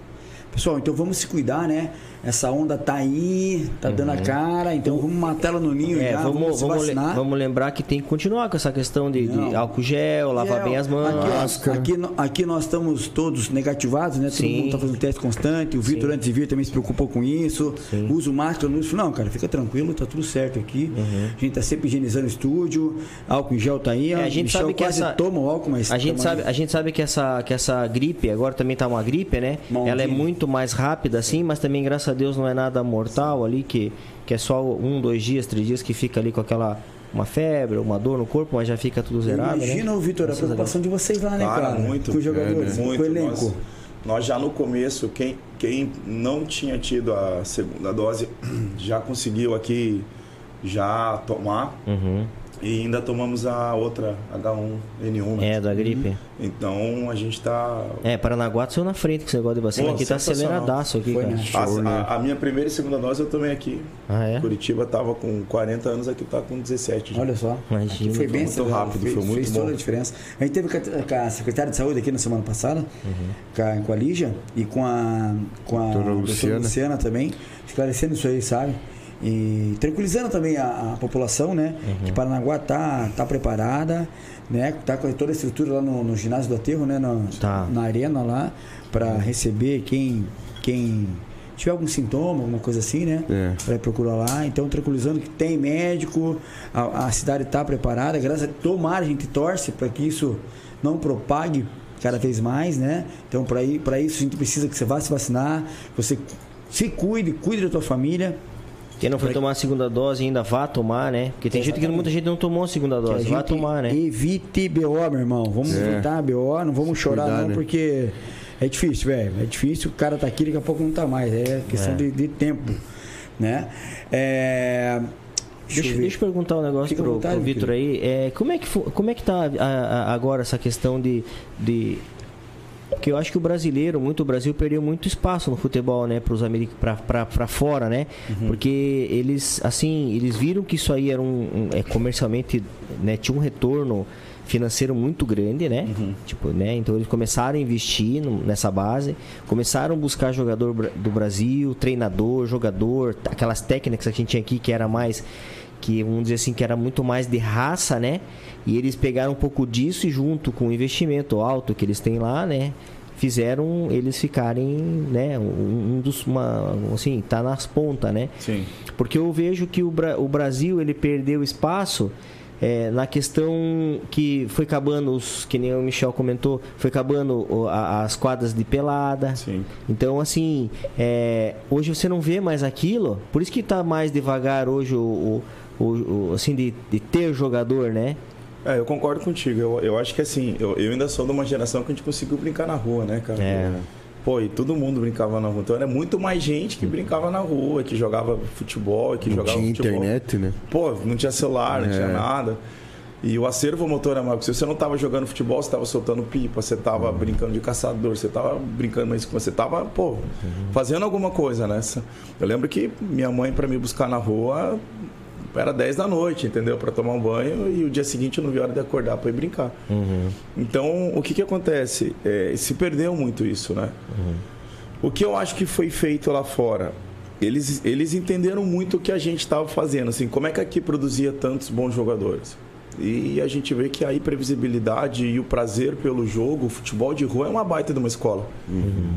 Pessoal, então vamos se cuidar, né? Essa onda tá aí, tá dando a cara, então vamos matar ela no ninho Uhum. É, já, vamos, vamos, vacinar. vamos lembrar que tem que continuar com essa questão de, de álcool gel, lavar É, bem as mãos. Aqui, aqui, aqui nós estamos todos negativados, né? Todo Sim. mundo tá fazendo teste constante. O Vitor, antes de vir, também se preocupou com isso. Sim. Usa o máscara. Não, não, cara, fica tranquilo, tá tudo certo aqui. Uhum. A gente tá sempre higienizando o estúdio. Álcool em gel tá aí. É, a gente Michel sabe que quase essa- toma o álcool, mas A gente, sabe, aí. a gente sabe que essa, que essa gripe, agora também tá uma gripe, né? Ela é muito mais rápida, assim, mas também, graças a Deus, não é nada mortal ali, que, que é só um, dois dias, três dias que fica ali com aquela uma febre, uma dor no corpo, mas já fica tudo zerado. né? Imagina, ô, Vitor, a a preocupação de vocês lá, né, Cara, cara? muito. Com os jogadores, É, né? com o elenco. Nós, nós já no começo, quem, quem não tinha tido a segunda dose já conseguiu aqui já tomar. Uhum. E ainda tomamos a outra H1N1. né? É, da gripe. Então a gente tá. É, Paranaguá saiu na frente com esse negócio de vacina. Pô, aqui tá aceleradaço aqui, Foi, cara. né? A, Show, né? a- a minha primeira e segunda dose eu tomei aqui. Ah, é? Curitiba tava com 40 anos, aqui tá com 17. já. Olha só. Imagina. Aqui foi bem Muito acelerado, rápido, fez, foi muito fez toda bom. a diferença. A gente teve com a, a secretária de saúde aqui na semana passada, Uhum. com, a, com a Lígia e com a, com a Doutora doutora Luciana. Luciana. também, esclarecendo isso aí, sabe? E tranquilizando também a, a população, né? Uhum. Que Paranaguá tá, tá preparada, né? Tá com toda a estrutura lá no, no ginásio do Aterro, né? No- Tá. Na arena lá, para receber quem, quem tiver algum sintoma, alguma coisa assim, né? É. Vai procurar lá. Então, tranquilizando que tem médico, a, a cidade está preparada. Graças a tomara, a gente torce para que isso não propague cada vez mais, né? Então, para isso, a gente precisa que você vá se vacinar, você se cuide, cuide da tua família. Quem não foi tomar a segunda dose ainda vá tomar, né? Porque tem gente que muita gente não tomou a segunda que a dose. Vá tomar, né? Evite BO, meu irmão. Vamos É. evitar BO, não vamos chorar, Cuidar, não, né? porque é difícil, velho. É difícil, o cara tá aqui, daqui a pouco não tá mais. É questão É. De, de tempo, né? É... Deixa, Deixa, eu ver. deixa eu perguntar um negócio Fica pro, vontade, pro Vitor aí. É, como, é que, como é que tá a- a- agora essa questão de, de. Porque eu acho que o brasileiro, muito o Brasil, perdeu muito espaço no futebol, né? Pros americ... pra, pra, pra fora, né? Uhum. Porque eles, assim, eles viram que isso aí era um. um- é, comercialmente, né? Tinha um retorno financeiro muito grande, né? Uhum. Tipo, né? Então eles começaram a investir no- nessa base, começaram a buscar jogador do Brasil, treinador, jogador, aquelas técnicas que a gente tinha aqui que era mais que vamos dizer assim que era muito mais de raça, né? E eles pegaram um pouco disso e junto com o investimento alto que eles têm lá, né? Fizeram eles ficarem, né? Um, dos, uma, assim, tá nas pontas, né? Sim. Porque eu vejo que o, Bra- o Brasil ele perdeu espaço é, na questão que foi acabando os que nem o Michel comentou, foi acabando as quadras de pelada. Sim. Então assim, é, hoje você não vê mais aquilo. Por isso que está mais devagar hoje o, o- o- o- assim de, de ter jogador, né? É, eu concordo contigo. Eu, eu acho que assim, eu, eu ainda sou de uma geração que a gente conseguiu brincar na rua, né, cara? É. Pô, e todo mundo brincava na rua. Então era muito mais gente que brincava na rua, que jogava futebol, que Não jogava tinha futebol. internet, né? Pô, não tinha celular, não É. tinha nada. E o acervo motor porque Se você não tava jogando futebol, você tava soltando pipa, você tava Uhum. brincando de caçador, você tava brincando, mas você tava, pô, Uhum. fazendo alguma coisa nessa. Eu lembro que minha mãe, para me buscar na rua, era 10 da noite, entendeu? Para tomar um banho e o dia seguinte eu não vi hora de acordar para ir brincar. Então, o que que acontece? É, se perdeu muito isso, né? O que eu acho que foi feito lá fora? Eles, eles entenderam muito o que a gente estava fazendo, assim, como é que aqui produzia tantos bons jogadores. E a gente vê que a imprevisibilidade e o prazer pelo jogo, o futebol de rua é uma baita de uma escola. Uhum.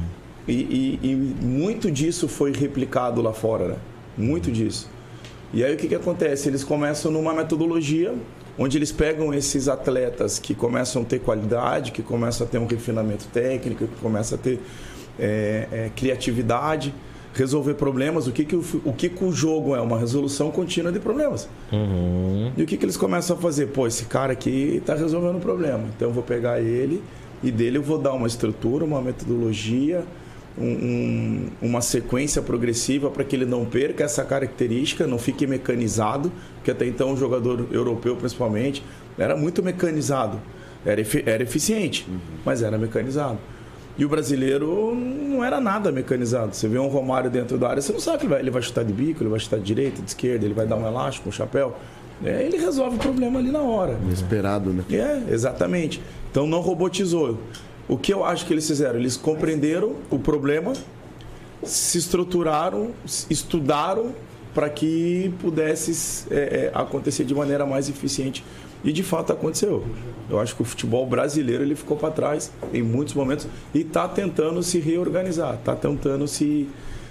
E, e, e, muito disso foi replicado lá fora, né? Muito disso. E aí o que, que acontece? Eles começam numa metodologia onde eles pegam esses atletas que começam a ter qualidade, que começam a ter um refinamento técnico, que começam a ter é, é, criatividade, resolver problemas. O que, que o, o que, que o jogo é? Uma resolução contínua de problemas. Uhum. E o que, que eles começam a fazer? Pô, esse cara aqui está resolvendo um problema. Então eu vou pegar ele e dele eu vou dar uma estrutura, uma metodologia, um, um, uma sequência progressiva para que ele não perca essa característica, não fique mecanizado, porque até então o jogador europeu principalmente era muito mecanizado, era, era eficiente, uhum. mas era mecanizado. E o brasileiro não era nada mecanizado. Você vê um Romário dentro da área, você não sabe que ele vai, ele vai chutar de bico, ele vai chutar de direita, de esquerda, ele vai dar um elástico, um chapéu. É, ele resolve o problema ali na hora. Inesperado, né? É, exatamente. Então não robotizou. O que eu acho que eles fizeram? Eles compreenderam o problema, se estruturaram, estudaram para que pudesse é, é, acontecer de maneira mais eficiente. E de fato aconteceu. Eu acho que o futebol brasileiro ele ficou para trás em muitos momentos e está tentando se reorganizar, está tentando se,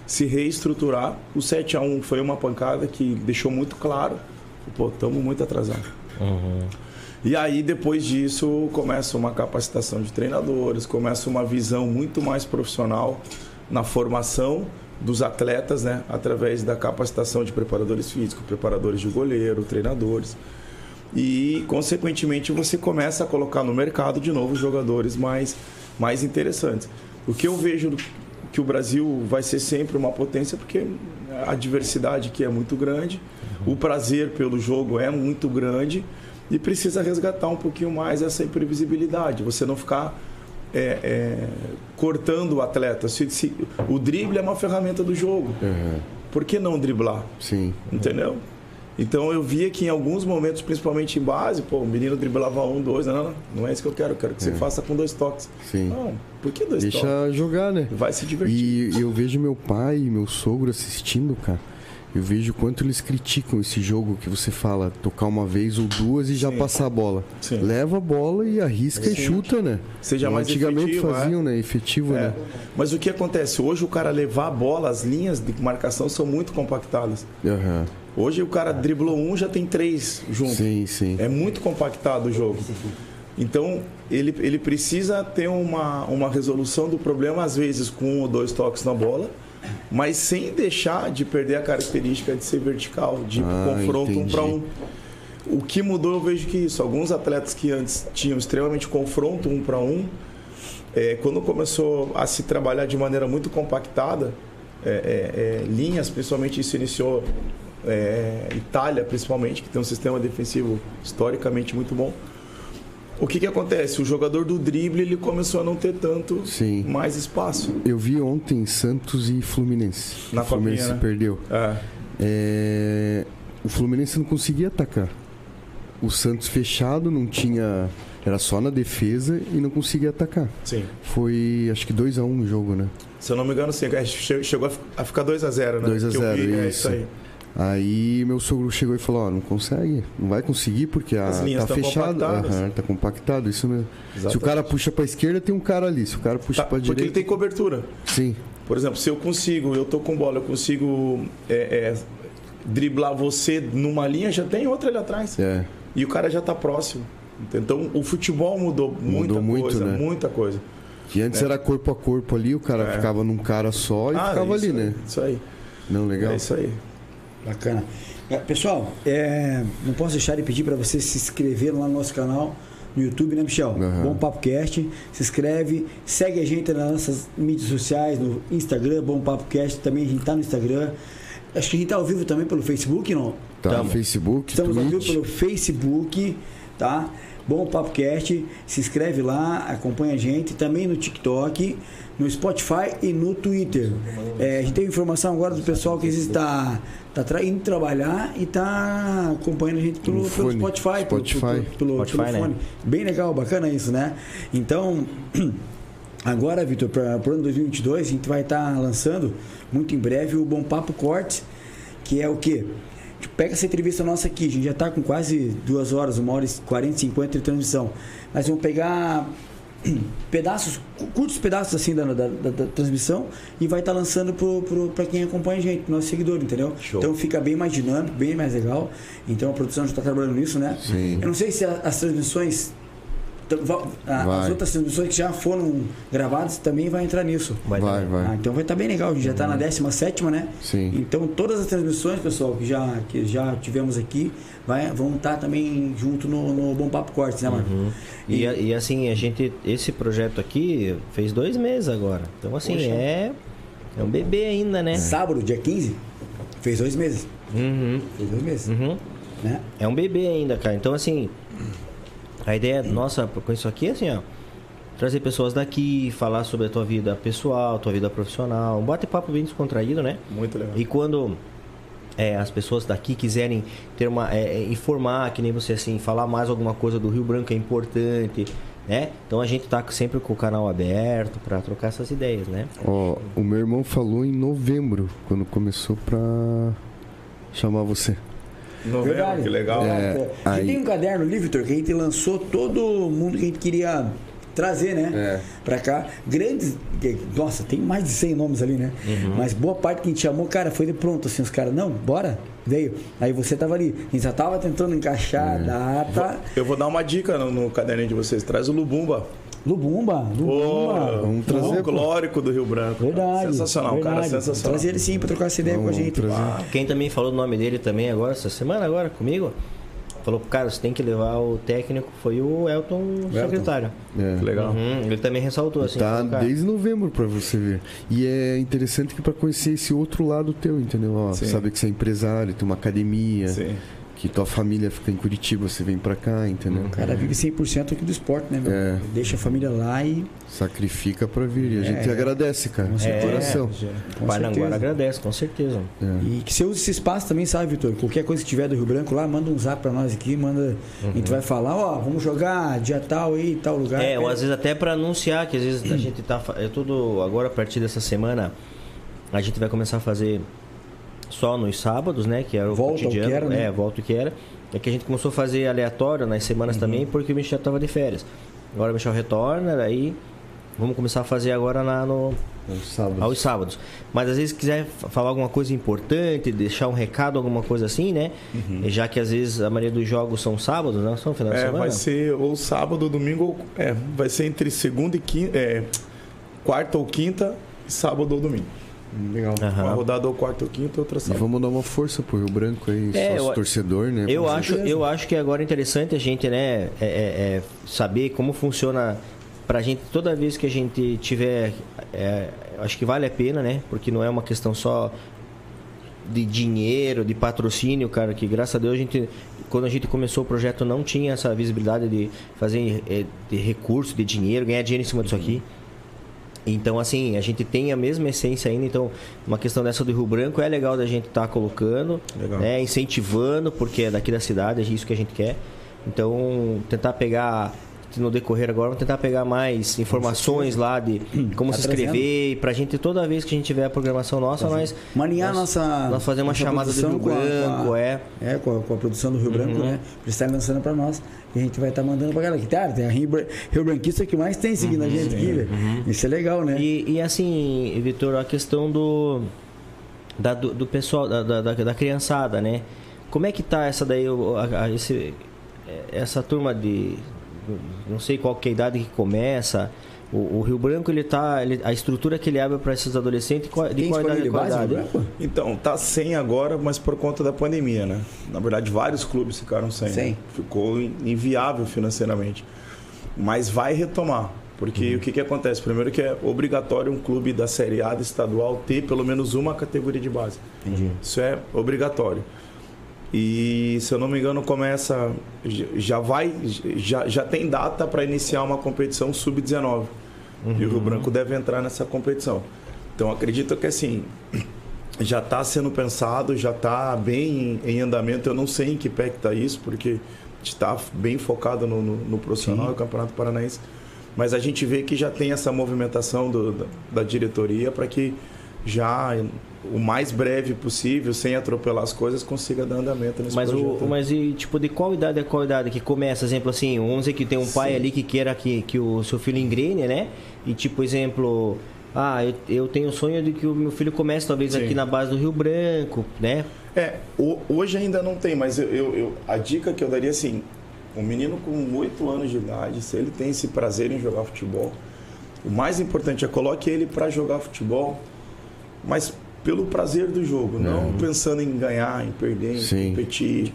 se reestruturar. O 7 a 1 foi uma pancada que deixou muito claro, pô, estamos muito atrasados. Uhum. E aí, depois disso, começa uma capacitação de treinadores, começa uma visão muito mais profissional na formação dos atletas, né? através da capacitação de preparadores físicos, preparadores de goleiro, treinadores. E, consequentemente, você começa a colocar no mercado de novo jogadores mais, mais interessantes. O que eu vejo que o Brasil vai ser sempre uma potência, porque a diversidade aqui é muito grande, o prazer pelo jogo é muito grande e precisa resgatar um pouquinho mais essa imprevisibilidade. Você não ficar é, é, cortando o atleta. Se, se, o drible é uma ferramenta do jogo. Uhum. Por que não driblar? Sim. Entendeu? Então eu via que em alguns momentos, principalmente em base, pô, o menino driblava um, dois, não, não, não é isso que eu quero, eu quero que você é. faça com dois toques. Sim. Não, por que dois Deixa toques? Deixa jogar, né? Vai se divertir. E eu vejo meu pai e meu sogro assistindo, cara eu vejo quanto eles criticam esse jogo que você fala, tocar uma vez ou duas e Sim. já passar a bola. Sim. Leva a bola e arrisca Sim. e chuta, né? Seja mais Antigamente efetivo, faziam, é. né? Efetivo, é. né? Mas o que acontece? Hoje o cara levar a bola, as linhas de marcação são muito compactadas. Uhum. Hoje o cara driblou um, já tem três juntos. Sim, sim. É muito compactado o jogo. Então, ele, ele precisa ter uma, uma resolução do problema, às vezes com um ou dois toques na bola mas sem deixar de perder a característica de ser vertical, de ah, confronto entendi. um para um. O que mudou, eu vejo que isso. Alguns atletas que antes tinham extremamente confronto um para um, é, quando começou a se trabalhar de maneira muito compactada, é, é, é linhas, principalmente isso iniciou é, Itália, principalmente, que tem um sistema defensivo historicamente muito bom o que, que acontece? O jogador do drible ele começou a não ter tanto Sim. mais espaço. Eu vi ontem Santos e Fluminense. Na o Fluminense né? perdeu. É. É... O Fluminense não conseguia atacar. O Santos fechado não tinha. Era só na defesa e não conseguia atacar. Sim. Foi acho que 2x1 um no jogo, né? Se eu não me engano, sim. Chegou a ficar 2x0, né? 2x0, isso. É isso aí. Aí meu sogro chegou e falou, ó, oh, não consegue, não vai conseguir porque a, tá fechado, aham, tá compactado, isso mesmo. Exatamente. Se o cara puxa para esquerda, tem um cara ali, se o cara puxa tá, para direita... Porque ele tem cobertura. Sim. Por exemplo, se eu consigo, eu tô com bola, eu consigo é, é, driblar você numa linha, já tem outra ali atrás. É. E o cara já tá próximo. Então o futebol mudou, mudou muita coisa, muito, né? muita coisa. Que antes é. era corpo a corpo ali, o cara é. ficava num cara só e ah, ficava ali, aí, né? Isso aí. Não, legal. É isso aí. Bacana. É, pessoal, é, não posso deixar de pedir para você se inscrever lá no nosso canal no YouTube, né, Michel? Uhum. Bom Papo Cast. Se inscreve, segue a gente nas nossas mídias sociais, no Instagram, Bom Papo Cast. Também a gente tá no Instagram. Acho que a gente tá ao vivo também pelo Facebook, não? Tá, no Facebook, Estamos Twitch. ao vivo pelo Facebook, tá? Bom Papo Cast. Se inscreve lá, acompanha a gente. Também no TikTok no Spotify e no Twitter. É, a gente tem informação agora do pessoal que está tá indo trabalhar e está acompanhando a gente pelo, pelo Spotify, Spotify. pelo, pelo, pelo Spotify, telefone. Né? Bem legal, bacana isso, né? Então. Agora, Vitor, para o ano 2022, a gente vai estar tá lançando muito em breve o Bom Papo Cortes, que é o quê? Pega essa entrevista nossa aqui, a gente já está com quase duas horas, uma hora e 40, 50 de transmissão. Mas vamos pegar pedaços, curtos pedaços assim da, da, da, da transmissão e vai estar tá lançando para quem acompanha a gente, nosso seguidor, entendeu? Show. Então fica bem mais dinâmico, bem mais legal. Então a produção já está trabalhando nisso, né? Sim. Eu não sei se as transmissões as outras transmissões que já foram gravadas também vai entrar nisso. Vai, vai. vai. Ah, então vai estar tá bem legal. A gente já está na 17, uhum. né? Sim. Então todas as transmissões, pessoal, que já, que já tivemos aqui, vai, vão estar tá também junto no, no Bom Papo Cortes, né, Marco? Uhum. E, e, assim, a gente, esse projeto aqui fez dois meses agora. Então, assim, é, é um bebê ainda, né? Sábado, dia 15, fez dois meses. Uhum. Fez dois meses. Uhum. Né? É um bebê ainda, cara. Então, assim a ideia nossa com isso aqui é assim, ó. Trazer pessoas daqui, falar sobre a tua vida pessoal, tua vida profissional. Um bate-papo bem descontraído, né? Muito legal. E quando é, as pessoas daqui quiserem ter uma é, é, informar que nem você assim falar mais alguma coisa do Rio Branco é importante né então a gente está sempre com o canal aberto para trocar essas ideias né ó o meu irmão falou em novembro quando começou para chamar você Novembro, Verdade. que legal. É, a gente aí... tem um caderno ali, Vitor, que a gente lançou todo mundo que a gente queria trazer, né? É. Pra cá. Grandes. Nossa, tem mais de 100 nomes ali, né? Uhum. Mas boa parte que a gente chamou, cara, foi de pronto, assim, os caras, não, bora, veio. Aí você tava ali. A gente já tava tentando encaixar a data. Eu vou dar uma dica no, no caderninho de vocês. Traz o Lubumba. Lubumba, Lubumba. Oh, vamos trazer. O glórico do Rio Branco. Verdade. Sensacional, verdade. cara, sensacional. Trazer ele sim pra trocar essa ideia com a gente. Ah. Quem também falou o nome dele também agora, essa semana agora comigo, falou, cara, você tem que levar o técnico, foi o Elton, o secretário. É. Que legal. Uhum, ele também ressaltou assim. Tá desde novembro para você ver. E é interessante que para conhecer esse outro lado teu, entendeu? Ó, saber que você é empresário, tem uma academia. Sim que tua família fica em Curitiba, você vem para cá, entendeu? O cara vive 100% aqui do esporte, né, meu? É. Deixa a família lá e... Sacrifica para vir. E a gente é. agradece, cara. Com é, coração. Com Paranaguara agradece, com certeza. É. E que você use esse espaço também, sabe, Vitor? Qualquer coisa que tiver do Rio Branco lá, manda um zap para nós aqui, manda... Uhum. A gente uhum. vai falar, ó, vamos jogar dia tal aí, tal lugar. É, ou às vezes até para anunciar, que às vezes a gente tá... É tudo... Agora, a partir dessa semana, a gente vai começar a fazer só nos sábados, né? Que era o volta cotidiano. que era, né? É, volta o que era. É que a gente começou a fazer aleatório nas semanas uhum. também, porque o Michel estava de férias. Agora o Michel retorna, aí vamos começar a fazer agora na, no, aos sábados. aos sábados. Mas às vezes quiser falar alguma coisa importante, deixar um recado, alguma coisa assim, né? Uhum. Já que às vezes a maioria dos jogos são sábados, não são final de é, semana. Vai ser ou sábado ou domingo, é, vai ser entre segunda e quinta, é, quarta ou quinta, sábado ou domingo. Legal. Uhum. Uma rodada ou quarto ou quinto, outra sábado. E vamos dar uma força pro Rio Branco aí, é, sócio eu, torcedor, né? Eu acho, eu acho que agora é interessante a gente, né, é, é, é saber como funciona pra gente toda vez que a gente tiver. É, acho que vale a pena, né? Porque não é uma questão só de dinheiro, de patrocínio, cara, que graças a Deus a gente, quando a gente começou o projeto, não tinha essa visibilidade de fazer é, de recurso, de dinheiro, ganhar dinheiro em cima disso aqui. Então, assim, a gente tem a mesma essência ainda. Então, uma questão dessa do Rio Branco é legal da gente estar tá colocando, né, incentivando, porque é daqui da cidade, é isso que a gente quer. Então, tentar pegar no decorrer agora, vamos tentar pegar mais informações lá de como tá se inscrever. Para a gente, toda vez que a gente tiver a programação nossa, nós. Maninhar nós, nossa. Nós fazemos uma chamada do Rio Branco, a, é. É, com a, com a, produção do Rio uhum. Branco, né? Eles estão lançando para nós. E a gente vai estar tá mandando para galera. Que tá, tem a Rio, Rio Branquista que mais tem seguindo uhum, a gente aqui, velho. Uhum. Isso é legal, né? E, e assim, Vitor, a questão do. Da, do, do pessoal, da, da, da, criançada, né? Como é que tá essa daí, a, a, esse, essa turma de não sei qual que é a idade que começa. O, o, Rio Branco, ele tá. Ele, a estrutura que ele abre para esses adolescentes, de qual idade, qual idade? Então, tá sem agora, mas por conta da pandemia, né? Na verdade, vários clubes ficaram sem. Né? Ficou inviável financeiramente. Mas vai retomar. Porque uhum. o que, que acontece? Primeiro que é obrigatório um clube da Série A da estadual ter pelo menos uma categoria de base. Entendi. Isso é obrigatório. E se eu não me engano, começa. Já vai. Já, já tem data para iniciar uma competição sub-19. Uhum. E o Rio Branco deve entrar nessa competição. Então acredito que assim. Já está sendo pensado, já está bem em, andamento. Eu não sei em que pé está isso, porque está bem focado no, no, no profissional e Campeonato Paranaense. Mas a gente vê que já tem essa movimentação do, da, da diretoria para que já o mais breve possível, sem atropelar as coisas, consiga dar andamento nesse mas projeto. O, mas e, tipo, de qual idade é qual idade que começa? Exemplo assim, vamos dizer que tem um Sim. pai ali que queira que, que o seu filho engrene, né? E tipo, exemplo, ah, eu, eu tenho o sonho de que o meu filho comece talvez Sim. aqui na base do Rio Branco, né? É, hoje ainda não tem, mas eu, eu, eu, a dica que eu daria assim, um menino com 8 anos de idade, se ele tem esse prazer em jogar futebol, o mais importante é coloque ele para jogar futebol, mas pelo prazer do jogo, não uhum. pensando em ganhar, em perder, em Sim. competir,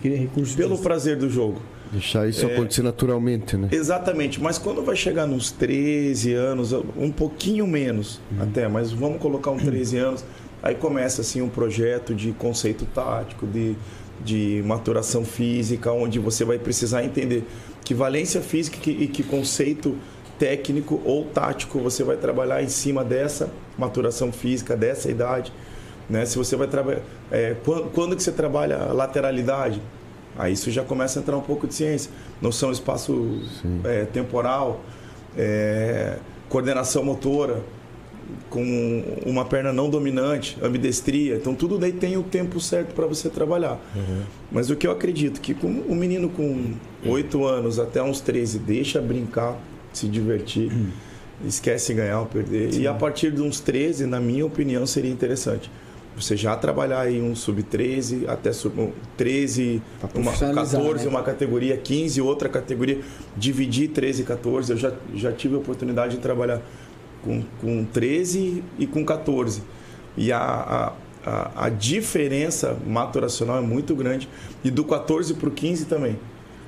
pelo prazer do jogo. Deixar isso é, acontecer naturalmente, né? Exatamente, mas quando vai chegar nos 13 anos, um pouquinho menos uhum. até, mas vamos colocar uns 13 anos, aí começa assim um projeto de conceito tático, de, de maturação física, onde você vai precisar entender que valência física e que, que conceito técnico ou tático você vai trabalhar em cima dessa maturação física, dessa idade. Né? Se você vai trabalhar. É, quando, quando, que você trabalha lateralidade? Aí isso já começa a entrar um pouco de ciência. Noção espaço é, temporal, é, coordenação motora, com uma perna não dominante, ambidestria. Então tudo daí tem o tempo certo para você trabalhar. Uhum. Mas o que eu acredito que com um menino com 8 anos até uns 13 deixa brincar, se divertir, uhum. esquece ganhar ou perder. Sim. E a partir de uns 13, na minha opinião, seria interessante você já trabalhar em um sub-13, até sub 13, uma 14, né? uma categoria 15, outra categoria, dividir 13 e 14. Eu já, já tive a oportunidade de trabalhar com, com 13 e com 14. E a, a, a, a diferença maturacional é muito grande. E do 14 para o 15 também.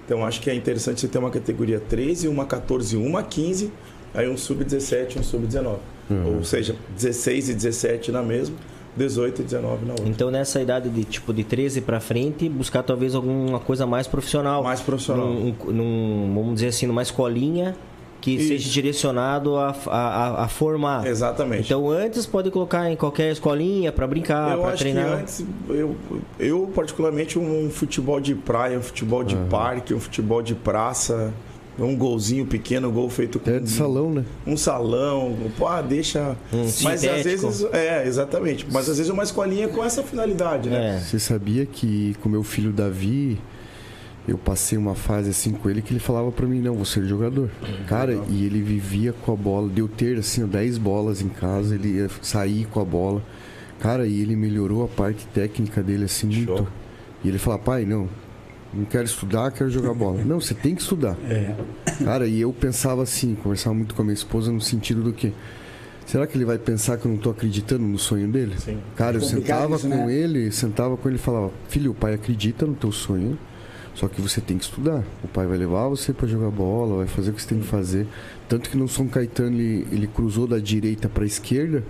Então acho que é interessante você ter uma categoria 13, uma 14 uma 15, aí um sub-17 um sub-19. Uhum. Ou seja, 16 e 17 na mesma 18 e 19 na outra. Então nessa idade de tipo de 13 para frente, buscar talvez alguma coisa mais profissional. Mais profissional. Num, num, vamos dizer assim, numa escolinha que Isso. seja direcionado a, a, a, formar. Exatamente. Então antes pode colocar em qualquer escolinha para brincar, para treinar. Que antes, eu, eu particularmente um futebol de praia, um futebol de uhum. parque, um futebol de praça um golzinho pequeno, um gol feito com. É de salão, né? Um salão. Pô, ah, deixa. Um mas sintético. às vezes. É, exatamente. Mas às vezes uma escolinha com essa finalidade, né? É. Você sabia que com meu filho Davi. Eu passei uma fase assim com ele que ele falava para mim, não, vou ser jogador. Cara, e ele vivia com a bola, deu ter assim, 10 bolas em casa, ele ia sair com a bola. Cara, e ele melhorou a parte técnica dele assim Show. muito. E ele falava, pai, não, não quero estudar, quero jogar bola. Não, você tem que estudar. É. Cara, e eu pensava assim, conversava muito com a minha esposa no sentido do que será que ele vai pensar que eu não estou acreditando no sonho dele? Sim. Cara, eu sentava isso, com né? ele, sentava com ele e falava: "Filho, o pai acredita no teu sonho, só que você tem que estudar. O pai vai levar você para jogar bola, vai fazer o que você tem que fazer. Tanto que no São Caetano ele, ele cruzou da direita para a esquerda,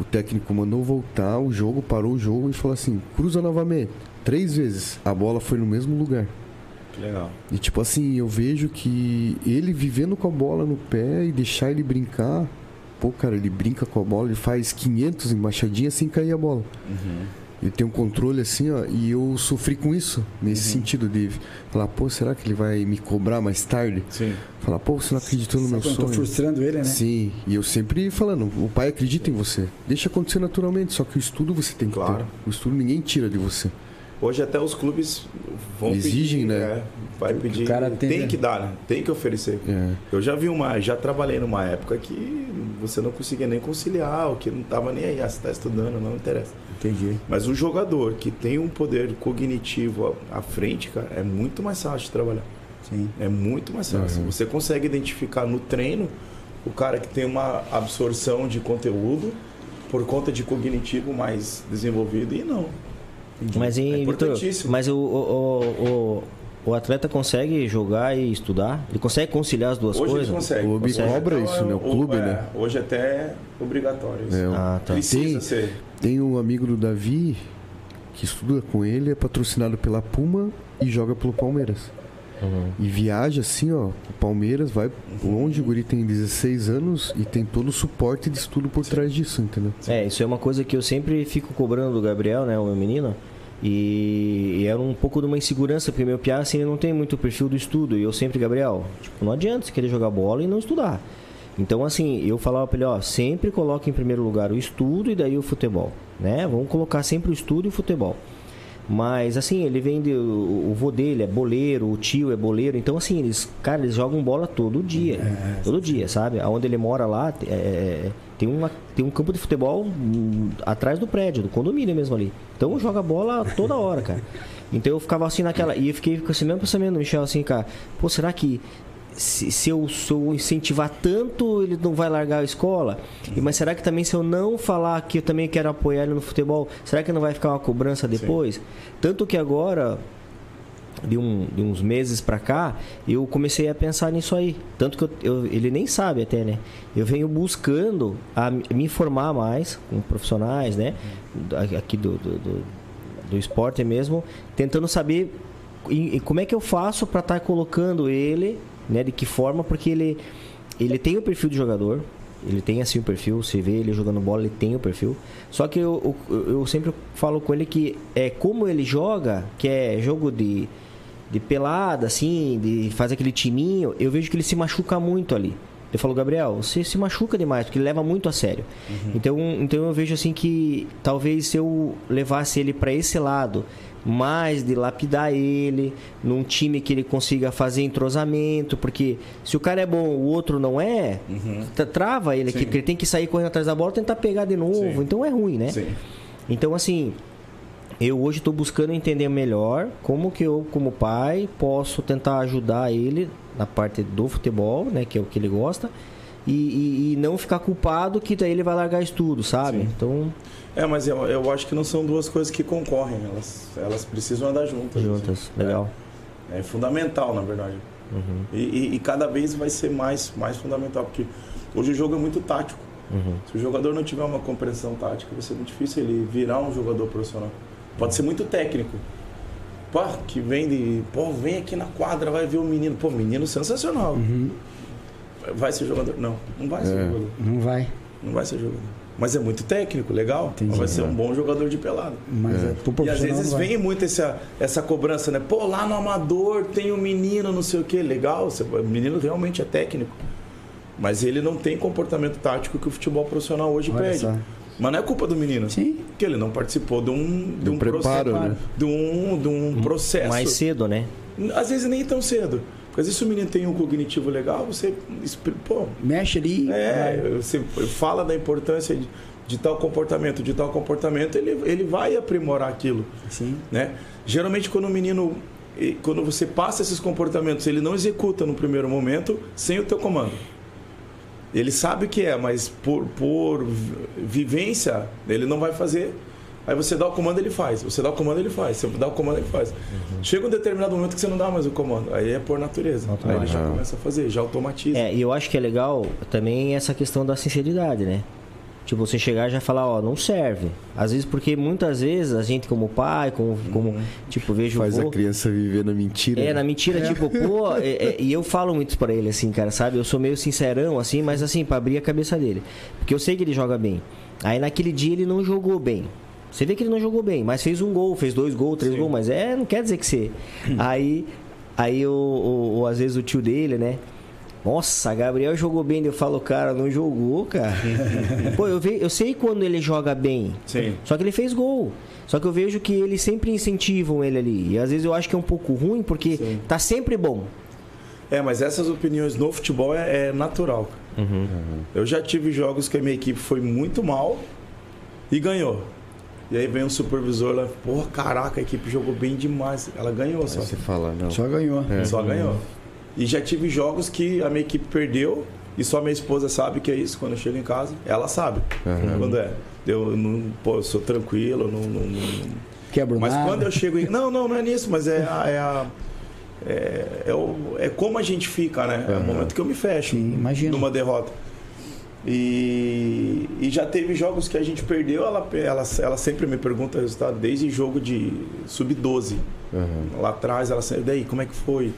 o técnico mandou voltar o jogo, parou o jogo e falou assim: "Cruza novamente" três vezes. A bola foi no mesmo lugar. Legal. E tipo assim, eu vejo que ele vivendo com a bola no pé e deixar ele brincar. Pô, cara, ele brinca com a bola, ele faz 500 embaixadinhas sem cair a bola. Uhum. Ele tem um controle assim, ó, e eu sofri com isso, nesse uhum. sentido de falar, pô, será que ele vai me cobrar mais tarde? Sim. Falar, pô, você não acreditou no meu sonho. Eu tô frustrando ele, né? Sim, e eu sempre falando, o pai acredita em você. Deixa acontecer naturalmente, só que o estudo você tem que claro. ter. O estudo ninguém tira de você. Hoje até os clubes vão exigem, pedir, né? É, vai pedir, tem, tem que dar, né? Tem que oferecer. É. Eu já vi uma, já trabalhei numa época que você não conseguia nem conciliar, o que não estava nem aí, ah, você está estudando, não interessa. Entendi. Mas o jogador que tem um poder cognitivo à frente, cara, é muito mais fácil de trabalhar. Sim. É muito mais fácil. Uhum. Você consegue identificar no treino o cara que tem uma absorção de conteúdo por conta de cognitivo mais desenvolvido e não. Mas, em, é Victor, mas o, o, o, o, atleta consegue jogar e estudar? Ele consegue conciliar as duas hoje coisas? Ele consegue. O consegue. cobra então, isso, né? O clube, é, né? Hoje até é obrigatório isso. É, ah, tá. Precisa tem, ser. Tem um amigo do Davi que estuda com ele, é patrocinado pela Puma e joga pelo Palmeiras. Uhum. E viaja assim, ó. O Palmeiras vai longe, o Guri tem 16 anos e tem todo o suporte de estudo por Sim. trás disso, entendeu? É, isso é uma coisa que eu sempre fico cobrando do Gabriel, né, o meu menino. E, e, era um pouco de uma insegurança, porque meu piá assim, ele não tem muito perfil do estudo. E eu sempre, Gabriel, tipo, não adianta você querer jogar bola e não estudar. Então, assim, eu falava para ele, ó, sempre coloque em primeiro lugar o estudo e daí o futebol, né? Vamos colocar sempre o estudo e o futebol. Mas, assim, ele vem de. O, o vô dele é boleiro, o tio é boleiro. Então, assim, eles, cara, eles jogam bola todo dia. É, todo dia, sabe? Aonde ele mora lá, é, é, tem, uma, tem um campo de futebol hum, atrás do prédio, do condomínio mesmo ali. Então, joga bola toda hora, cara. Então, eu ficava assim naquela. E eu fiquei com esse mesmo pensamento, Michel, assim, cara. Pô, será que se, se, eu, se eu incentivar tanto, ele não vai largar a escola? E, mas será que também se eu não falar que eu também quero apoiar ele no futebol, será que não vai ficar uma cobrança depois? Tanto que agora, de, um, de uns meses pra cá, eu comecei a pensar nisso aí. Tanto que eu, eu- ele nem sabe até, né? Eu venho buscando a me informar mais com profissionais, né? Aqui do, do, do, do esporte mesmo, tentando saber como é que eu faço para estar colocando ele, né? De que forma, porque ele, ele tem o perfil de jogador, ele tem assim o perfil, você vê ele jogando bola, ele tem o perfil. Só que eu, eu, eu sempre falo com ele que é como ele joga, que é jogo de, de pelada, assim, de fazer aquele timinho, eu vejo que ele se machuca muito ali. Eu falo, Gabriel, você se machuca demais, porque ele leva muito a sério. Então, então eu vejo assim que talvez se eu levasse ele para esse lado, mais de lapidar ele, num time que ele consiga fazer entrosamento, porque se o cara é bom, o outro não é, tra- trava ele aqui, Sim. porque ele tem que sair correndo atrás da bola e tentar pegar de novo, Sim. então é ruim, né? Sim. Então, assim, eu hoje estou buscando entender melhor como que eu, como pai, posso tentar ajudar ele na parte do futebol, né, que é o que ele gosta, e, e- e não ficar culpado que daí ele vai largar estudo, sabe? Sim. Então, É, mas eu, eu acho que não são duas coisas que concorrem, elas, elas precisam andar juntas. juntas, assim. legal. É, é fundamental, na verdade. Uhum, E, e- e cada vez vai ser mais, mais fundamental, porque hoje o jogo é muito tático. uhum. Se o jogador não tiver uma compreensão tática, vai ser muito difícil ele virar um jogador profissional. Pode ser muito técnico. Pô, que vem de. Pô, vem aqui na quadra, vai ver o menino. Pô, menino sensacional. Vai ser jogador? Não, não vai ser É. jogador. Não vai. Não vai ser jogador. Mas é muito técnico, legal. Entendi. Vai ser um bom jogador de pelada. Mas É. é. pro E às vezes vem muito essa, essa cobrança, né? Pô, lá no amador tem um menino, não sei o quê. Legal, você- o menino realmente é técnico. Mas ele não tem comportamento tático que o futebol profissional hoje Olha pede. só. Mas não é culpa do menino. Sim. Porque ele não participou de um, de Do um preparo, processo, né? de um, de um processo. Mais cedo, né? Às vezes nem tão cedo. Porque às vezes se o menino tem um cognitivo legal, você. Pô, Mexe ali. é, você fala da importância de, de tal comportamento, de tal comportamento, ele, ele vai aprimorar aquilo. Sim. Né? Geralmente quando o menino. Quando você passa esses comportamentos, ele não executa no primeiro momento sem o teu comando. Ele sabe o que é, mas por, por vi- vivência, ele não vai fazer. Aí você dá o comando, ele faz. Você dá o comando, ele faz. Você dá o comando, ele faz. Chega um determinado momento que você não dá mais o comando. Aí é por natureza. Aí ele já começa a fazer, já automatiza. É, e eu acho que é legal também essa questão da sinceridade, né? Tipo, você chegar e já falar, ó, não serve. Às vezes, porque muitas vezes a gente como pai, como, como tipo, vejo Faz vô- a criança viver na mentira. É, né? na mentira, tipo, pô, é- é- e eu falo muito pra ele, assim, cara, sabe? Eu sou meio sincerão, assim, mas assim, pra abrir a cabeça dele. Porque eu sei que ele joga bem. Aí naquele dia ele não jogou bem. Você vê que ele não jogou bem, mas fez um gol, fez dois gols, três Sim. gols, mas é, não quer dizer que você. aí, aí o, o- o- às vezes o tio dele, né? Nossa, Gabriel jogou bem. Eu falo, cara, não jogou, cara. Pô, eu, ve, eu sei quando ele joga bem. Sim. Só que ele fez gol. Só que eu vejo que eles sempre incentivam ele ali. E às vezes eu acho que é um pouco ruim, porque Sim. tá sempre bom. É, mas essas opiniões no futebol é, é natural. Eu já tive jogos que a minha equipe foi muito mal e ganhou. E aí vem um supervisor lá, porra, caraca, a equipe jogou bem demais. Ela ganhou Aí só. você fala, não. Só ganhou. É. Só ganhou. E já tive jogos que a minha equipe perdeu e só minha esposa sabe que é isso. Quando eu chego em casa, ela sabe Aham. quando é. Eu não, pô, eu sou tranquilo, não, não- não- Quebra mas nada. quando eu chego em. Não, não, não é nisso, mas é a. É, a- é, é o- é como a gente fica, né? É o momento que eu me fecho Sim, imagino. numa derrota. E, e já teve jogos que a gente perdeu, ela, ela, ela sempre me pergunta o resultado, desde jogo de sub-12. Aham. Lá atrás, ela sempre, daí, como é que foi?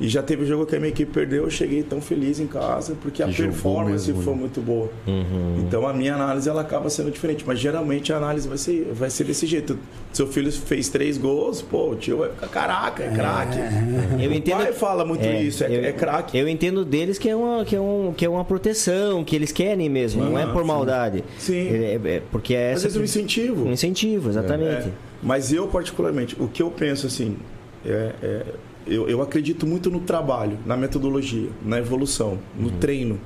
E já teve jogo que a minha equipe perdeu, eu cheguei tão feliz em casa, porque a performance mesmo, foi né? muito boa. Uhum. Então a minha análise ela acaba sendo diferente, mas geralmente a análise vai ser, vai ser desse jeito. Seu filho fez três gols, pô, o tio vai ficar, caraca, é craque. Eu O entendo. pai fala muito isso, é, eu- é craque. Eu entendo deles que é, uma, que, é um, que é uma proteção, que eles querem mesmo, não é por maldade. Sim. É, é- porque é Às essa. vezes um incentivo. um incentivo, exatamente. É, mas eu, particularmente, o que eu penso assim, é, é, eu, eu acredito muito no trabalho, na metodologia, na evolução, no treino.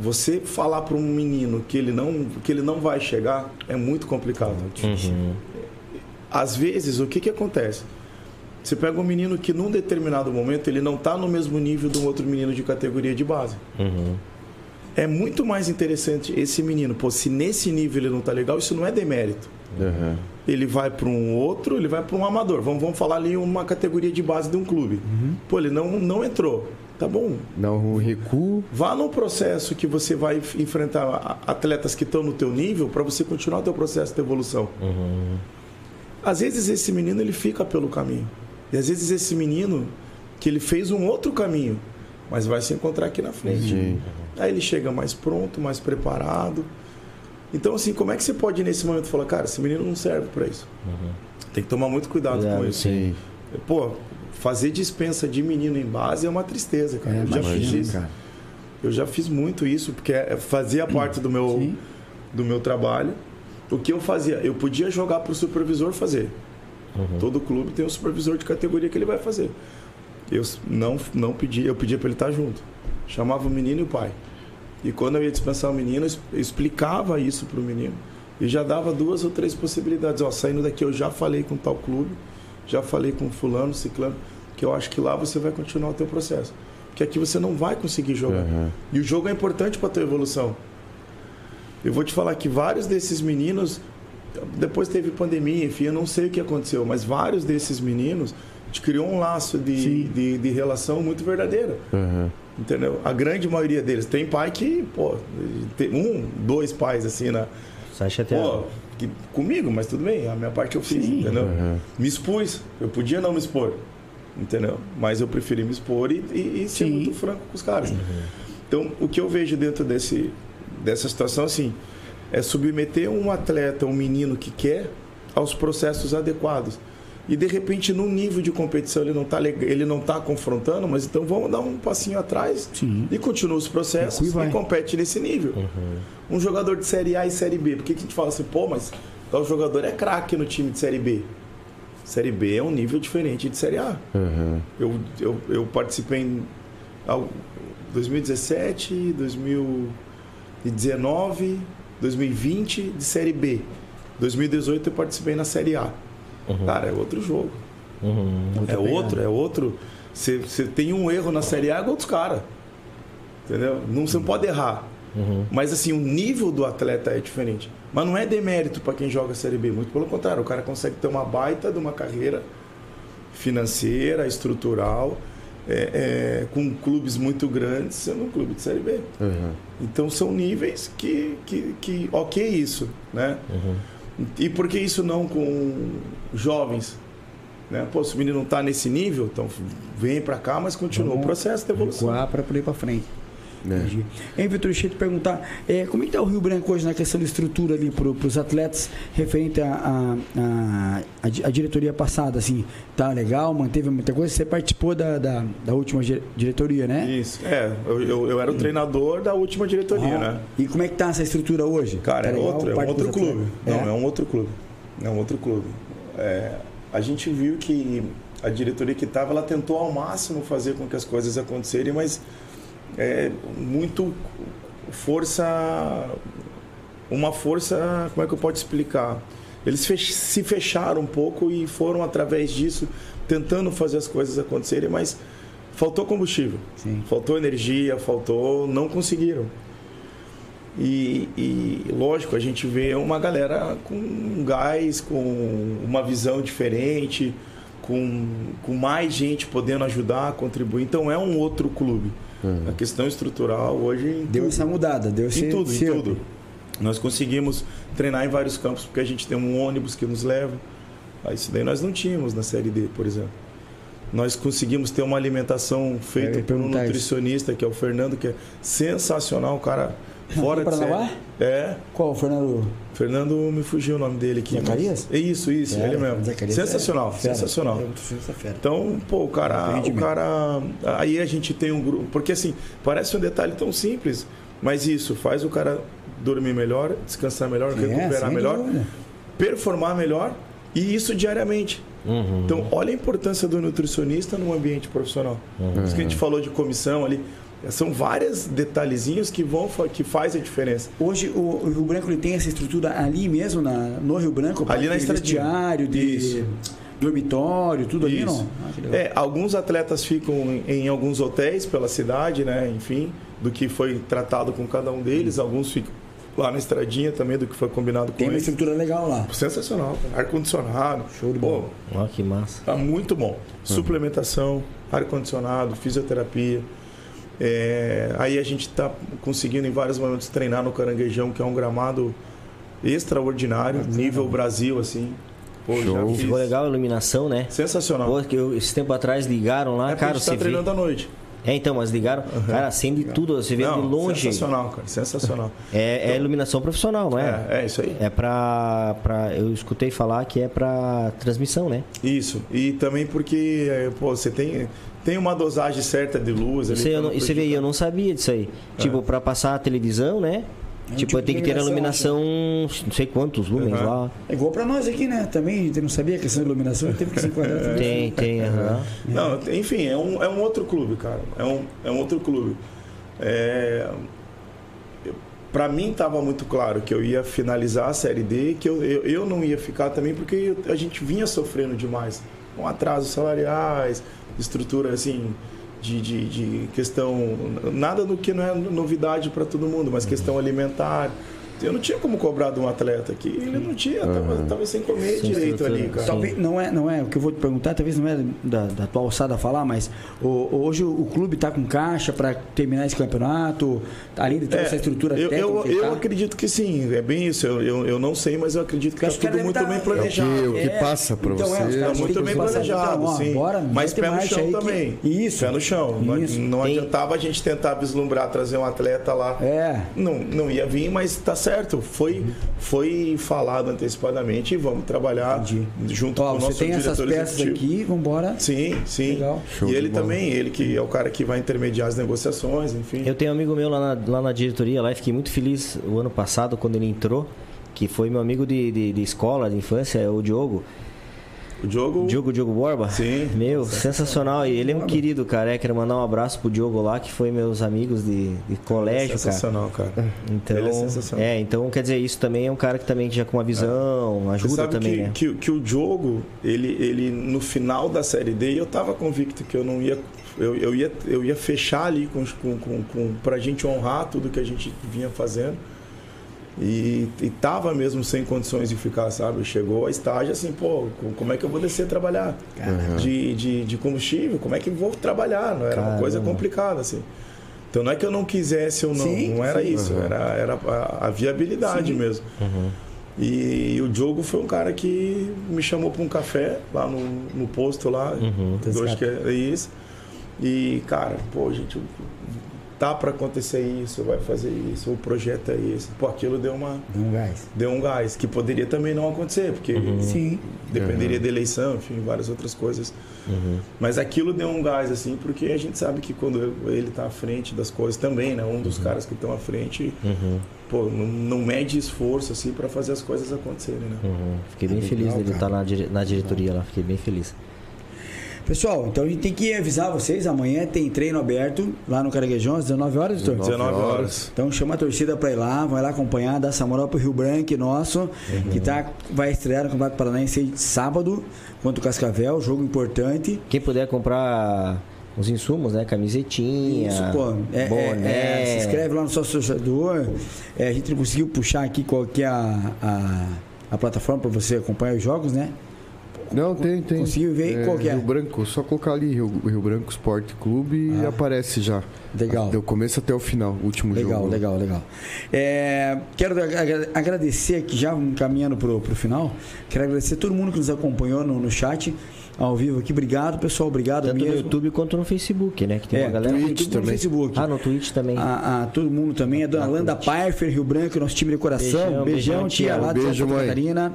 Você falar para um menino que ele, não, que ele não vai chegar é muito complicado. Uhum. Às vezes, o que, que acontece? Você pega um menino que num determinado momento ele não está no mesmo nível de um outro menino de categoria de base. Uhum. É muito mais interessante esse menino, pô, se nesse nível ele não tá legal, isso não é demérito Aham. Ele vai para um outro, ele vai para um amador. Vamos, vamos falar ali uma categoria de base de um clube. Pô, ele não, não entrou. Tá bom. Um recuo. Vá no processo que você vai enfrentar atletas que estão no teu nível para você continuar o teu processo de evolução. Às vezes esse menino ele fica pelo caminho. E às vezes esse menino que ele fez um outro caminho, mas vai se encontrar aqui na frente. Entendi. Aí ele chega mais pronto, mais preparado. Então, assim, como é que você pode nesse momento falar, cara, esse menino não serve para isso? Tem que tomar muito cuidado Cuidado, com isso. Sim. Pô, fazer dispensa de menino em base é uma tristeza, cara. É, eu já imagino, fiz isso. cara. Eu já fiz muito isso, porque é- fazia parte do meu, Sim. do meu trabalho. O que eu fazia? Eu podia jogar para o supervisor fazer. Todo clube tem um supervisor de categoria que ele vai fazer. Eu não, não pedi, eu pedia para ele estar junto. Chamava o menino e o pai. E quando eu ia dispensar o menino, eu explicava isso para o menino. E já dava duas ou três possibilidades. Ó, saindo daqui eu já falei com tal clube, já falei com fulano, ciclano, que eu acho que lá você vai continuar o teu processo. Porque aqui você não vai conseguir jogar. Aham. E o jogo é importante para tua evolução. Eu vou te falar que vários desses meninos, depois teve pandemia, enfim, eu não sei o que aconteceu, mas vários desses meninos gente criou um laço de, de, de relação muito verdadeira. Aham. Entendeu? A grande maioria deles. Tem pai que, pô, tem um, dois pais assim na. Sai chateado. Pô, que, comigo, mas tudo bem, a minha parte eu fiz, Sim. entendeu? Aham. Me expus, eu podia não me expor, entendeu? Mas eu preferi me expor e, e, e ser muito franco com os caras. Então, o que eu vejo dentro desse, dessa situação, assim, é submeter um atleta, um menino que quer, aos processos adequados. E de repente, num nível de competição, ele não está ele não tá confrontando, mas então vamos dar um passinho atrás Sim. e continua os processos e e compete nesse nível. Um jogador de Série A e Série B, por que, que a gente fala assim, pô, mas tal jogador é craque no time de Série B? Série B é um nível diferente de Série A. Aham. Eu, eu, eu participei em ao- 2017, 2019, 2020 de Série B. 2018 eu participei na Série A. Cara, é outro jogo. Uhum. É outro, é outro. Você tem um erro na Série A é dos caras. Entendeu? Não, você não pode errar. Mas assim, o nível do atleta é diferente. Mas não é demérito para quem joga Série B. Muito pelo contrário, o cara consegue ter uma baita de uma carreira financeira, estrutural, é, é, com clubes muito grandes, sendo um clube de Série B. Aham. Então são níveis que, que, que ok isso, né? E por que isso não com jovens? Né? Pô, se o menino não está nesse nível, então vem para cá, mas continua Vamos o processo de evolução. Para poder ir para frente. É. Hein, Vitor, deixa eu te perguntar, é, como é que está o Rio Branco hoje na questão de estrutura ali para os atletas, referente à a, a, a, di- a diretoria passada, assim, tá legal, manteve muita coisa? Você participou da, da, da última dire- diretoria, né? Isso, é, eu, eu, eu era o treinador da última diretoria, Ah, né? E como é que tá essa estrutura hoje? Cara, Tá é outro, é um outro clube. Não, é um outro clube. É um outro clube. É, a gente viu que a diretoria que estava, ela tentou ao máximo fazer com que as coisas acontecerem, mas é muito força, uma força, como é que eu posso explicar? Eles fech- se fecharam um pouco e foram através disso tentando fazer as coisas acontecerem, mas faltou combustível, Sim. faltou energia, faltou, não conseguiram. E, e, lógico, a gente vê uma galera com gás, com uma visão diferente, com, com mais gente podendo ajudar, contribuir. Então é um outro clube. A questão estrutural hoje Deu tudo, essa mudada, deu esse em tudo, em tudo. Nós conseguimos treinar em vários campos porque a gente tem um ônibus que nos leva. Ah, Isso daí nós não tínhamos na série D, por exemplo. Nós conseguimos ter uma alimentação feita ia por um perguntar isso. nutricionista, que é o Fernando, que é sensacional, o cara fora de Paranaguá? série. É, Qual, Fernando? Fernando me fugiu o nome dele aqui. mas- Zacarias? É isso, isso, É, ele mesmo. Zacarias sensacional, é sensacional. É nutricionista fera. Então, pô, o cara, o cara. Aí a gente tem um grupo. Porque assim, parece um detalhe tão simples, mas isso faz o cara dormir melhor, descansar melhor, É, recuperar sem melhor, dúvida. performar melhor e isso diariamente. Uhum. Então, olha a importância do nutricionista no ambiente profissional. Isso que a gente falou de comissão ali. São vários detalhezinhos que vão que faz a diferença. Hoje o, Rio Branco ele tem essa estrutura ali mesmo, na, no Rio Branco? Ali na estradinha. vestiário, de Isso. dormitório, tudo ali, Isso. não? Ah. É, alguns atletas ficam em, em alguns hotéis pela cidade, né? Enfim, do que foi tratado com cada um deles. Alguns ficam lá na estradinha também, do que foi combinado com Tem uma eles. estrutura legal lá. Sensacional. Ar-condicionado. Show de bola. Ó, que massa. tá muito bom. Suplementação, ar-condicionado, fisioterapia. É, aí a gente está conseguindo em vários momentos treinar no Caranguejão, que é um gramado extraordinário, nível Brasil, assim. Pô, Show. Ficou legal a iluminação, né? Sensacional. Pô, que eu, esse tempo atrás ligaram lá, é porque cara, a gente você tá treinando à noite. É, então, mas ligaram, cara, acende tudo, você vê Não, de longe. Sensacional, cara. Sensacional. É, é iluminação profissional, não é? É, é isso aí. É pra, pra. Eu escutei falar que é pra transmissão, né? Isso. E também porque, é, pô, você tem, tem uma dosagem certa de luz ali. Aí eu não, isso aí eu não sabia disso aí. Tipo, pra passar a televisão, né? É tipo, tipo tem que ter a iluminação, não sei quantos lumens Uhum. lá. É igual pra nós aqui, né? Também a gente não sabia a questão de iluminação, teve que se enquadrar tudo. Tem, tem, aham. Não, enfim, é um, é um outro clube, cara. É um, é um outro clube. É, para mim estava muito claro que eu ia finalizar a Série D, que eu, eu, eu não ia ficar também porque a gente vinha sofrendo demais. Com atrasos salariais, estrutura assim de, de, de questão. Nada do que não é novidade para todo mundo, mas questão alimentar. Eu não tinha como cobrar de um atleta que ele não tinha, tava, tava sem comer Sem direito ali, estrutura. cara. Talvez não é, não é o que eu vou te perguntar, talvez não é da, da tua alçada falar, mas o- hoje o, o clube está com caixa para terminar esse campeonato, além de toda É, essa estrutura eu, técnica. eu, eu acredito que sim, é bem isso. Eu, eu, eu não sei, mas eu acredito que está tudo muito deve bem tá- planejado. É o que- o que passa pra então, você. os Tá caras muito bem planejado, então, ó, sim. Bora, Mas pé no chão aí que- também. Isso. Pé no chão. Não, Isso. não Tem- adiantava a gente tentar vislumbrar, trazer um atleta lá. É. Não, não ia vir, mas tá certo. Foi, foi falado antecipadamente e vamos trabalhar Entendi. junto Ó, com o você nosso tem essas diretor peças executivo. aqui, vambora. Sim, sim. Legal. Show e ele bola. também, ele que é o cara que vai intermediar as negociações, enfim. Eu tenho um amigo meu lá na, lá na diretoria lá e fiquei muito feliz o ano passado quando ele entrou, que foi meu amigo de, de, de escola, de infância, é o Diogo. O Diogo. Diogo, Diogo Borba? Sim. Meu, sensacional. E ele é um querido, cara. É, quero mandar um abraço pro Diogo lá, que foi meus amigos de, de colégio, cara. sensacional, cara. Então, Ele é sensacional. é, então quer dizer, isso também é um cara que também já com uma visão, Você ajuda também, que, né? que, que o jogo, ele, ele no final da série D, eu tava convicto que eu não ia. Eu, eu, ia, eu ia fechar ali com, com, com, com, pra gente honrar tudo que a gente vinha fazendo. E, e tava mesmo sem condições de ficar, sabe? Chegou a estágio assim, pô, co- como é que eu vou descer a trabalhar? De, de, de combustível, como é que eu vou trabalhar? Não era uma coisa Caramba. complicada, assim. Então não é que eu não quisesse ou não, Sim, não era sim. isso, era, era a, a viabilidade mesmo. E o Diogo foi um cara que me chamou para um café lá no, no posto lá, eu acho que é isso. E, cara, pô, gente, tá para acontecer isso, vai fazer isso, o projeto é esse. Pô, aquilo deu uma Dá um gás. deu um gás que poderia também não acontecer, porque Sim. dependeria da eleição, enfim, várias outras coisas. Mas aquilo deu um gás assim, porque a gente sabe que quando ele tá à frente das coisas também, né, um dos caras que estão à frente, pô, não, não mede esforço assim para fazer as coisas acontecerem, né? Uhum. Fiquei bem Legal, feliz dele cara. estar na, dire- na diretoria lá, fiquei bem feliz. Pessoal, então a gente tem que avisar vocês, amanhã tem treino aberto lá no Caranguejão, às 19 horas, doutor? 19 horas. Então chama a torcida pra ir lá, vai lá acompanhar, dar essa moral pro Rio Branco nosso, que tá, vai estrear no Campeonato Paranaense sábado contra o Cascavel, jogo importante. Quem puder comprar os insumos, né? Camisetinha, Isso, pô. É, é, boné. é, se inscreve lá no sócio associador. É, a gente não conseguiu puxar aqui qual que é a, a, a plataforma para você acompanhar os jogos, né? Não, tem, tem. Conseguiu ver qual que é? Rio Branco, só colocar ali Rio, Rio Branco Esporte Clube e aparece já. Legal. Do começo até o final, último Legal, jogo. legal, legal. É, quero agra- agradecer aqui, já caminhando pro, pro final, quero agradecer todo mundo que nos acompanhou no, no chat, ao vivo aqui. Obrigado, pessoal. Obrigado Tanto no mesmo. YouTube quanto no Facebook, né? Que tem É, uma galera. no Twitch e no também. Facebook. Ah, no Twitch também. A, a todo mundo também, a dona Na Landa. Pfeiffer, Rio Branco, nosso time de coração. Beijão, Beijão, beijão, tia, tia. lá de Santa mãe. Catarina.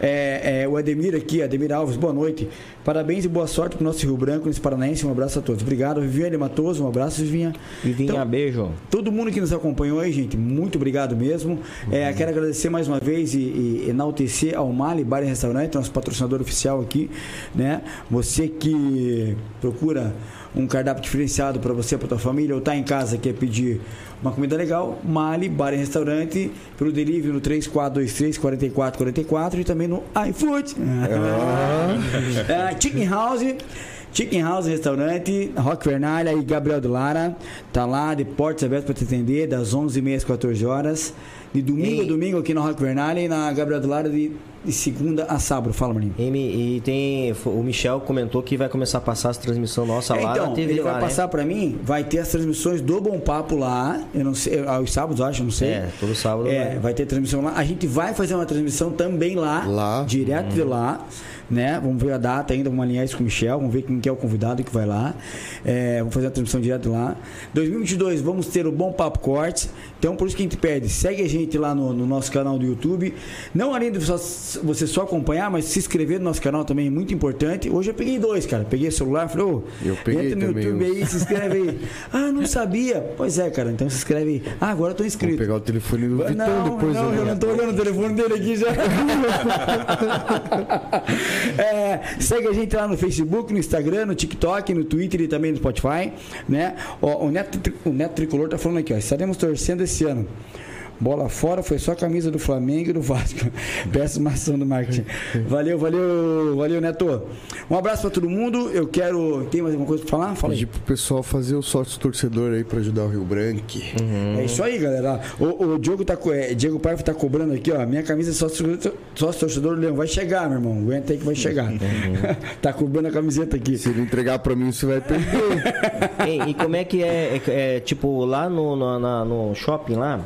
É, é, o Ademir aqui, Ademir Alves, boa noite. Parabéns e boa sorte pro nosso Rio Branco, nesse Paranaense. Um abraço a todos. Obrigado, Viviane Matoso, um abraço, Vivinha. Vivinha, Então, beijo. Todo mundo que nos acompanhou aí, gente, muito obrigado mesmo. É, quero agradecer mais uma vez e, e enaltecer ao Mali Bar e Restaurante, nosso patrocinador oficial aqui, né? Você que procura um cardápio diferenciado para você, para tua família, ou tá em casa quer pedir uma comida legal, Mali Bar e Restaurante, pelo delivery no 3423 4444 e também no iFood. É, Chicken House. Chicken House Restaurante, Rock Vernalha e Gabriel do Lara. Tá lá, de portas abertas para te atender, das 11h30 às 14 horas. De domingo Ei. a domingo aqui no Rock Vernalha e na Gabriel do Lara de, de segunda a sábado. Fala, Maninho. E, e tem. O Michel comentou que vai começar a passar as transmissões nossa É, lá então, na TV ele lá, vai né? passar para mim, vai ter as transmissões do Bom Papo lá. Eu não sei, aos sábados, eu acho, eu não sei. É, todo sábado. É, vai. vai ter transmissão lá. A gente vai fazer uma transmissão também lá, Lá. direto de lá, né? Vamos ver a data ainda, vamos alinhar isso com o Michel, vamos ver quem que é o convidado que vai lá. É, vamos fazer a transmissão direto lá. 2022 vamos ter o Bom Papo Cortes. Então por isso que a gente pede, segue a gente lá no, no nosso canal do YouTube. Não além de só- você só acompanhar, mas se inscrever no nosso canal também é muito importante. Hoje eu peguei dois, cara. Peguei o celular, falei, ô, Eu peguei entra no YouTube os. aí, se inscreve aí. ah, não sabia. Pois é, cara, então se inscreve aí. Ah, agora eu tô Vou inscrito. pegar o telefone do Vitão Não, depois. não, né? eu não tô olhando o telefone dele aqui já. É, segue a gente lá no Facebook, no Instagram, no TikTok, no Twitter e também no Spotify, né? Ó, o, Neto, o Neto Tricolor tá falando aqui, ó, estaremos torcendo esse ano. Bola fora, foi só a camisa do Flamengo e do Vasco. Peço maçã do marketing. Valeu, valeu, valeu, Neto. Um abraço pra todo mundo. Eu quero. Tem mais alguma coisa pra falar? Fala aí. Pedir pro pessoal fazer o sócio torcedor aí pra ajudar o Rio Branco. É isso aí, galera. O, o Diogo tá, é, Diego Paiva tá cobrando aqui, ó. Minha camisa sócio, sócio torcedor do Leão. Vai chegar, meu irmão. Aguenta aí que vai chegar. tá cobrando a camiseta aqui. Se ele entregar pra mim, você vai perder. Ei, e como é que é, é, é, tipo, lá no, no, na- no shopping lá?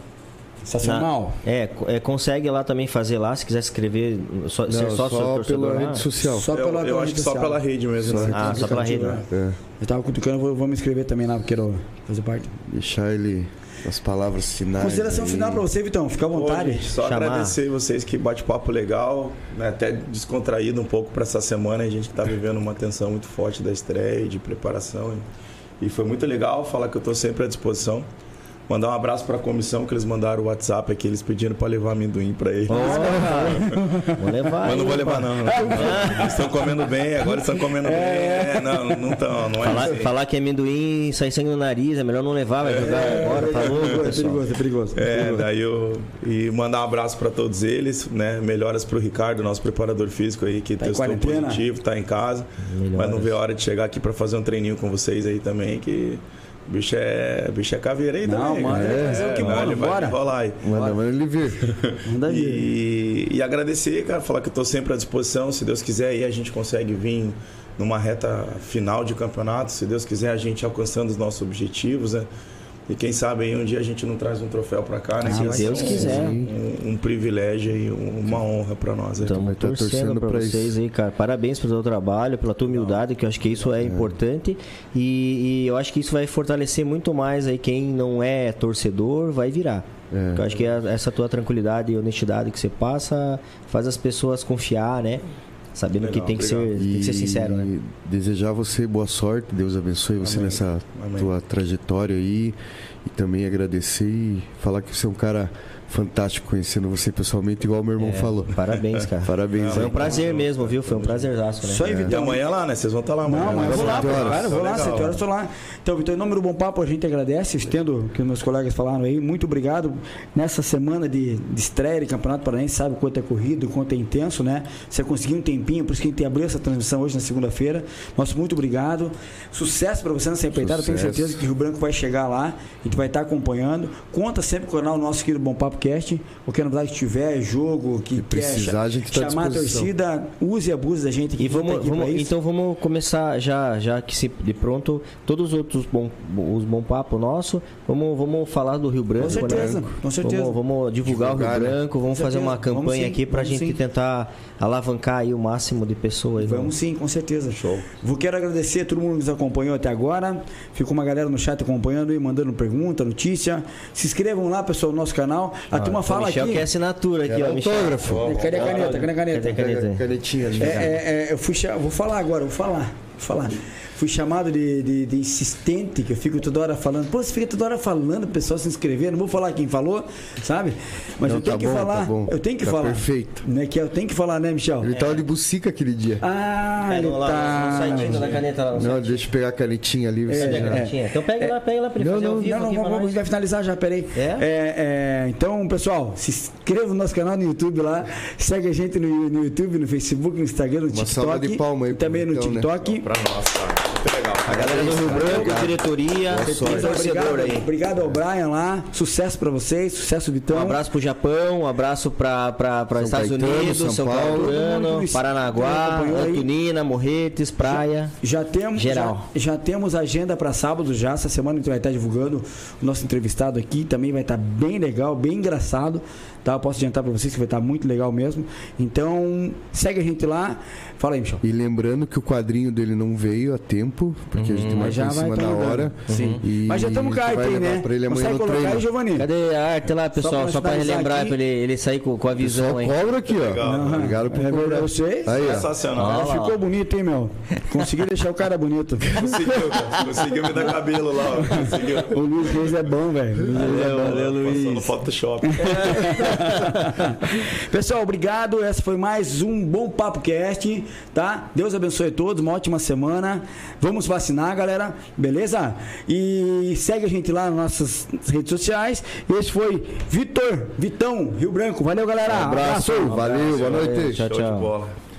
Sensacional. na- é, é, consegue lá também fazer lá, se quiser se inscrever, só, ser Não, sócio só torcedor pela lá. rede social. Só Eu, pela eu acho que só pela rede mesmo. Só. né? Ah, só pela rede, né? É, Eu tava cutucando, vou, vou me inscrever também lá, porque quero fazer parte. deixar ele as palavras finais. Consideração aí. final pra você, Vitão. Fica à Pô, vontade. gente, só Chamar. agradecer vocês que bate-papo legal, né, até descontraído um pouco para essa semana. A gente está vivendo uma tensão muito forte da estreia e de preparação. E, e foi muito legal falar que eu estou sempre à disposição. Mandar um abraço para a comissão que eles mandaram o WhatsApp aqui, eles pedindo para levar amendoim para eles. Vou levar. Mas não vou levar não. Eles estão comendo bem, agora estão comendo bem. É, não, não estão, não é Falar, falar que amendoim sai sangue no nariz, é melhor não levar, vai jogar agora, tá louco, É pessoal. perigoso, é perigoso. É, perigoso. daí eu. E mandar um abraço para todos eles, né? Melhoras pro Ricardo, nosso preparador físico aí, que Tá testou positivo, tá em casa. Melhoras. Mas não vê a hora de chegar aqui para fazer um treininho com vocês aí também, que o bicho é, bicho é caveira aí Não, também. manda cara. ele fazer o que não, manda, bora. rolar aí. Manda, manda ele vir. Manda vir. E, e agradecer, cara, falar que eu tô sempre à disposição. Se Deus quiser, aí a gente consegue vir numa reta final de campeonato. Se Deus quiser, a gente alcançando os nossos objetivos, né? E quem sabe aí um dia a gente não traz um troféu para cá, né? Ah, Se Deus um- quiser. Um, um privilégio e um- uma honra para nós. né? Estamos tá torcendo, torcendo pra pra vocês isso. aí, cara. Parabéns pelo seu trabalho, pela tua humildade, que eu acho que isso é importante. E, e eu acho que isso vai fortalecer muito mais aí quem não é torcedor, vai virar. É. Porque Eu acho que a- essa tua tranquilidade e honestidade que você passa faz as pessoas confiar, né? Sabendo que Legal, tem que, ser, tem que ser sincero, né? Desejar a você boa sorte, Deus abençoe você Amém. nessa Amém. tua trajetória aí. E também agradecer e falar que você é um cara fantástico conhecendo você pessoalmente, igual meu irmão É, falou. Parabéns, cara. Parabéns Foi um prazer mesmo, viu? Foi um prazerzaço, né? Só aí, E Vitão. amanhã lá, né? Vocês vão estar lá amanhã. Não, mas eu vou lá, Sete horas. claro, eu vou lá, Legal. 7 horas estou lá. Então, Vitor, em nome do Bom Papo, a gente agradece, estendo o que os meus colegas falaram aí. Muito obrigado nessa semana de, de estreia de Campeonato Paranaense, sabe o quanto é corrido, o quanto é intenso, né? Você conseguiu um tempinho, por isso que a gente abriu essa transmissão hoje na segunda-feira. Nosso muito obrigado. Sucesso para você nessa empreitada, tenho certeza que o Rio Branco vai chegar lá, a gente vai estar acompanhando. Conta sempre com o canal nosso aqui do Bom Papo Cast. Qualquer novidade que tiver, jogo, que, Que precisar, quer a gente tá à chamar a torcida, use e abuse da gente aqui. E que a vamos, aqui vamos- então vamos começar já, já que se de pronto todos os outros bom, os bom papo nosso, vamos, vamos falar do Rio Branco, Com certeza, né? com certeza. Vamos, vamos divulgar, Divulgar, o Rio né? Branco, vamos fazer uma certeza, vamos campanha sim, aqui pra vamos gente sim. tentar alavancar aí o máximo de pessoas. né? Vamos sim, com certeza. Show. Vou quero agradecer a todo mundo que nos acompanhou até agora. Ficou uma galera no chat acompanhando e mandando pergunta, notícia. Se inscrevam lá, pessoal, no nosso canal. A turma O fala Michel aqui. quer assinatura aqui, ó, autógrafo. Cadê a caneta? Cadê a caneta? Cadê a caneta? Pega a canetinha. É, é, é, eu fui vou falar agora, vou falar, vou falar. Fui chamado de, de- de insistente, que eu fico toda hora falando. Pô, você fica toda hora falando, o pessoal se inscrever. Não vou falar quem falou, sabe? Mas Não, eu tenho tá que bom, falar. tá bom. eu tenho que Tá falar. perfeito. Né, que eu tenho que falar, né, Michel? Ele tava de bucica aquele dia. Ah, Pega ele lá, tá. no site da caneta lá. no Não, site. deixa eu pegar a canetinha ali. Você Cadê a já... canetinha? Então pega lá, pega lá pra ele Não, fazer não, vivo não, não, aqui pra vamos, vai finalizar já, peraí. É? É, é, então, pessoal, se inscreva no nosso canal no YouTube lá, segue a gente no, no YouTube, no Facebook, no Instagram, no Uma TikTok. salva de palma aí e também no né? TikTok. Pra nós, cara. A galera do Rio Branco, diretoria, torcedor obrigado, aí. obrigado ao Brian lá, sucesso pra vocês, sucesso Vitão. Um abraço pro Japão, um abraço para São Estados Caetano, Unidos, São São, Paulo. Que Paranaguá. Antonina, Morretes, Praia. Já temos, Geral. Já, já temos agenda para sábado já. Essa semana a gente vai estar divulgando o nosso entrevistado aqui. Também vai estar bem legal, bem engraçado. Tá? Eu posso adiantar para vocês que vai estar muito legal mesmo. Então, segue a gente lá. Fala aí, Michel. E lembrando que o quadrinho dele não veio a tempo, porque a gente Mas marcou em cima tá da hora. Sim. E Mas já estamos cá, aí, né? pra ele amanhã Consegue no colocar treino. aí, Giovanni? Cadê a arte lá, pessoal? pra Só para relembrar aqui. para ele, ele sair com, com a visão aí. cobra aqui, ó. Legal. Obrigado por É cobrar. vocês? Aí. Sensacional. Ah, ficou bonito, hein, meu? Consegui deixar o cara bonito. Conseguiu, cara. Conseguiu me dar cabelo lá. ó. Conseguiu. O Luiz Reis é bom, velho. O Luiz Reis é bom. Passou no Photoshop. Pessoal, obrigado. Essa foi mais um bom Papo Cast, tá? Deus abençoe a todos, uma ótima semana. Vamos vacinar, galera, beleza? E segue a gente lá nas nossas redes sociais. Esse foi Vitor, Vitão, Rio Branco. Valeu, galera. Um abraço, valeu, boa noite. Tchau, Show tchau. de bola.